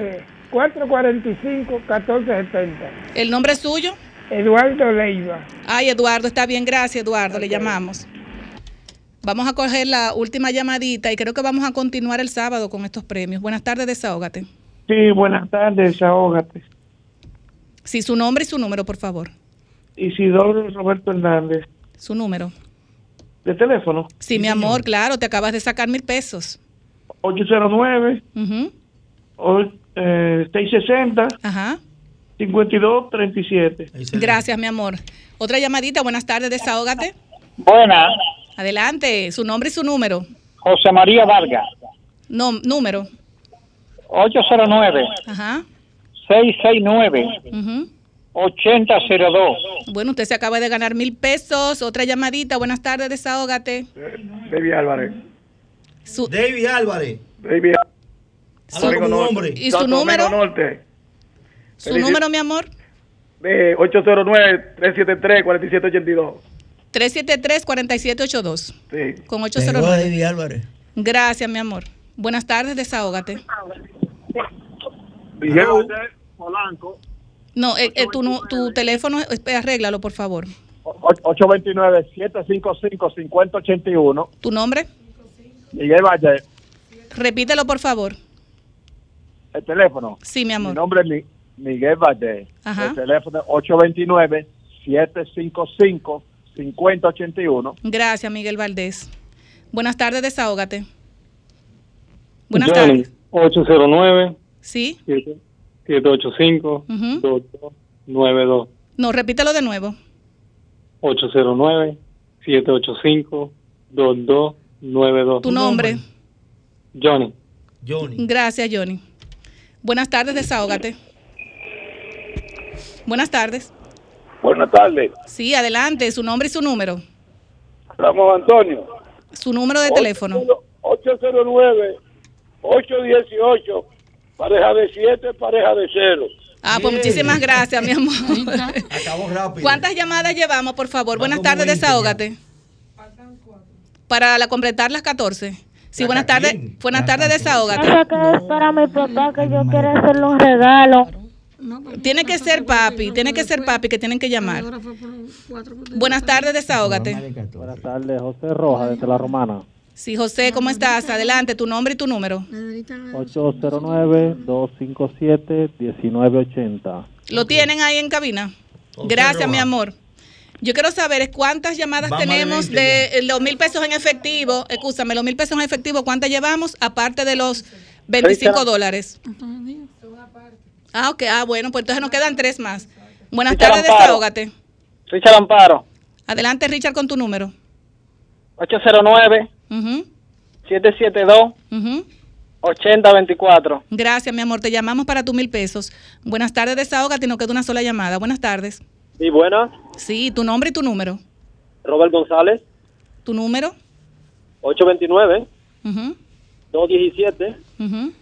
[SPEAKER 25] 445 1470.
[SPEAKER 3] ¿El nombre es suyo?
[SPEAKER 25] Eduardo Leiva.
[SPEAKER 3] Ay, Eduardo, está bien, gracias, Eduardo, le llamamos. Vamos a coger la última llamadita y creo que vamos a continuar el sábado con estos premios. Buenas tardes, desahógate.
[SPEAKER 23] Sí, buenas tardes, desahógate.
[SPEAKER 3] Sí, su nombre y su número, por favor.
[SPEAKER 23] Isidoro Roberto Hernández.
[SPEAKER 3] Su número.
[SPEAKER 23] ¿De teléfono?
[SPEAKER 3] Sí, mi amor, claro, te acabas de sacar mil pesos.
[SPEAKER 23] 809
[SPEAKER 3] Ujú.
[SPEAKER 23] o- eh, 660
[SPEAKER 3] Ajá.
[SPEAKER 23] 5237.
[SPEAKER 3] Gracias, mi amor. Otra llamadita, buenas tardes, desahógate.
[SPEAKER 21] Buenas,
[SPEAKER 3] Adelante, su nombre y su número.
[SPEAKER 21] José María Vargas,
[SPEAKER 3] No, número.
[SPEAKER 21] 809
[SPEAKER 3] Ajá.
[SPEAKER 21] 669
[SPEAKER 3] ujú.
[SPEAKER 21] 8002.
[SPEAKER 3] Bueno, usted se acaba de ganar mil pesos. Otra llamadita, buenas tardes, desahógate.
[SPEAKER 23] David Álvarez.
[SPEAKER 3] Su,
[SPEAKER 7] David Álvarez.
[SPEAKER 23] David
[SPEAKER 3] Su-
[SPEAKER 23] Domingo Norte.
[SPEAKER 7] nombre.
[SPEAKER 3] ¿Y su
[SPEAKER 23] Santo
[SPEAKER 3] número?
[SPEAKER 23] Norte.
[SPEAKER 3] su
[SPEAKER 23] Felici-
[SPEAKER 3] número, mi amor.
[SPEAKER 23] De 809-373-4782.
[SPEAKER 3] 373-4782.
[SPEAKER 23] Sí.
[SPEAKER 3] Con
[SPEAKER 6] Pegó
[SPEAKER 3] 809.
[SPEAKER 6] David Álvarez.
[SPEAKER 3] Gracias, mi amor. Buenas tardes, desahógate.
[SPEAKER 23] Miguel
[SPEAKER 15] Polanco,
[SPEAKER 3] No, eh, eh, tu, tu teléfono, eh, arréglalo, por favor.
[SPEAKER 15] 829-755-5081.
[SPEAKER 3] ¿Tu nombre?
[SPEAKER 15] Miguel Valle,
[SPEAKER 3] Repítelo, por favor.
[SPEAKER 15] el teléfono.
[SPEAKER 3] Sí, mi
[SPEAKER 15] Mi
[SPEAKER 3] amor.
[SPEAKER 15] nombre es Mi- Miguel Valle.
[SPEAKER 3] Ajá.
[SPEAKER 15] El teléfono es 829-755-5081.
[SPEAKER 3] Gracias, Miguel Valdés. Buenas tardes, desahógate. Buenas tardes.
[SPEAKER 26] 809
[SPEAKER 3] ¿Sí?
[SPEAKER 26] 785
[SPEAKER 3] Ujú.
[SPEAKER 26] 2292
[SPEAKER 3] No, repítelo de nuevo.
[SPEAKER 26] 809 785 2292
[SPEAKER 3] Tu nombre.
[SPEAKER 26] Johnny.
[SPEAKER 7] Johnny.
[SPEAKER 3] Gracias, Johnny. Buenas tardes, desahógate. Buenas tardes.
[SPEAKER 21] Buenas tardes,
[SPEAKER 3] Sí, adelante, su nombre y su número.
[SPEAKER 21] Ramón Antonio.
[SPEAKER 3] Su número de teléfono.
[SPEAKER 21] 809 818 pareja de 7, pareja de 0.
[SPEAKER 3] Ah, pues muchísimas gracias, mi amor.
[SPEAKER 7] Acabó rápido.
[SPEAKER 3] ¿Cuántas llamadas llevamos, por favor? Buenas tardes, desahógate. Para la completar las 14. Sí, buenas tardes. Buenas tardes, desahógate.
[SPEAKER 24] Que es para mi papá que yo quiero hacerle un regalo.
[SPEAKER 3] Tiene que ser papi, tiene que ser papi que tienen que llamar. Buenas tardes, desahógate.
[SPEAKER 23] Buenas tardes, José Rojas, desde La Romana.
[SPEAKER 3] Sí, José, ¿cómo estás? Adelante, tu nombre y tu número.
[SPEAKER 23] 809-257-1980.
[SPEAKER 3] ¿Lo tienen ahí en cabina? Gracias, mi amor. Yo quiero saber es cuántas llamadas
[SPEAKER 7] Vamos
[SPEAKER 3] tenemos de los mil pesos en efectivo. Escúchame, los mil pesos en efectivo, ¿cuántas llevamos? Aparte de los 25
[SPEAKER 21] Richard.
[SPEAKER 3] dólares. Ah, ok. Ah, bueno, pues entonces nos quedan tres más. Buenas
[SPEAKER 21] Richard
[SPEAKER 3] tardes,
[SPEAKER 21] Amparo.
[SPEAKER 3] desahógate.
[SPEAKER 21] Richard Amparo,
[SPEAKER 3] Adelante, Richard, con tu número.
[SPEAKER 21] 809
[SPEAKER 3] Ujú,
[SPEAKER 21] 772
[SPEAKER 3] ujú.
[SPEAKER 21] 8024.
[SPEAKER 3] Gracias, mi amor. Te llamamos para tu mil pesos. Buenas tardes, desahógate. y Nos queda una sola llamada. Buenas tardes.
[SPEAKER 21] Y buenas,
[SPEAKER 3] Sí, tu nombre y tu número.
[SPEAKER 21] Robert González,
[SPEAKER 3] Tu número.
[SPEAKER 21] 829
[SPEAKER 3] Ujú,
[SPEAKER 21] 217
[SPEAKER 3] ujú.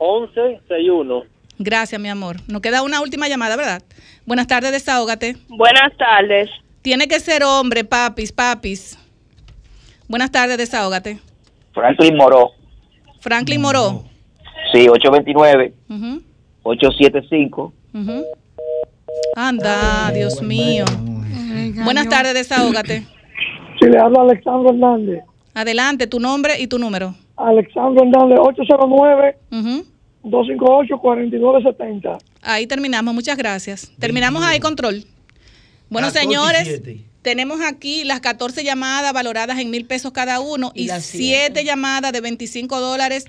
[SPEAKER 21] 1161.
[SPEAKER 3] Gracias, mi amor. Nos queda una última llamada, ¿verdad? Buenas tardes, desahógate.
[SPEAKER 24] Buenas tardes.
[SPEAKER 3] Tiene que ser hombre, papis, papis. Buenas tardes, desahógate.
[SPEAKER 27] Franklin Moró,
[SPEAKER 3] Franklin Moró.
[SPEAKER 27] sí, 829
[SPEAKER 3] Ujú,
[SPEAKER 27] 875
[SPEAKER 3] ujú. Anda, Dios mío. Buenas tardes, desahógate.
[SPEAKER 25] Si le habla Alexandro Hernández.
[SPEAKER 3] Adelante, tu nombre y tu número.
[SPEAKER 25] Alexandro Hernández, 809
[SPEAKER 3] Ujú.
[SPEAKER 25] 258 4970.
[SPEAKER 3] Ahí terminamos, muchas gracias. Terminamos ahí, control. Bueno,
[SPEAKER 7] 14 y
[SPEAKER 3] señores. Tenemos aquí las 14 llamadas valoradas en mil pesos cada uno y, 7 llamadas de 25 dólares.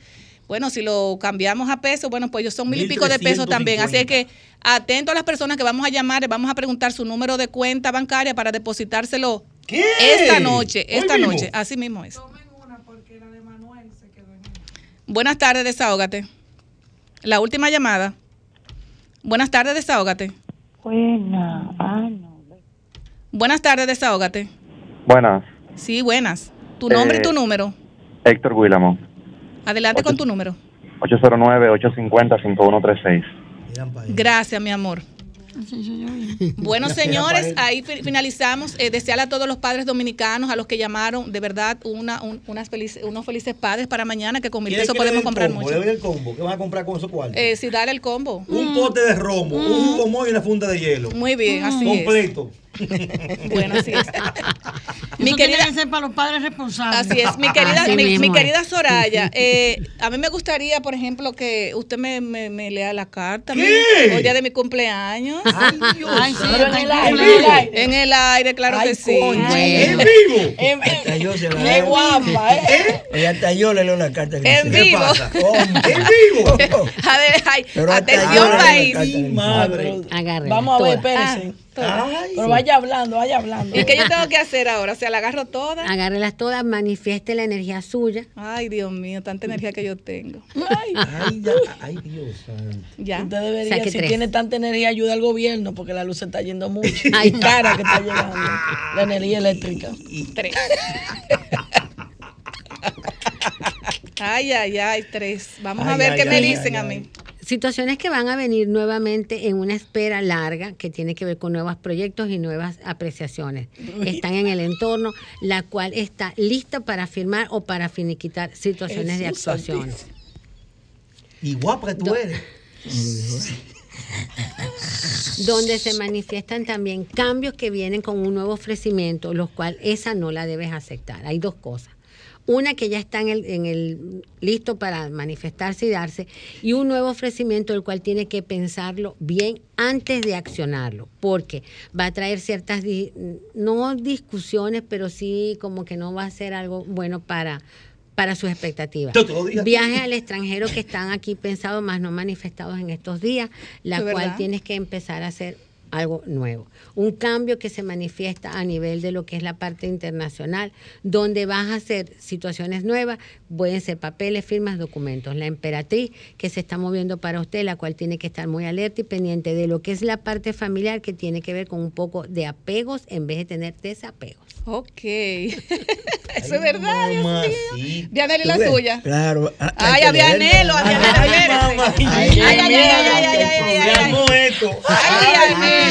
[SPEAKER 3] Bueno, si lo cambiamos a pesos, bueno, pues ellos son mil y pico de pesos también. Así es que atento a las personas que vamos a llamar, les vamos a preguntar su número de cuenta bancaria para depositárselo esta noche, esta
[SPEAKER 7] mismo.
[SPEAKER 3] noche. Así mismo es. Buenas tardes, desahógate. La última llamada. Buenas tardes, desahógate.
[SPEAKER 24] Buena. Ah, no.
[SPEAKER 3] Buenas tardes, desahógate.
[SPEAKER 28] Buenas,
[SPEAKER 3] Sí, buenas. Tu nombre y
[SPEAKER 28] Eh,
[SPEAKER 3] tu número.
[SPEAKER 28] Héctor Guilamo,
[SPEAKER 3] Adelante con tu número.
[SPEAKER 28] 809-850-5136.
[SPEAKER 3] Gracias, mi amor. Bueno, señores, ahí fi- finalizamos. Eh, desearle a todos los padres dominicanos, a los que llamaron, de verdad, una, un- unas felices, unos felices padres para mañana, que con mil
[SPEAKER 7] ¿Quiere
[SPEAKER 3] pesos podemos
[SPEAKER 7] el
[SPEAKER 3] comprar
[SPEAKER 7] combo?
[SPEAKER 3] mucho.
[SPEAKER 7] El combo. ¿Qué van a comprar con esos cuartos?
[SPEAKER 3] Eh, sí, dale el combo.
[SPEAKER 7] un pote de romo, un jugo y una funda de hielo.
[SPEAKER 3] Muy bien, así es.
[SPEAKER 7] Completo.
[SPEAKER 3] Bueno, así es.
[SPEAKER 8] Mi querida
[SPEAKER 3] querida-
[SPEAKER 8] que ser para los padres responsables.
[SPEAKER 3] Así es, mi querida, mi,
[SPEAKER 8] mismo
[SPEAKER 3] mi
[SPEAKER 8] es.
[SPEAKER 3] querida Soraya, eh, a mí me gustaría, por ejemplo, que usted me, me, me lea la carta.
[SPEAKER 7] ¿Qué?
[SPEAKER 3] mi- Hoy día de mi cumpleaños.
[SPEAKER 7] Ay, Dios
[SPEAKER 3] Ay, sí, pero en el aire,
[SPEAKER 7] ¿En
[SPEAKER 3] en el
[SPEAKER 7] vivo?
[SPEAKER 3] aire. En el aire, claro
[SPEAKER 6] Ay,
[SPEAKER 3] que sí.
[SPEAKER 6] coño.
[SPEAKER 7] ¿En vivo?
[SPEAKER 6] Hasta yo se la
[SPEAKER 3] Qué guapa, ¿eh?
[SPEAKER 6] Oye, hasta yo le leo la carta. que
[SPEAKER 3] En vivo.
[SPEAKER 6] Hombre.
[SPEAKER 7] ¿En vivo?
[SPEAKER 3] A ver, ay,
[SPEAKER 6] Pero hasta
[SPEAKER 3] atención,
[SPEAKER 6] yo
[SPEAKER 3] país.
[SPEAKER 7] Madre.
[SPEAKER 9] Vamos a ver,
[SPEAKER 17] toda.
[SPEAKER 3] Ay,
[SPEAKER 9] Pero vaya hablando, vaya hablando.
[SPEAKER 3] ¿Y qué yo tengo que hacer ahora? O sea, la agarro toda.
[SPEAKER 17] Agárrelas todas, manifieste la energía suya.
[SPEAKER 3] Ay, Dios mío, tanta energía que yo tengo.
[SPEAKER 9] Ay,
[SPEAKER 7] Ay, ya, ay, Dios santo.
[SPEAKER 3] Ya.
[SPEAKER 9] Usted debería,
[SPEAKER 17] Saque
[SPEAKER 9] si
[SPEAKER 17] tres.
[SPEAKER 9] tiene tanta energía, ayuda al gobierno porque la luz se está yendo mucho.
[SPEAKER 17] Ay.
[SPEAKER 9] Cara que está llegando. La energía eléctrica.
[SPEAKER 3] Tres. Ay, ay, ay, tres. Vamos a ver
[SPEAKER 17] ay,
[SPEAKER 3] qué me
[SPEAKER 17] ay,
[SPEAKER 3] dicen
[SPEAKER 17] ay,
[SPEAKER 3] a mí.
[SPEAKER 17] Situaciones que van a venir nuevamente en una espera larga que tiene que ver con nuevos proyectos y nuevas apreciaciones. Están en el entorno, la cual está lista para firmar o para finiquitar situaciones de
[SPEAKER 7] Jesús
[SPEAKER 17] actuaciones.
[SPEAKER 7] Y guapa tú eres.
[SPEAKER 17] donde se manifiestan también cambios que vienen con un nuevo ofrecimiento, los cuales esa no la debes aceptar. Hay dos cosas. Una que ya está en el, en el listo para manifestarse y darse, y un nuevo ofrecimiento el cual tiene que pensarlo bien antes de accionarlo, porque va a traer ciertas, di- no discusiones, pero sí como que no va a ser algo bueno para, para sus expectativas. Viajes al extranjero que están aquí pensados, más no manifestados en estos días, la cual
[SPEAKER 3] verdad.
[SPEAKER 17] tienes que empezar a hacer algo nuevo. Un cambio que se manifiesta a nivel de lo que es la parte internacional, donde vas a hacer situaciones nuevas, pueden ser papeles, firmas, documentos. La emperatriz que se está moviendo para usted, la cual tiene que estar muy alerta y pendiente de lo que es la parte familiar que tiene que ver con un poco de apegos en vez de tener desapegos.
[SPEAKER 3] Ok. Eso es verdad, Dios mío. Dianela, ¿y la suya?
[SPEAKER 6] Claro. a- hay
[SPEAKER 3] Ay, anhelo, había anhelo. espérese. Ay, ay, ay, ay, ay, ay, ay, ay, ay. Ay, anhelo.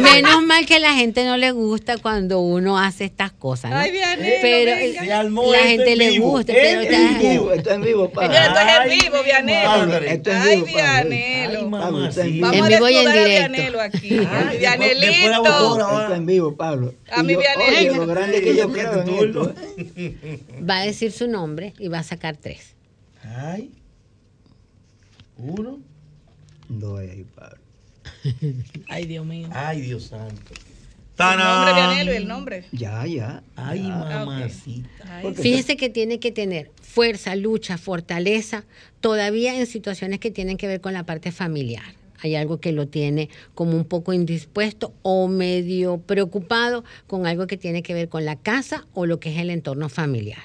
[SPEAKER 17] Menos mal que a la gente no le gusta cuando uno hace estas cosas. ¿no?
[SPEAKER 3] Ay, Vianelo,
[SPEAKER 17] pero
[SPEAKER 7] armó
[SPEAKER 17] la
[SPEAKER 7] esto
[SPEAKER 17] gente
[SPEAKER 7] en
[SPEAKER 17] le
[SPEAKER 7] vivo,
[SPEAKER 17] gusta.
[SPEAKER 7] en
[SPEAKER 6] vivo, esto en vivo, Pablo.
[SPEAKER 3] Esto es
[SPEAKER 7] Ay,
[SPEAKER 3] en vivo, Vianelo.
[SPEAKER 6] Esto en
[SPEAKER 3] Ay,
[SPEAKER 6] vivo, Pablo.
[SPEAKER 3] Vianelo.
[SPEAKER 6] Pablo, esto en vivo.
[SPEAKER 3] Vamos a
[SPEAKER 17] En vivo y en
[SPEAKER 3] desnudar a
[SPEAKER 17] directo.
[SPEAKER 3] Vianelo aquí.
[SPEAKER 7] Ay,
[SPEAKER 3] Vianelito.
[SPEAKER 7] autora
[SPEAKER 6] Esto en vivo, Pablo.
[SPEAKER 3] A mi
[SPEAKER 6] yo,
[SPEAKER 3] Vianelo.
[SPEAKER 6] Oye, lo grande que yo creo en esto. ¿eh?
[SPEAKER 17] Va a decir su nombre y va a sacar tres.
[SPEAKER 7] Ay. Uno.
[SPEAKER 6] Dos ahí, Pablo.
[SPEAKER 9] Ay, Dios mío.
[SPEAKER 7] Ay, Dios santo.
[SPEAKER 3] El nombre, y el nombre.
[SPEAKER 6] Ya, ya.
[SPEAKER 7] Ay,
[SPEAKER 3] Ah,
[SPEAKER 7] mamacita.
[SPEAKER 3] Ay,
[SPEAKER 17] Fíjese que tiene que tener fuerza, lucha, fortaleza, todavía en situaciones que tienen que ver con la parte familiar. Hay algo que lo tiene como un poco indispuesto o medio preocupado con algo que tiene que ver con la casa o lo que es el entorno familiar.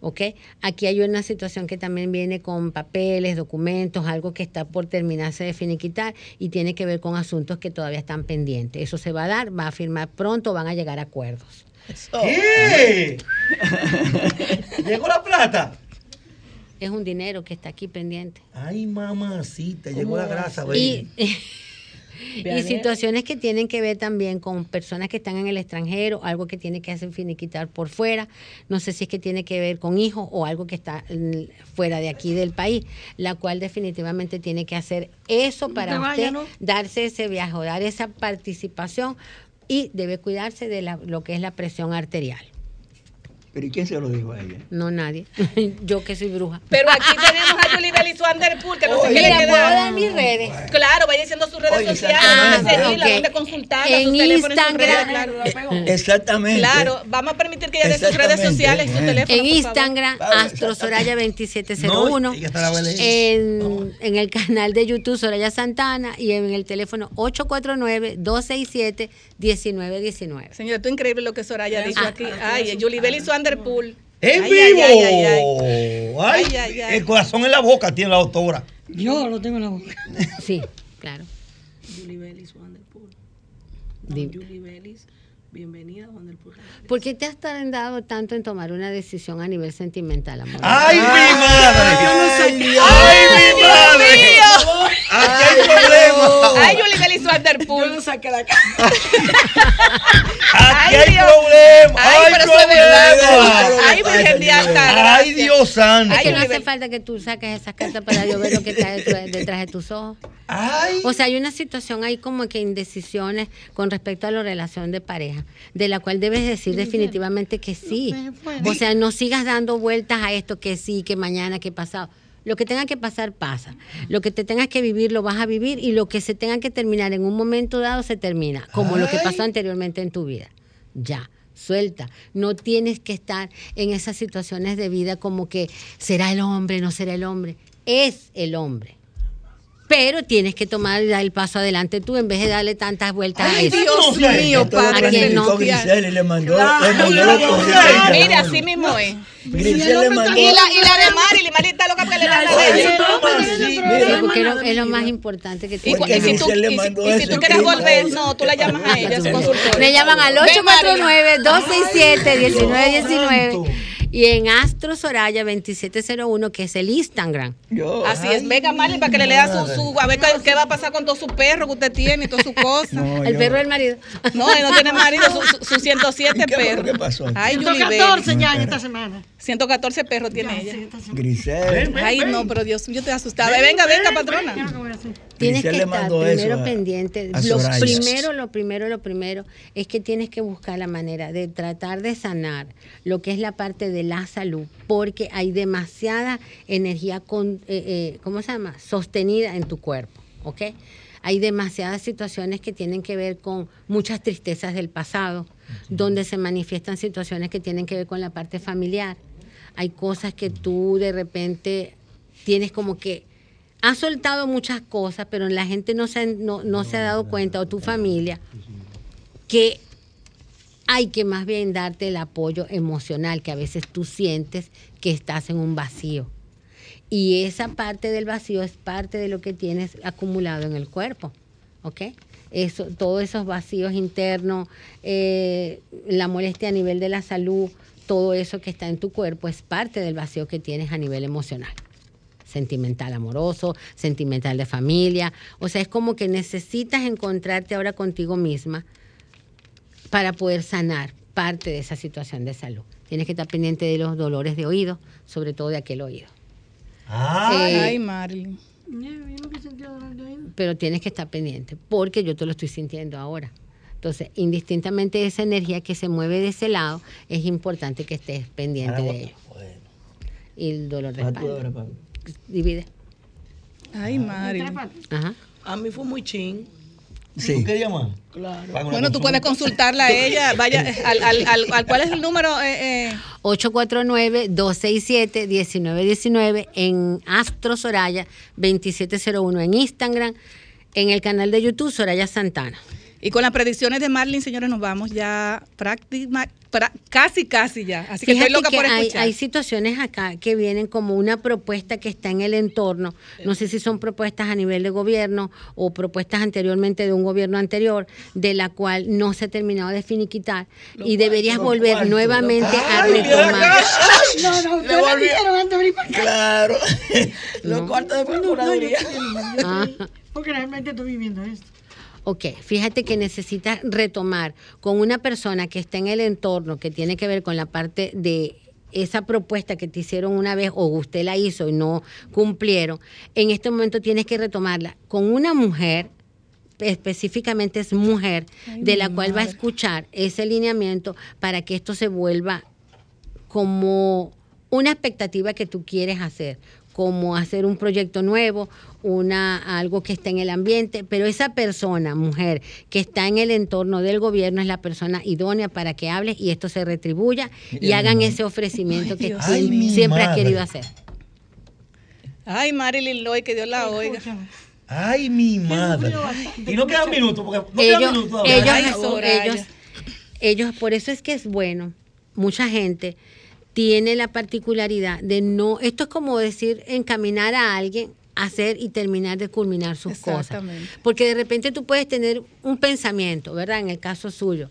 [SPEAKER 17] ¿Ok? Aquí hay una situación que también viene con papeles, documentos, algo que está por terminarse de finiquitar y tiene que ver con asuntos que todavía están pendientes. Eso se va a dar, va a firmar pronto, van a llegar a acuerdos.
[SPEAKER 7] ¿Qué? ¿Llegó la plata?
[SPEAKER 17] Es un dinero que está aquí pendiente.
[SPEAKER 7] Ay, mamacita, llegó la grasa,
[SPEAKER 17] Y, y situaciones que tienen que ver también con personas que están en el extranjero, algo que tiene que hacer finiquitar por fuera, no sé si es que tiene que ver con hijos o algo que está fuera de aquí del país, la cual definitivamente tiene que hacer eso para
[SPEAKER 8] te
[SPEAKER 17] usted darse ese viaje o dar esa participación y debe cuidarse de la- lo que es la presión arterial.
[SPEAKER 6] Pero ¿y quién se lo dijo a ella?
[SPEAKER 17] No nadie, yo que soy bruja.
[SPEAKER 3] Pero aquí tenemos a Julie Bell y su Underpool, que no sé qué le
[SPEAKER 17] puedo
[SPEAKER 3] queda.
[SPEAKER 17] dar mis redes.
[SPEAKER 3] Claro, vaya diciendo sus redes
[SPEAKER 6] Oye,
[SPEAKER 3] sociales, donde seguirla,
[SPEAKER 17] Ok.
[SPEAKER 3] donde consultarla,
[SPEAKER 17] En
[SPEAKER 3] sus sus
[SPEAKER 17] Instagram.
[SPEAKER 3] redes, claro.
[SPEAKER 6] Exactamente.
[SPEAKER 3] Claro, vamos a permitir que ella dé sus redes sociales y su teléfono.
[SPEAKER 17] En. Instagram, Astro Soraya 2701.
[SPEAKER 7] No, ella está la vela ahí.
[SPEAKER 17] en, en el canal de YouTube Soraya Santana y en el teléfono 849-267-1919.
[SPEAKER 3] Señora, tú increíble lo que Soraya ha dicho
[SPEAKER 17] Ah.
[SPEAKER 3] aquí. Ay, Julie Bell y su Underpool.
[SPEAKER 7] ¡En
[SPEAKER 3] Ay,
[SPEAKER 7] vivo!
[SPEAKER 3] ay, ay, ay, ay.
[SPEAKER 7] Ay,
[SPEAKER 3] Ay, ay, ay.
[SPEAKER 7] El corazón en la boca tiene la doctora.
[SPEAKER 8] Yo lo tengo en la boca.
[SPEAKER 17] Sí, claro.
[SPEAKER 9] Julie Bellis, Wanderpool. No. Julie Bellis, bienvenida a Wanderpool.
[SPEAKER 17] ¿Por qué te has tardado tanto en tomar una decisión a nivel sentimental, amor?
[SPEAKER 7] ¡Ay, mi madre!
[SPEAKER 6] Ay,
[SPEAKER 7] ¡Ay, mi madre! Aquí hay.
[SPEAKER 3] Ay, Julie me hizo Underpool. Yo lo
[SPEAKER 9] saqué la
[SPEAKER 7] Aquí hay
[SPEAKER 3] Dios.
[SPEAKER 7] problema.
[SPEAKER 3] Ay,
[SPEAKER 7] Hay
[SPEAKER 3] pero eso es verdad. Ay, Virgen de Alta
[SPEAKER 7] Ay. Dios santo.
[SPEAKER 17] Que no hace falta que tú saques esas cartas para yo ver lo que está detrás detrás de tus ojos. O sea, hay una situación ahí como que indecisiones con respecto a la relación de pareja, de la cual debes decir definitivamente que sí. O sea, no sigas dando vueltas a esto que sí, que mañana, que pasado. Lo que tenga que pasar, pasa. Lo que te tengas que vivir, lo vas a vivir y lo que se tenga que terminar en un momento dado, se termina, como lo que pasó anteriormente en tu vida. Ya. Suelta, no tienes que estar en esas situaciones de vida como que será el hombre, no será el hombre. Es el hombre. Pero tienes que tomar el paso adelante tú en vez de darle tantas vueltas a
[SPEAKER 3] Ay,
[SPEAKER 17] eso.
[SPEAKER 3] Dios mío,
[SPEAKER 6] Esto lo
[SPEAKER 3] padre.
[SPEAKER 17] ¿A quién no?
[SPEAKER 6] Grisel y le mandó,
[SPEAKER 3] Claro.
[SPEAKER 6] le mandó los correos.
[SPEAKER 3] Mire, así mismo es.
[SPEAKER 6] Grisel le mandó.
[SPEAKER 3] Y la, y la de Marilyn, Marilyn está loca porque le dan la de
[SPEAKER 17] Sí,
[SPEAKER 3] ella.
[SPEAKER 17] porque es lo, es lo más importante que que
[SPEAKER 3] y si tú,
[SPEAKER 17] hacer.
[SPEAKER 3] y si- y si tú quieres volver, no, tú la llamas a ella, su consultora.
[SPEAKER 17] Me llaman al
[SPEAKER 3] Ven, Marilyn.
[SPEAKER 17] 849-267-1919 y en Astro Soraya 2701, que es el Instagram.
[SPEAKER 3] Así es, venga Marilyn para que le lea su, su a ver qué, qué va a pasar con todos sus perros que usted tiene y todas sus cosas.
[SPEAKER 17] el perro del marido.
[SPEAKER 3] No, él no tiene marido, sus su, su 107 perros.
[SPEAKER 6] ¿Qué pasó? aquí?
[SPEAKER 3] Ay, Julie
[SPEAKER 8] 114
[SPEAKER 3] Baby.
[SPEAKER 8] ya en esta semana.
[SPEAKER 3] 114 perros tiene ella.
[SPEAKER 6] Grisel.
[SPEAKER 3] Ay, no, pero Dios, yo te asustaba. Venga, venga, patrona.
[SPEAKER 17] Tienes
[SPEAKER 6] Grisel
[SPEAKER 17] que
[SPEAKER 6] le
[SPEAKER 17] estar
[SPEAKER 6] mandó eso
[SPEAKER 17] primero
[SPEAKER 6] a-
[SPEAKER 17] pendiente.
[SPEAKER 6] a
[SPEAKER 17] Lo primero, lo primero, lo primero es que tienes que buscar la manera de tratar de sanar lo que es la parte de la salud, porque hay demasiada energía, con, eh, eh, ¿cómo se llama? Sostenida en tu cuerpo, ¿ok? Hay demasiadas situaciones que tienen que ver con muchas tristezas del pasado, donde se manifiestan situaciones que tienen que ver con la parte familiar. Hay cosas que tú de repente tienes como que has soltado muchas cosas, pero la gente no se, no, no se ha dado cuenta, o tu familia, que hay que más bien darte el apoyo emocional que a veces tú sientes que estás en un vacío. Y esa parte del vacío es parte de lo que tienes acumulado en el cuerpo, ¿ok? Eso, todos esos vacíos internos, eh, la molestia a nivel de la salud, todo eso que está en tu cuerpo es parte del vacío que tienes a nivel emocional sentimental amoroso, sentimental de familia. O sea, es como que necesitas encontrarte ahora contigo misma para poder sanar parte de esa situación de salud. Tienes que estar pendiente de los dolores de oído, sobre todo de aquel oído.
[SPEAKER 3] Ay,
[SPEAKER 17] Eh,
[SPEAKER 3] ay, Marilyn.
[SPEAKER 17] pero tienes que estar pendiente porque yo te lo estoy sintiendo ahora. Entonces, indistintamente de esa energía que se mueve de ese lado, es importante que estés pendiente de ello. Y el dolor de espalda. Divide.
[SPEAKER 3] Ay, Marilyn.
[SPEAKER 17] Ajá.
[SPEAKER 9] A mí fue muy chin.
[SPEAKER 6] Sí.
[SPEAKER 7] ¿Tú querías más?
[SPEAKER 9] Claro.
[SPEAKER 3] Bueno, tú puedes consultarla a ella. Vaya, al, al, al, al- ¿cuál es el número? Eh, eh?
[SPEAKER 17] 849-267-1919 en Astro Soraya 2701 en Instagram, en el canal de YouTube Soraya Santana.
[SPEAKER 3] Y con las predicciones de Marlin, señores, nos vamos ya prácticamente, casi, casi ya. Así que
[SPEAKER 17] Fíjate
[SPEAKER 3] estoy loca
[SPEAKER 17] que
[SPEAKER 3] por
[SPEAKER 17] hay,
[SPEAKER 3] escuchar.
[SPEAKER 17] hay situaciones acá que vienen como una propuesta que está en el entorno. No sé si son propuestas a nivel de gobierno o propuestas anteriormente de un gobierno anterior, de la cual no se ha terminado de finiquitar y deberías volver nuevamente a retomar.
[SPEAKER 8] No, no, ustedes
[SPEAKER 7] volví-
[SPEAKER 8] dijeron antes de venir para acá.
[SPEAKER 6] Claro.
[SPEAKER 9] Los cuartos de
[SPEAKER 8] No, no,
[SPEAKER 9] procuraduría.
[SPEAKER 17] Ah.
[SPEAKER 8] Porque realmente estoy viviendo esto.
[SPEAKER 17] Ok, fíjate que necesitas retomar con una persona que está en el entorno, que tiene que ver con la parte de esa propuesta que te hicieron una vez o usted la hizo y no cumplieron, en este momento tienes que retomarla con una mujer, específicamente es mujer,
[SPEAKER 3] Ay,
[SPEAKER 17] de la cual va a escuchar ese lineamiento para que esto se vuelva como una expectativa que tú quieres hacer, como hacer un proyecto nuevo, una algo que está en el ambiente, pero esa persona, mujer, que está en el entorno del gobierno es la persona idónea para que hables y esto se retribuya y hagan ese ofrecimiento que.
[SPEAKER 3] Ay,
[SPEAKER 17] siempre has
[SPEAKER 7] madre.
[SPEAKER 17] querido hacer.
[SPEAKER 3] Ay, Marilyn Loy, que Dios la oiga.
[SPEAKER 7] Ay, mi madre. Y no quedan minutos, porque no
[SPEAKER 17] ellos,
[SPEAKER 7] quedan minutos. ahora.
[SPEAKER 17] ellos,
[SPEAKER 3] Ay,
[SPEAKER 17] ellos, ellos, por eso es que es bueno, mucha gente tiene la particularidad de no, esto es como decir encaminar a alguien a hacer y terminar de culminar sus cosas.
[SPEAKER 3] Exactamente.
[SPEAKER 17] Porque de repente tú puedes tener un pensamiento, ¿verdad? En el caso suyo.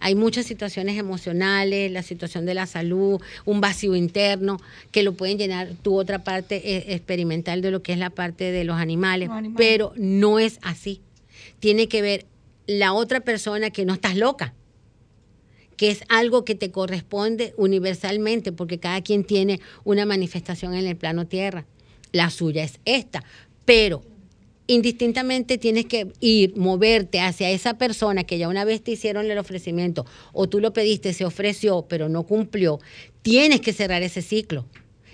[SPEAKER 17] Hay muchas situaciones emocionales, la situación de la salud, un vacío interno, que lo pueden llenar tu otra parte eh, experimental de lo que es la parte de los animales,
[SPEAKER 8] Los animales.
[SPEAKER 17] pero no es así. Tiene que ver la otra persona que no estás loca que es algo que te corresponde universalmente, porque cada quien tiene una manifestación en el plano tierra. La suya es esta, pero indistintamente tienes que ir, moverte hacia esa persona que ya una vez te hicieron el ofrecimiento o tú lo pediste, se ofreció, pero no cumplió, tienes que cerrar ese ciclo.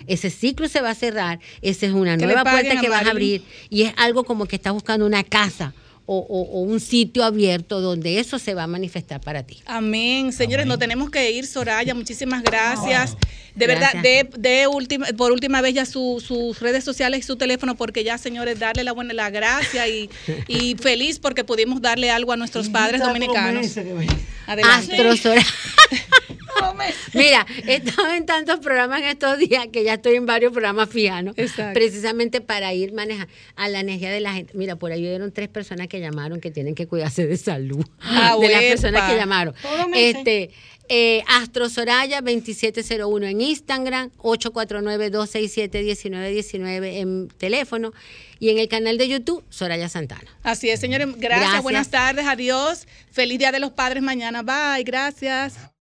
[SPEAKER 17] Ese ciclo se va a cerrar, esa es una nueva puerta que vas a abrir y es algo como que estás buscando una casa o, o- o un sitio abierto donde eso se va a manifestar para ti.
[SPEAKER 3] Amén. Señores, no tenemos que ir, Soraya. Muchísimas gracias. De verdad, de, de última, por última vez ya su- sus redes sociales y su teléfono, porque ya, señores, darle la buena la gracia y, y feliz porque pudimos darle algo a nuestros padres dominicanos. Adelante.
[SPEAKER 17] Mira, he estado en tantos programas en estos días que ya estoy en varios programas fijanos, precisamente para ir manejando a la energía de la gente. Mira, por ahí hubieron tres personas que llamaron que tienen que cuidarse de salud.
[SPEAKER 3] Ah,
[SPEAKER 17] de las personas que llamaron.
[SPEAKER 3] Meses.
[SPEAKER 17] Este, eh, Astro Soraya 2701 en Instagram, 849-267-1919 en teléfono y en el canal de YouTube Soraya Santana.
[SPEAKER 3] Así es, señores. Gracias,
[SPEAKER 17] Gracias.
[SPEAKER 3] buenas tardes, adiós. Feliz Día de los Padres mañana. Bye, gracias.